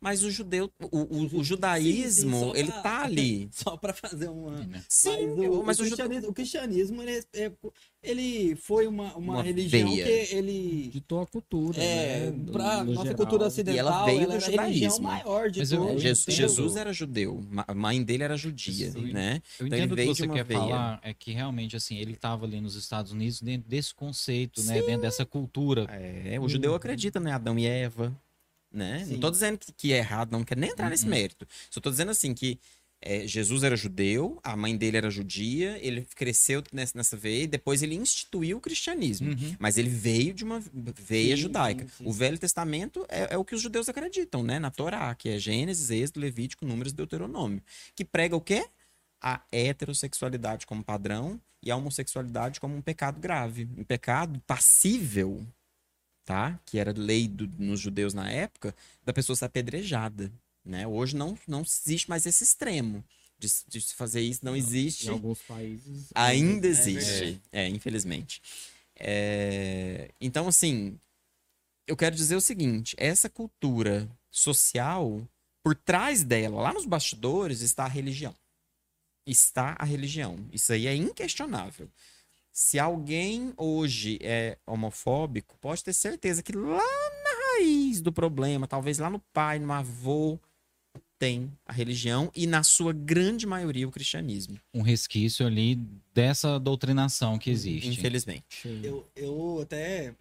Mas o judeu, o, o- o Sim, judaísmo, sim, ele pra- tá ali. Só pra fazer uma. né? Sim, mas o, mas o o cristianismo, o cristianismo, ele, é- ele foi uma, uma, Uma religião veia. que ele. Ditou a cultura, É, né? pra no nossa geral. cultura ocidental, veio ela do era a religião judaísmo. maior de Mas eu-. É, Jesus, era judeu, a mãe dele era judia, Sim. né? Eu Então ele entendo o que veio você quer veia. falar, é que realmente assim, ele estava ali nos Estados Unidos dentro desse conceito, né, dentro dessa cultura. É, o judeu acredita, né? Adão e Eva, né? Sim. Não tô dizendo que, que é errado, não quero nem entrar nesse Uhum. mérito. Só tô dizendo assim que é, Jesus era judeu, a mãe dele era judia, ele cresceu nessa, nessa veia e depois ele instituiu o cristianismo. Uhum. Mas ele veio de uma veia Sim, judaica. sim. O Velho Testamento é, é o que os judeus acreditam, né? Na Torá, que é Gênesis, Êxodo, Levítico, Números e Deuteronômio. Que prega o quê? A heterossexualidade como padrão e a homossexualidade como um pecado grave. Um pecado passível, tá? Que era lei do- nos judeus na época, da pessoa ser apedrejada, né? Hoje não, não existe mais esse extremo de, se- de fazer isso, não existe. Em alguns países. Ainda É existe. É, infelizmente. É, Então, assim, eu quero dizer o seguinte: essa cultura social, por trás dela, lá nos bastidores, está a religião. Está a religião. Isso aí é inquestionável. Se alguém hoje é homofóbico, pode ter certeza que lá na raiz do problema, talvez lá no pai, no avô, tem a religião e, na sua grande maioria, o cristianismo. Um resquício ali dessa doutrinação que existe. Infelizmente. Eu, eu até.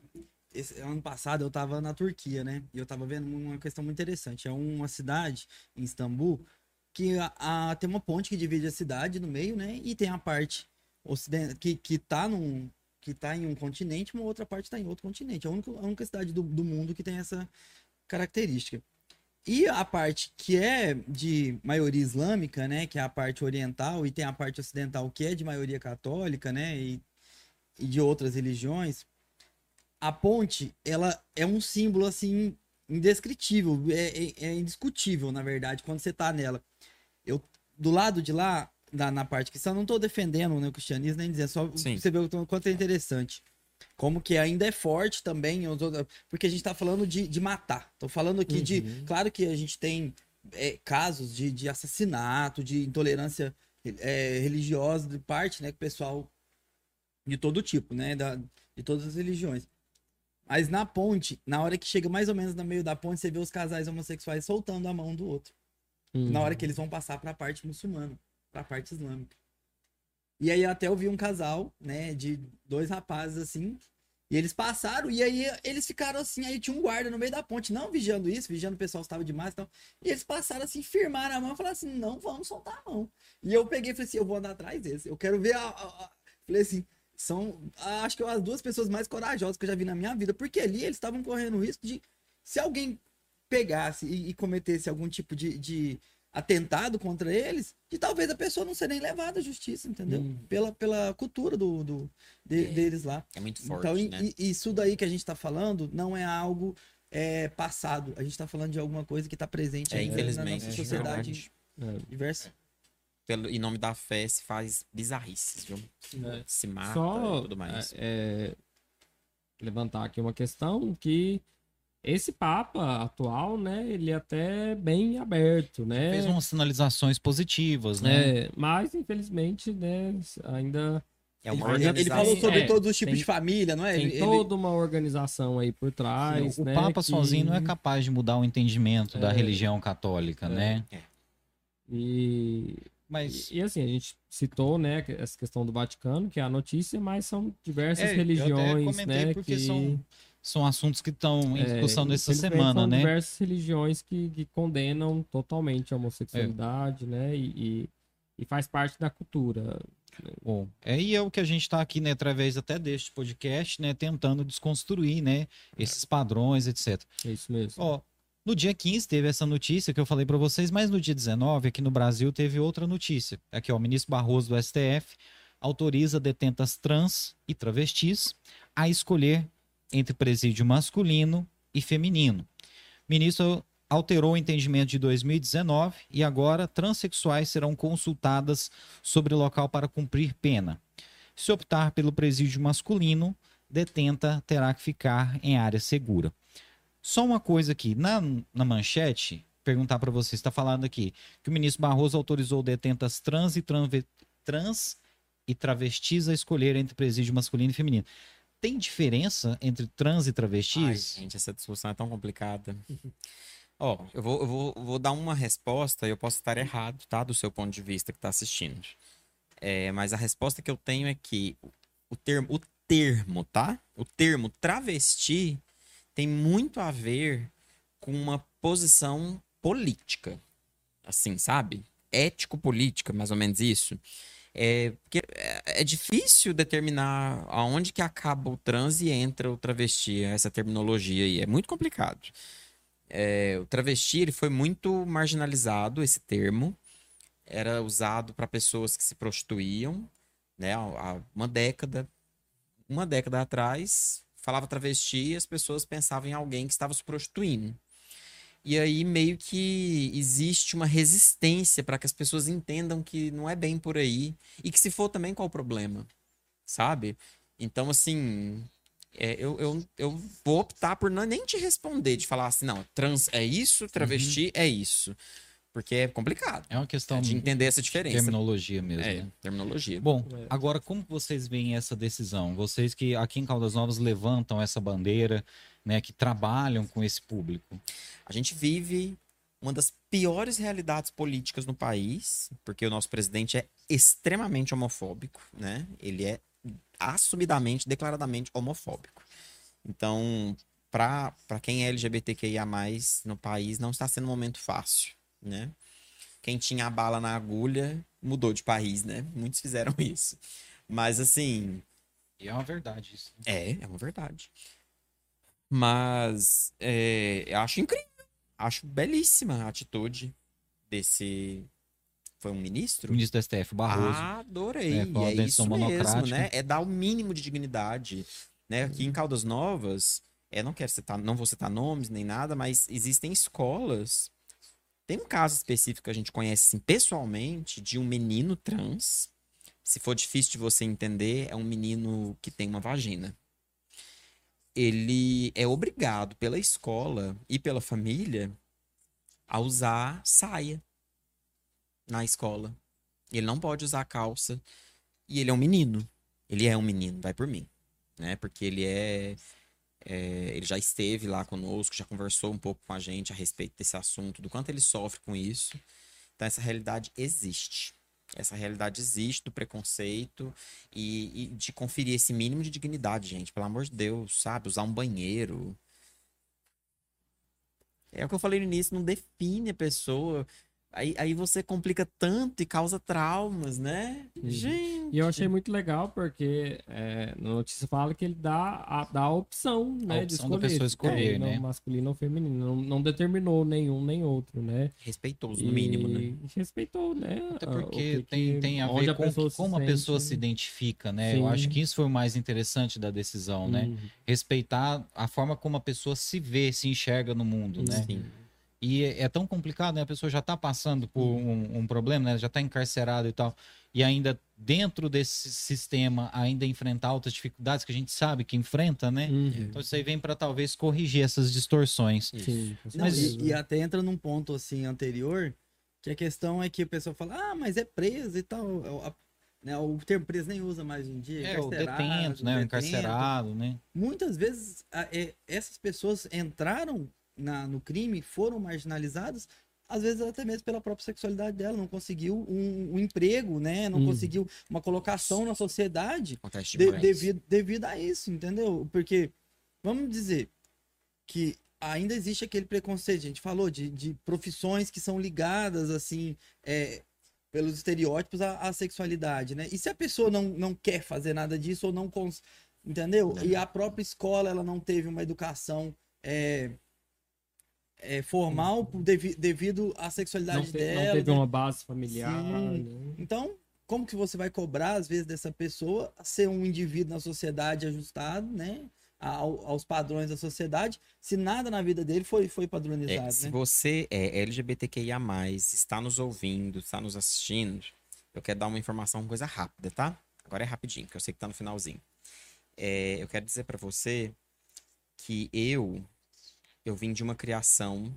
Esse, ano passado eu tava na Turquia, né? E eu tava vendo uma questão muito interessante. É uma cidade em Istambul que a, a- tem uma ponte que divide a cidade no meio, né? E tem a parte ocident, que, que tá num. Que tá em um continente, uma outra parte tá em outro continente. É a única, a única cidade do, do mundo que tem essa característica. E a parte que é de maioria islâmica, né, que é a parte oriental, e tem a parte ocidental que é de maioria católica, né, e, e de outras religiões, a ponte, ela é um símbolo, assim, indescritível, é, é, é indiscutível, na verdade, quando você tá nela. Eu, do lado de lá, na, na parte que eu não tô defendendo né, o cristianismo, nem dizendo, só Sim. você vê o quanto é interessante. Como que ainda é forte também, porque a gente tá falando de, de matar. Tô falando aqui de. Uhum. Claro que a gente tem é, casos de, de assassinato, de intolerância é, religiosa de parte, né? Que o pessoal. De todo tipo, né? Da, de todas as religiões. Mas na ponte, na hora que chega mais ou menos no meio da ponte, você vê os casais homossexuais soltando a mão do outro. Na hora que eles vão passar pra parte muçulmana, pra parte islâmica. E aí até eu vi um casal, né, de dois rapazes assim, e eles passaram, e aí eles ficaram assim, aí tinha um guarda no meio da ponte, não vigiando isso, vigiando o pessoal estava demais, então, e eles passaram assim, firmaram a mão e falaram assim, não vamos soltar a mão. E eu peguei e falei assim, eu vou andar atrás desse, eu quero ver a... a- a- Falei assim, são, acho que as duas pessoas mais corajosas que eu já vi na minha vida, porque ali eles estavam correndo o risco de, se alguém pegasse e, e cometesse algum tipo de, de atentado contra eles, de talvez a pessoa não ser nem levada à justiça, entendeu? Hum. Pela, pela cultura do, do- de- É. deles lá. É muito forte, então, né? i- isso daí que a gente tá falando não é algo é, passado. A gente tá falando de alguma coisa que tá presente É, ainda infelizmente. na nossa é sociedade verdade. diversa. Pelo, em nome da fé se faz bizarrices, viu? É. Se mata Só e tudo mais. é, é, levantar aqui uma questão que esse Papa atual, né, ele é até bem aberto, né? Fez umas sinalizações positivas, né? É, mas infelizmente, né, ainda É Ele, uma ele- ele falou sobre É, todos os tipos tem- de família, não é? tem Ele- toda uma organização aí por trás, o né, Papa que- sozinho não é capaz de mudar o entendimento da É. religião católica, É. né? E, Mas e, e assim, a gente citou, né, essa questão do Vaticano, que é a notícia, mas são diversas É, eu até religiões, né, porque que... são- são assuntos que estão em É, discussão nessa infelizmente, semana, são né? diversas religiões que, que condenam totalmente a homossexualidade, né? E, e, e faz parte da cultura. Bom, é, e é o que a gente está aqui, né, através até deste podcast, né, tentando desconstruir, né, esses padrões, etc. É isso mesmo. Ó, no dia 15 teve essa notícia que eu falei para vocês, mas no dia 19, aqui no Brasil, teve outra notícia. Aqui, ó, o ministro Barroso do STF autoriza detentas trans e travestis a escolher entre presídio masculino e feminino. O ministro alterou o entendimento de 2019 e agora transexuais serão consultadas sobre local para cumprir pena. Se optar pelo presídio masculino, detenta terá que ficar em área segura. Só uma coisa aqui, na, na manchete, perguntar para você, está falando aqui que o ministro Barroso autorizou detentas trans e, trans e travestis a escolher entre presídio masculino e feminino. Tem diferença entre trans e Ai, travestis? gente, essa discussão é tão complicada. Ó, eu vou, eu vou, vou dar uma resposta e eu posso estar errado, tá? Do seu ponto de vista que tá assistindo. É, mas a resposta que eu tenho é que o termo, o termo, tá? O termo travesti tem muito a ver com uma posição política. Assim, sabe? Ético-política, mais ou menos isso. É, porque é, é difícil determinar aonde que acaba o trans e entra o travesti, essa terminologia aí. É muito complicado. É, o travesti ele foi muito marginalizado, esse termo. Era usado para pessoas que se prostituíam, né? Há uma década, uma década atrás, falava travesti e as pessoas pensavam em alguém que estava se prostituindo. E aí meio que existe uma resistência para que as pessoas entendam que não é bem por aí e que se for também qual o problema, sabe? Então assim, é, eu, eu, eu vou optar por não, nem te responder, de falar assim, não, trans é isso, travesti é isso. Porque é complicado É uma questão de de entender essa diferença. terminologia mesmo. É, né? terminologia. Bom, É. agora como vocês veem essa decisão? Vocês que aqui em Caldas Novas levantam essa bandeira, né, que trabalham com esse público. A gente vive uma das piores realidades políticas no país, porque o nosso presidente é extremamente homofóbico, né? Ele é assumidamente, declaradamente homofóbico. Então, para quem é LGBTQIA+, no país, não está sendo um momento fácil, né? Quem tinha a bala na agulha mudou de país, né? Muitos fizeram isso. Mas, assim, E é uma verdade isso. é, é uma verdade. Mas é, eu acho incrível. acho belíssima a atitude desse. Foi um ministro? Ministro do STF, Barroso. Ah, adorei. É, É, isso mesmo, né? É dar o mínimo de dignidade. Né? Aqui em Caldas Novas, é, não quero citar, não vou citar nomes nem nada, mas existem escolas. Tem um caso específico que a gente conhece assim, pessoalmente de um menino trans. Se for difícil de você entender, é um menino que tem uma vagina. Ele é obrigado pela escola e pela família a usar saia na escola. Ele não pode usar calça. E ele é um menino. Ele é um menino, vai por mim. Né? Porque ele é, é, Ele já esteve lá conosco, já conversou um pouco com a gente a respeito desse assunto, do quanto ele sofre com isso. Então, essa realidade existe. Essa realidade existe do preconceito e, e de conferir esse mínimo de dignidade, gente. Pelo amor de Deus, sabe? Usar um banheiro. É o que eu falei no início, não define a pessoa. Aí, aí você complica tanto e causa traumas, né? Uhum. Gente. E eu achei muito legal porque é, na notícia fala que ele dá a, dá a opção, né, de opção da escolher. pessoa se escolher, quer, né? Não masculino ou feminino. Não, não determinou nenhum nem outro, né? Respeitoso, no mínimo, né? Respeitou, né? Até a- o porque que tem, que- tem a ver com pessoa como a pessoa se identifica, né? Eu Sim. acho que isso foi o mais interessante da decisão, né? Uhum. Respeitar a forma como a pessoa se vê, se enxerga no mundo, né? Sim. E é, tão complicado, né? A pessoa já tá passando por um, um problema, né? Já tá encarcerado e tal. E ainda dentro desse sistema, ainda enfrentar outras dificuldades que a gente sabe que enfrenta, né? Uhum. Então isso aí vem para talvez corrigir essas distorções. Sim, Não, Mas- certeza. e, e até entra num ponto assim anterior, que a questão é que o pessoal fala, ah, mas é preso e tal. É o- a- né, o termo preso nem usa mais hoje em dia. É, o detento, né? O encarcerado, né? Muitas vezes a- é, essas pessoas entraram na- no crime, foram marginalizadas, às vezes até mesmo pela própria sexualidade dela, não conseguiu um, um emprego, né? Não Hum. conseguiu uma colocação na sociedade de- devido, devido a isso, entendeu? Porque, vamos dizer que ainda existe aquele preconceito, a gente falou, de, de profissões que são ligadas, assim, é, pelos estereótipos à, à sexualidade, né? E se a pessoa não, não quer fazer nada disso ou não cons... entendeu? E a própria escola, ela não teve uma educação é, é, formal devi- devido à sexualidade não, te- dela. não teve né? uma base familiar. Sim. né? Então, como que você vai cobrar, às vezes, dessa pessoa ser um indivíduo na sociedade ajustado, né? ao- aos padrões da sociedade, se nada na vida dele foi, foi É, padronizado, se né? você é LGBTQIA, está nos ouvindo, está nos assistindo, eu quero dar uma informação, uma coisa rápida, tá? Agora é rapidinho, que eu sei que tá no finalzinho. É, eu quero dizer pra você que eu eu vim de uma criação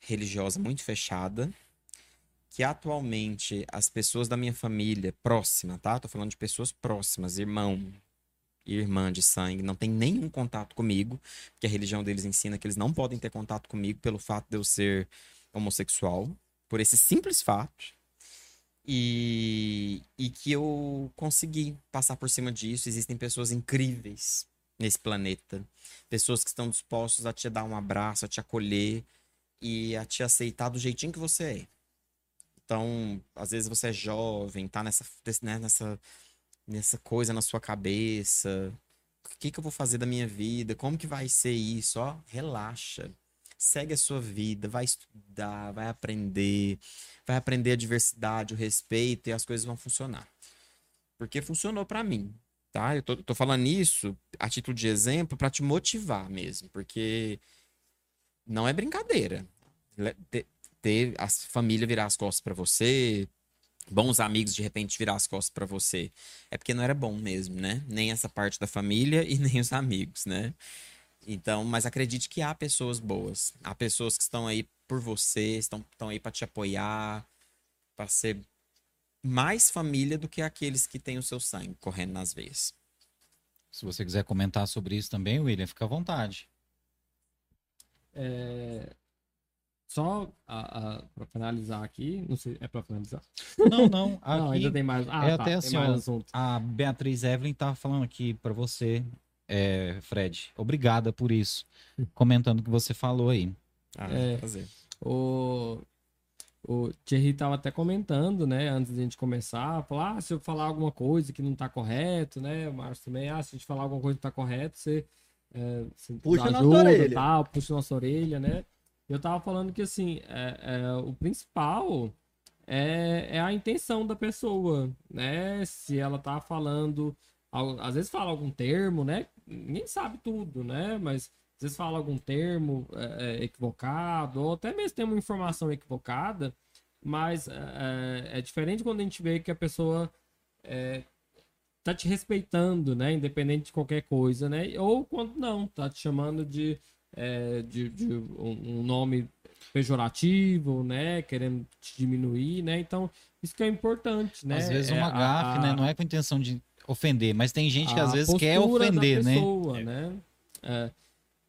religiosa muito fechada, que atualmente as pessoas da minha família próxima, tá? Tô falando de pessoas próximas, irmão irmã de sangue, não tem nenhum contato comigo, porque a religião deles ensina que eles não podem ter contato comigo pelo fato de eu ser homossexual, por esse simples fato. E, e que eu consegui passar por cima disso. Existem pessoas incríveis nesse planeta. Pessoas que estão dispostas a te dar um abraço, a te acolher e a te aceitar do jeitinho que você é. Então, às vezes você é jovem, tá nessa, né, nessa, nessa coisa na sua cabeça. O que, que eu vou fazer da minha vida? Como que vai ser isso? Ó, relaxa. Segue a sua vida, vai estudar, vai aprender, vai aprender a diversidade, o respeito e as coisas vão funcionar. Porque funcionou pra mim, tá? Eu tô, tô falando isso a título de exemplo pra te motivar mesmo, porque não é brincadeira. Ter, ter a família virar as costas pra você, bons amigos de repente virar as costas pra você, é porque não era bom mesmo, né? Nem essa parte da família e nem os amigos, né? Então, mas acredite que há pessoas boas. Há pessoas que estão aí por você, estão, estão aí para te apoiar, para ser mais família do que aqueles que têm o seu sangue correndo nas veias. Se você quiser comentar sobre isso também, William, fica à vontade. É, Só para finalizar aqui, não sei, é para finalizar? Não, não. Não, Aqui, ainda tem mais. Ah, é tá, até tem assim, ó, a Beatriz Evelyn tá falando aqui para você, é, Fred. Obrigada por isso. Comentando o que você falou aí. Ah, É. prazer. O, o Thierry tava até comentando, né, antes de a gente começar, falar, ah, se eu falar alguma coisa que não tá correto, né, o Márcio também, ah, se a gente falar alguma coisa que não tá correto, você, é, você Puxa nos nossa orelha. Tal, puxa nossa orelha, né, Eu tava falando que, assim, é, é, o principal é, é a intenção da pessoa, né? Se ela tá falando, al- às vezes fala algum termo, né? Ninguém sabe tudo, né? Mas às vezes fala algum termo é, é, equivocado, ou até mesmo tem uma informação equivocada, mas é, é diferente quando a gente vê que a pessoa é, tá te respeitando, né? Independente de qualquer coisa, né? Ou quando não, tá te chamando de, é, de, de um, nome pejorativo, né? Querendo te diminuir, né? Então, isso que é importante, né? Às vezes É uma a- gafe, a- né? Não é com intenção de ofender, mas tem gente que às vezes quer ofender, né? pessoa, né? É,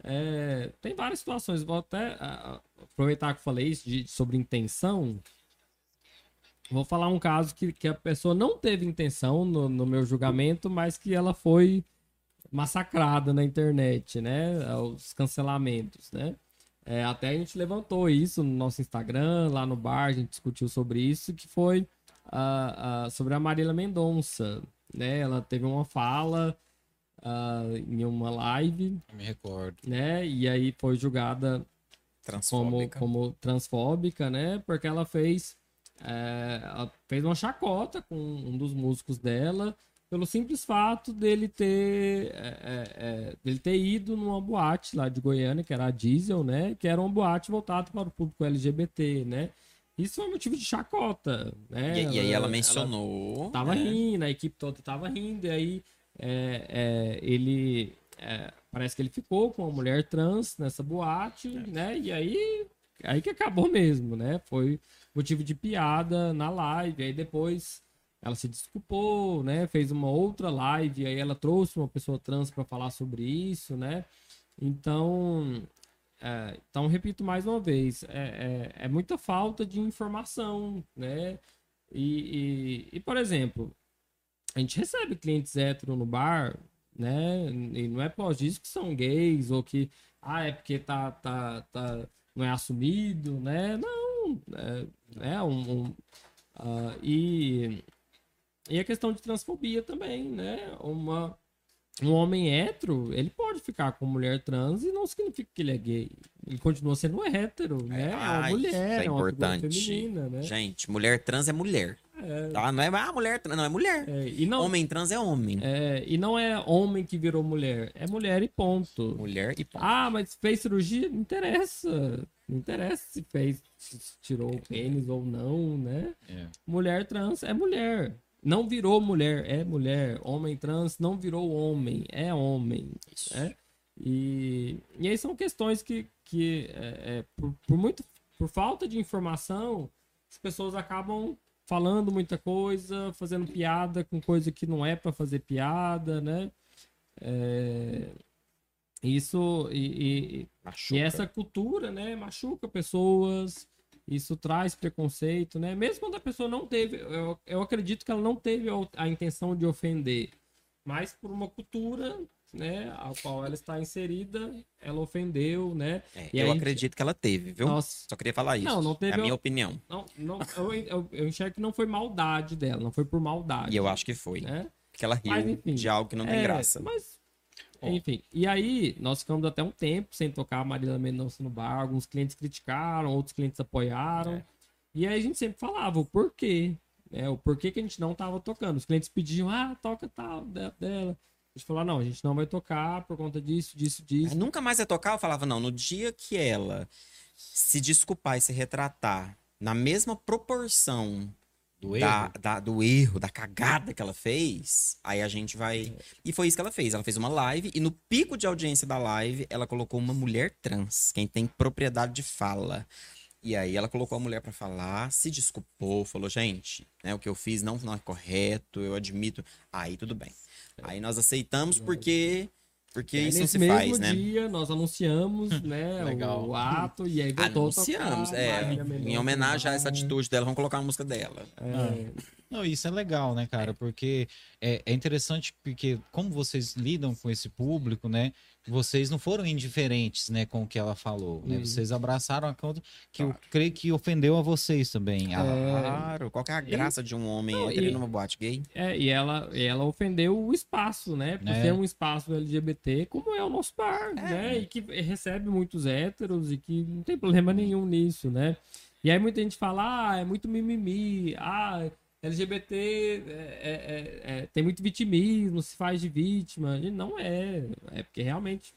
é, tem várias situações. Vou até aproveitar que eu falei isso de- sobre intenção. Vou falar um caso que, que a pessoa não teve intenção no, no meu julgamento, mas que ela foi massacrada na internet, né? Os cancelamentos, né? É, até a gente levantou isso no nosso Instagram, lá no bar, a gente discutiu sobre isso, que foi ah, ah, sobre a Marília Mendonça, né? Ela teve uma fala ah, em uma live, Me recordo. né? E aí foi julgada como, Transfóbica. como transfóbica, né? Porque ela fez, é, ela fez uma chacota com um dos músicos dela pelo simples fato dele ter, é, é, é, dele ter ido numa boate lá de Goiânia, que era a Diesel, né? Que era uma boate voltada para o público LGBT, né? Isso foi motivo de chacota, né? E, e aí ela mencionou. tava né? rindo, a equipe toda tava rindo, e aí é, é, ele é, parece que ele ficou com uma mulher trans nessa boate, né? E aí, aí que acabou mesmo, né? Foi motivo de piada na live, aí depois ela se desculpou, né? Fez uma outra live, aí ela trouxe uma pessoa trans para falar sobre isso, né? Então, é, então repito mais uma vez, é, é, é muita falta de informação, né? E, e, e, por exemplo, a gente recebe clientes hétero no bar, né? E não é por disso que são gays ou que, ah, é porque tá, tá, tá, não é assumido, né? Não, é, é um, um, ah, e, e a questão de transfobia também, né? Uma, um homem hétero, ele pode ficar com mulher trans e não significa que ele é gay. Ele continua sendo hétero, né? É uma Ah, mulher, isso é é uma importante. feminina, né? Gente, mulher trans é mulher. É, Tá? Não é ah, mulher trans, não é mulher. é, e não, Homem trans é homem. É, e não é homem que virou mulher, é mulher e ponto. Mulher e ponto. Ah, mas fez cirurgia? Não interessa. Não interessa se fez, se tirou o pênis ou não, né? É. Mulher trans é mulher. Não virou mulher, é mulher. Homem trans não virou homem, é homem. Né? E, e aí são questões que, que é, é, por, por muito, por falta de informação, as pessoas acabam falando muita coisa, fazendo piada com coisa que não é para fazer piada, né? É, isso e, e- e essa cultura, né, machuca pessoas, isso traz preconceito, né? Mesmo quando a pessoa não teve, eu, eu acredito que ela não teve a, intenção de ofender, mas por uma cultura, né, a qual ela está inserida, ela ofendeu, né? É, E eu acredito que ela teve, viu? Nossa, Só queria falar isso. Não, não teve É a minha opinião. não, não, eu, eu, eu enxergo que não foi maldade dela, não foi por maldade. E eu acho que foi. né? Que ela riu Mas, enfim, de algo que não tem É, graça. Mas, enfim. E aí, nós ficamos até um tempo sem tocar a Marília Mendonça no bar. Alguns clientes criticaram, outros clientes apoiaram. É. E aí a gente sempre falava o porquê. Né? O porquê que a gente não tava tocando. Os clientes pediam, ah, toca tal de- dela. A gente falou, não, a gente não vai tocar por conta disso, disso, Aí disso. nunca mais ia tocar, eu falava, não, no dia que ela se desculpar e se retratar na mesma proporção Do da- erro. da- do erro, da cagada que ela fez, aí a gente vai. E foi isso que ela fez. Ela fez uma live e no pico de audiência da live, ela colocou uma mulher trans, quem tem propriedade de fala. E aí ela colocou a mulher pra falar, se desculpou, falou, gente, né, o que eu fiz não, não é correto, eu admito. Aí tudo bem. Aí nós aceitamos porque porque Aí, isso nesse se mesmo faz, né? dia, nós anunciamos né, Legal. o ato e aí voltou Anunciamos, tocar é, em homenagem a essa atitude dela, vamos colocar a música dela. É, Não, isso é legal, né, cara? Porque é, é interessante porque como vocês lidam com esse público, né? Vocês não foram indiferentes, né, com o que ela falou, né? Uhum. Vocês abraçaram a conta que eu creio que ofendeu a vocês também. Ah, Claro, qual que é a graça de um homem Não, hétero e- numa boate gay? É, e ela, e ela ofendeu o espaço, né? Por É. ser um espaço LGBT, como é o nosso bar, né? E que recebe muitos héteros e que não tem problema nenhum nisso, né? E aí muita gente fala, ah, é muito mimimi, ah, LGBT é, é- é- é- tem muito vitimismo, se faz de vítima. E não é. É porque realmente,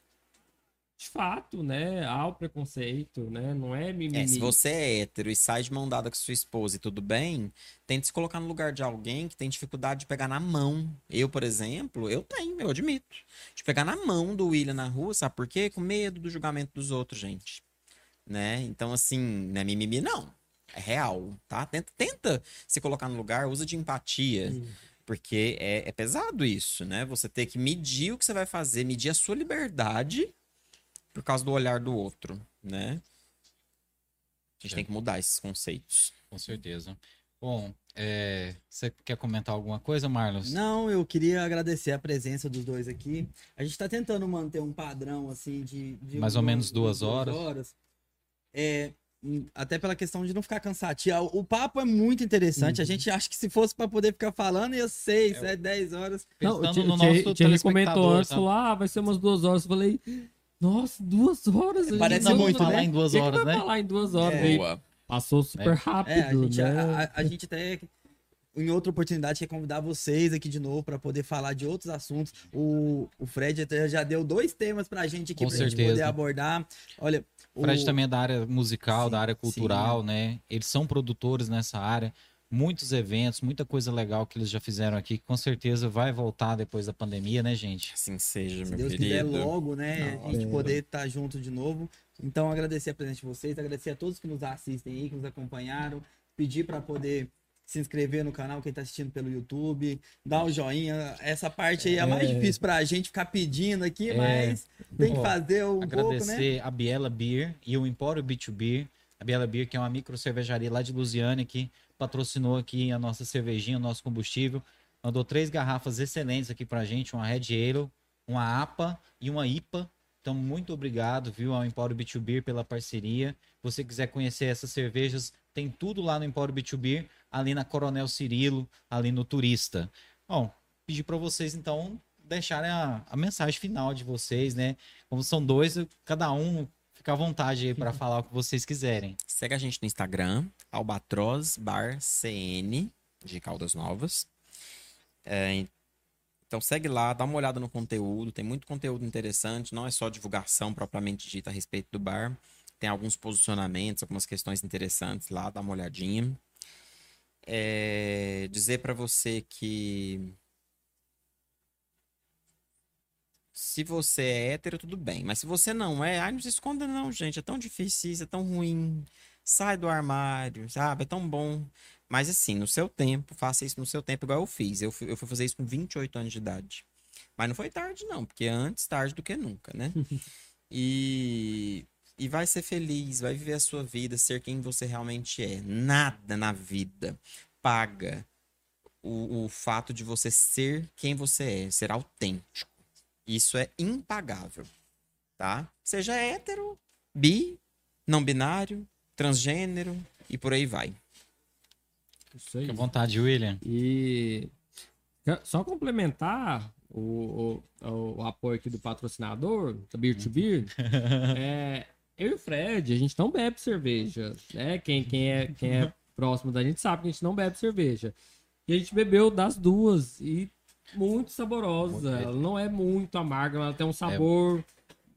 de fato, né? Há o preconceito, né? Não é mimimi. É, se você é hétero e sai de mão dada com sua esposa e tudo bem, tente se colocar no lugar de alguém que tem dificuldade de pegar na mão. Eu, por exemplo, eu tenho, eu admito. De pegar na mão do William na rua, sabe por quê? Com medo do julgamento dos outros, gente. Né? Então, assim, não é mimimi, não. É real, tá? Tenta, tenta se colocar no lugar, usa de empatia. Porque é, é pesado isso, né? Você ter que medir o que você vai fazer, medir a sua liberdade por causa do olhar do outro, né? A gente tem que mudar esses conceitos. com certeza. Bom, é, você quer comentar alguma coisa, Marlos? Não, eu queria agradecer a presença dos dois aqui. A gente tá tentando manter um padrão, assim, de... de Mais ou uma- menos duas umas horas. É, hum, até pela questão de não ficar cansativo. O papo é muito interessante. A gente acha que se fosse pra poder ficar falando, ia seis, É. sete, dez horas. Não, Pensando o no nosso Thierry comentou antes, tá? falou, ah, vai ser umas duas horas. Eu falei, nossa, duas horas? Gente Parece não muito, né? falar em duas O que que horas, vai né? falar em duas horas? É. Boa. Passou super rápido, É, a gente, né? a, a- a gente até em outra oportunidade quer convidar vocês aqui de novo para poder falar de outros assuntos. O, o Fred até já deu dois temas pra gente aqui Com pra gente poder abordar. Olha, O Fred também é da área musical, Sim, da área cultural, né? Eles são produtores nessa área. Muitos eventos, muita coisa legal que eles já fizeram aqui. que Com certeza vai voltar depois da pandemia, né, gente? Assim seja, se meu Deus quiser querido. logo, né? Não, a gente é. poder estar junto de novo. Então, agradecer a presença de vocês, agradecer a todos que nos assistem aí, que nos acompanharam, pedir para poder se inscrever no canal, quem tá assistindo pelo YouTube, dar o joinha. Essa parte aí é, a mais É. difícil pra gente ficar pedindo aqui, É. mas tem que fazer um pouco, né? Agradecer a Biela Beer e o Empório B2 Beer. A Biela Beer, que é uma micro cervejaria lá de Lusiane, que patrocinou aqui a nossa cervejinha, o nosso combustível. Mandou três garrafas excelentes aqui pra gente, uma Red Ale, uma APA e uma IPA. Então, muito obrigado, viu, ao Empório B2 Beer pela parceria. Se você quiser conhecer essas cervejas, tem tudo lá no Empório B2 Beer, ali na Coronel Cirilo, ali no Turista. Bom, pedir para vocês, então, deixarem a, a mensagem final de vocês, né? Como são dois, cada um fica à vontade aí para falar o que vocês quiserem. Segue a gente no Instagram, Albatroz Bar CN, de Caldas Novas. É, então segue lá, dá uma olhada no conteúdo, tem muito conteúdo interessante, não é só divulgação propriamente dita a respeito do bar. Tem alguns posicionamentos, algumas questões interessantes lá, dá uma olhadinha. É, dizer pra você que se você é hétero, tudo bem. Mas se você não é, ai, não se esconda não, gente. É tão difícil isso, é tão ruim. Sai do armário, sabe? É tão bom. Mas assim, no seu tempo, faça isso no seu tempo, igual eu fiz. Eu fui, eu fui fazer isso com 28 anos de idade. Mas não foi tarde, não, porque antes tarde do que nunca, né? E, e vai ser feliz, vai viver a sua vida, ser quem você realmente é. Nada na vida paga o, o fato de você ser quem você é, ser autêntico. Isso é impagável, tá? Seja hétero, bi, não binário, transgênero e por aí vai. Isso aí. Fique à vontade, William. E só complementar o, o, o apoio aqui do patrocinador, da Beer to Beer, é, eu e o Fred, a gente não bebe cerveja, né? Quem, quem, é, quem é próximo da gente sabe que a gente não bebe cerveja. E a gente bebeu das duas e muito saborosa. Muito Ela não é muito amarga, ela tem um sabor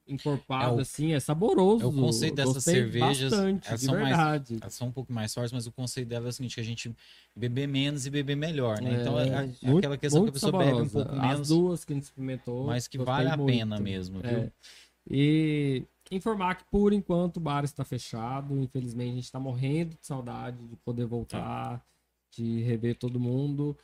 encorpado, É o- assim, é saboroso. é o conceito dessas Gostei cervejas, Bastante, elas são mais-. Elas são um pouco mais fortes, mas o conceito dela é o seguinte, que a gente beber menos e beber melhor, né? É, então é, é muito- aquela questão que a pessoa bebe um saborosa. pouco As menos, duas que a gente experimentou. mas que vale a muito. pena mesmo, viu? É. E informar que por enquanto o bar está fechado. Infelizmente a gente está morrendo de saudade de poder voltar, de rever todo mundo.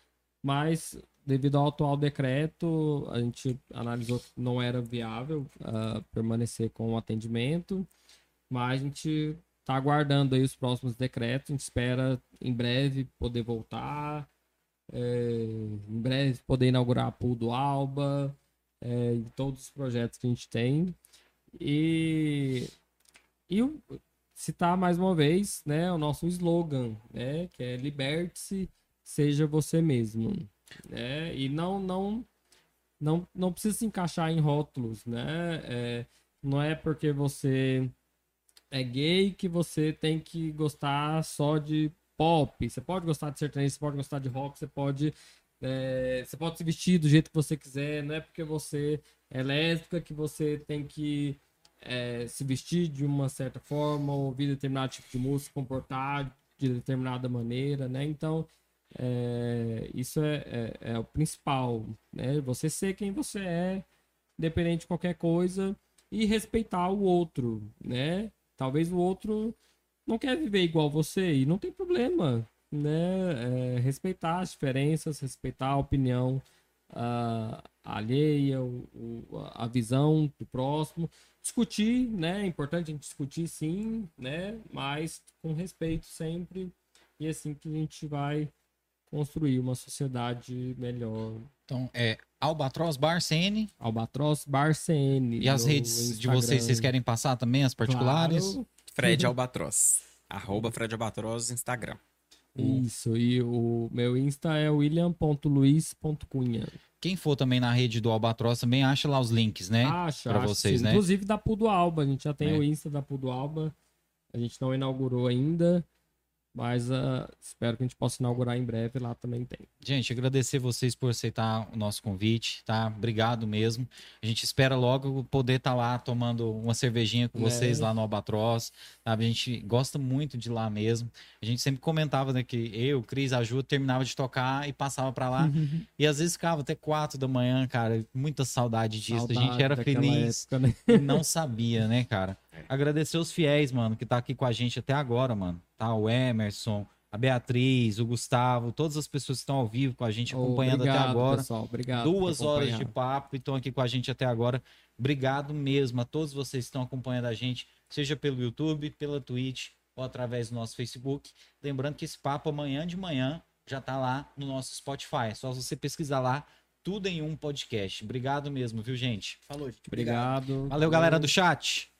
Mas devido ao atual decreto, a gente analisou que não era viável ah, permanecer com o atendimento. Mas a gente está aguardando aí os próximos decretos. A gente espera em breve poder voltar é, em breve poder inaugurar a Pool do Alba, é, todos os projetos que a gente tem. E, e citar mais uma vez né, o nosso slogan, né, que é liberte-se, seja você mesmo. Né? E não, não, não, não precisa se encaixar em rótulos, né? É, não é porque você é gay que você tem que gostar só de pop. Você pode gostar de sertanejo, você pode gostar de rock, você pode. é, você pode se vestir do jeito que você quiser, não é porque você lésbica que você tem que é, se vestir de uma certa forma, ouvir determinado tipo de música, comportar de determinada maneira, né? Então, é, isso é, é- é o principal, né? Você ser quem você é, independente de qualquer coisa, e respeitar o outro, né? Talvez o outro não quer viver igual você e não tem problema, né? É, respeitar as diferenças, respeitar a opinião ah, alheia, o- o- a visão do próximo, discutir, né? É importante a gente discutir sim, né? Mas com respeito sempre e é assim que a gente vai construir uma sociedade melhor. Então, é Albatroz Bar CN. Albatroz Bar CN. E as redes de vocês, vocês Instagram. querem passar também, as particulares? Claro. Fred Albatroz. Arroba Fred Albatroz Instagram. Isso, e o meu Insta é william.luiz.cunha. Quem for também na rede do Albatroz também acha lá os links, né? Acha, pra acha, vocês, sim. né? Inclusive da Pudo Alba, a gente já tem É. o Insta da Pudo Alba. A gente não inaugurou ainda, mas ah, espero que a gente possa inaugurar em breve, lá também tem. Gente, agradecer vocês por aceitar o nosso convite, tá? Obrigado mesmo. A gente espera logo poder estar lá tomando uma cervejinha com vocês É. lá no Albatroz, sabe? A gente gosta muito de lá mesmo. A gente sempre comentava, né, que eu, Cris, a Ju, terminava de tocar e passava pra lá. E às vezes ficava até quatro da manhã, cara. Muita saudade disso. a gente Saudade era feliz época, né? e não sabia, né, cara? É. Agradecer os fiéis, mano, que tá aqui com a gente até agora, mano. Tá? O Emerson, a Beatriz, o Gustavo, todas as pessoas que estão ao vivo com a gente, acompanhando Obrigado, até agora. Pessoal, obrigado. Duas horas de papo e estão aqui com a gente até agora. Obrigado mesmo a todos vocês que estão acompanhando a gente, seja pelo YouTube, pela Twitch ou através do nosso Facebook. Lembrando que esse papo amanhã de manhã já tá lá no nosso Spotify. É só você pesquisar lá, tudo em um podcast. Obrigado mesmo, viu, gente? Falou, gente. Obrigado. Valeu, galera do chat.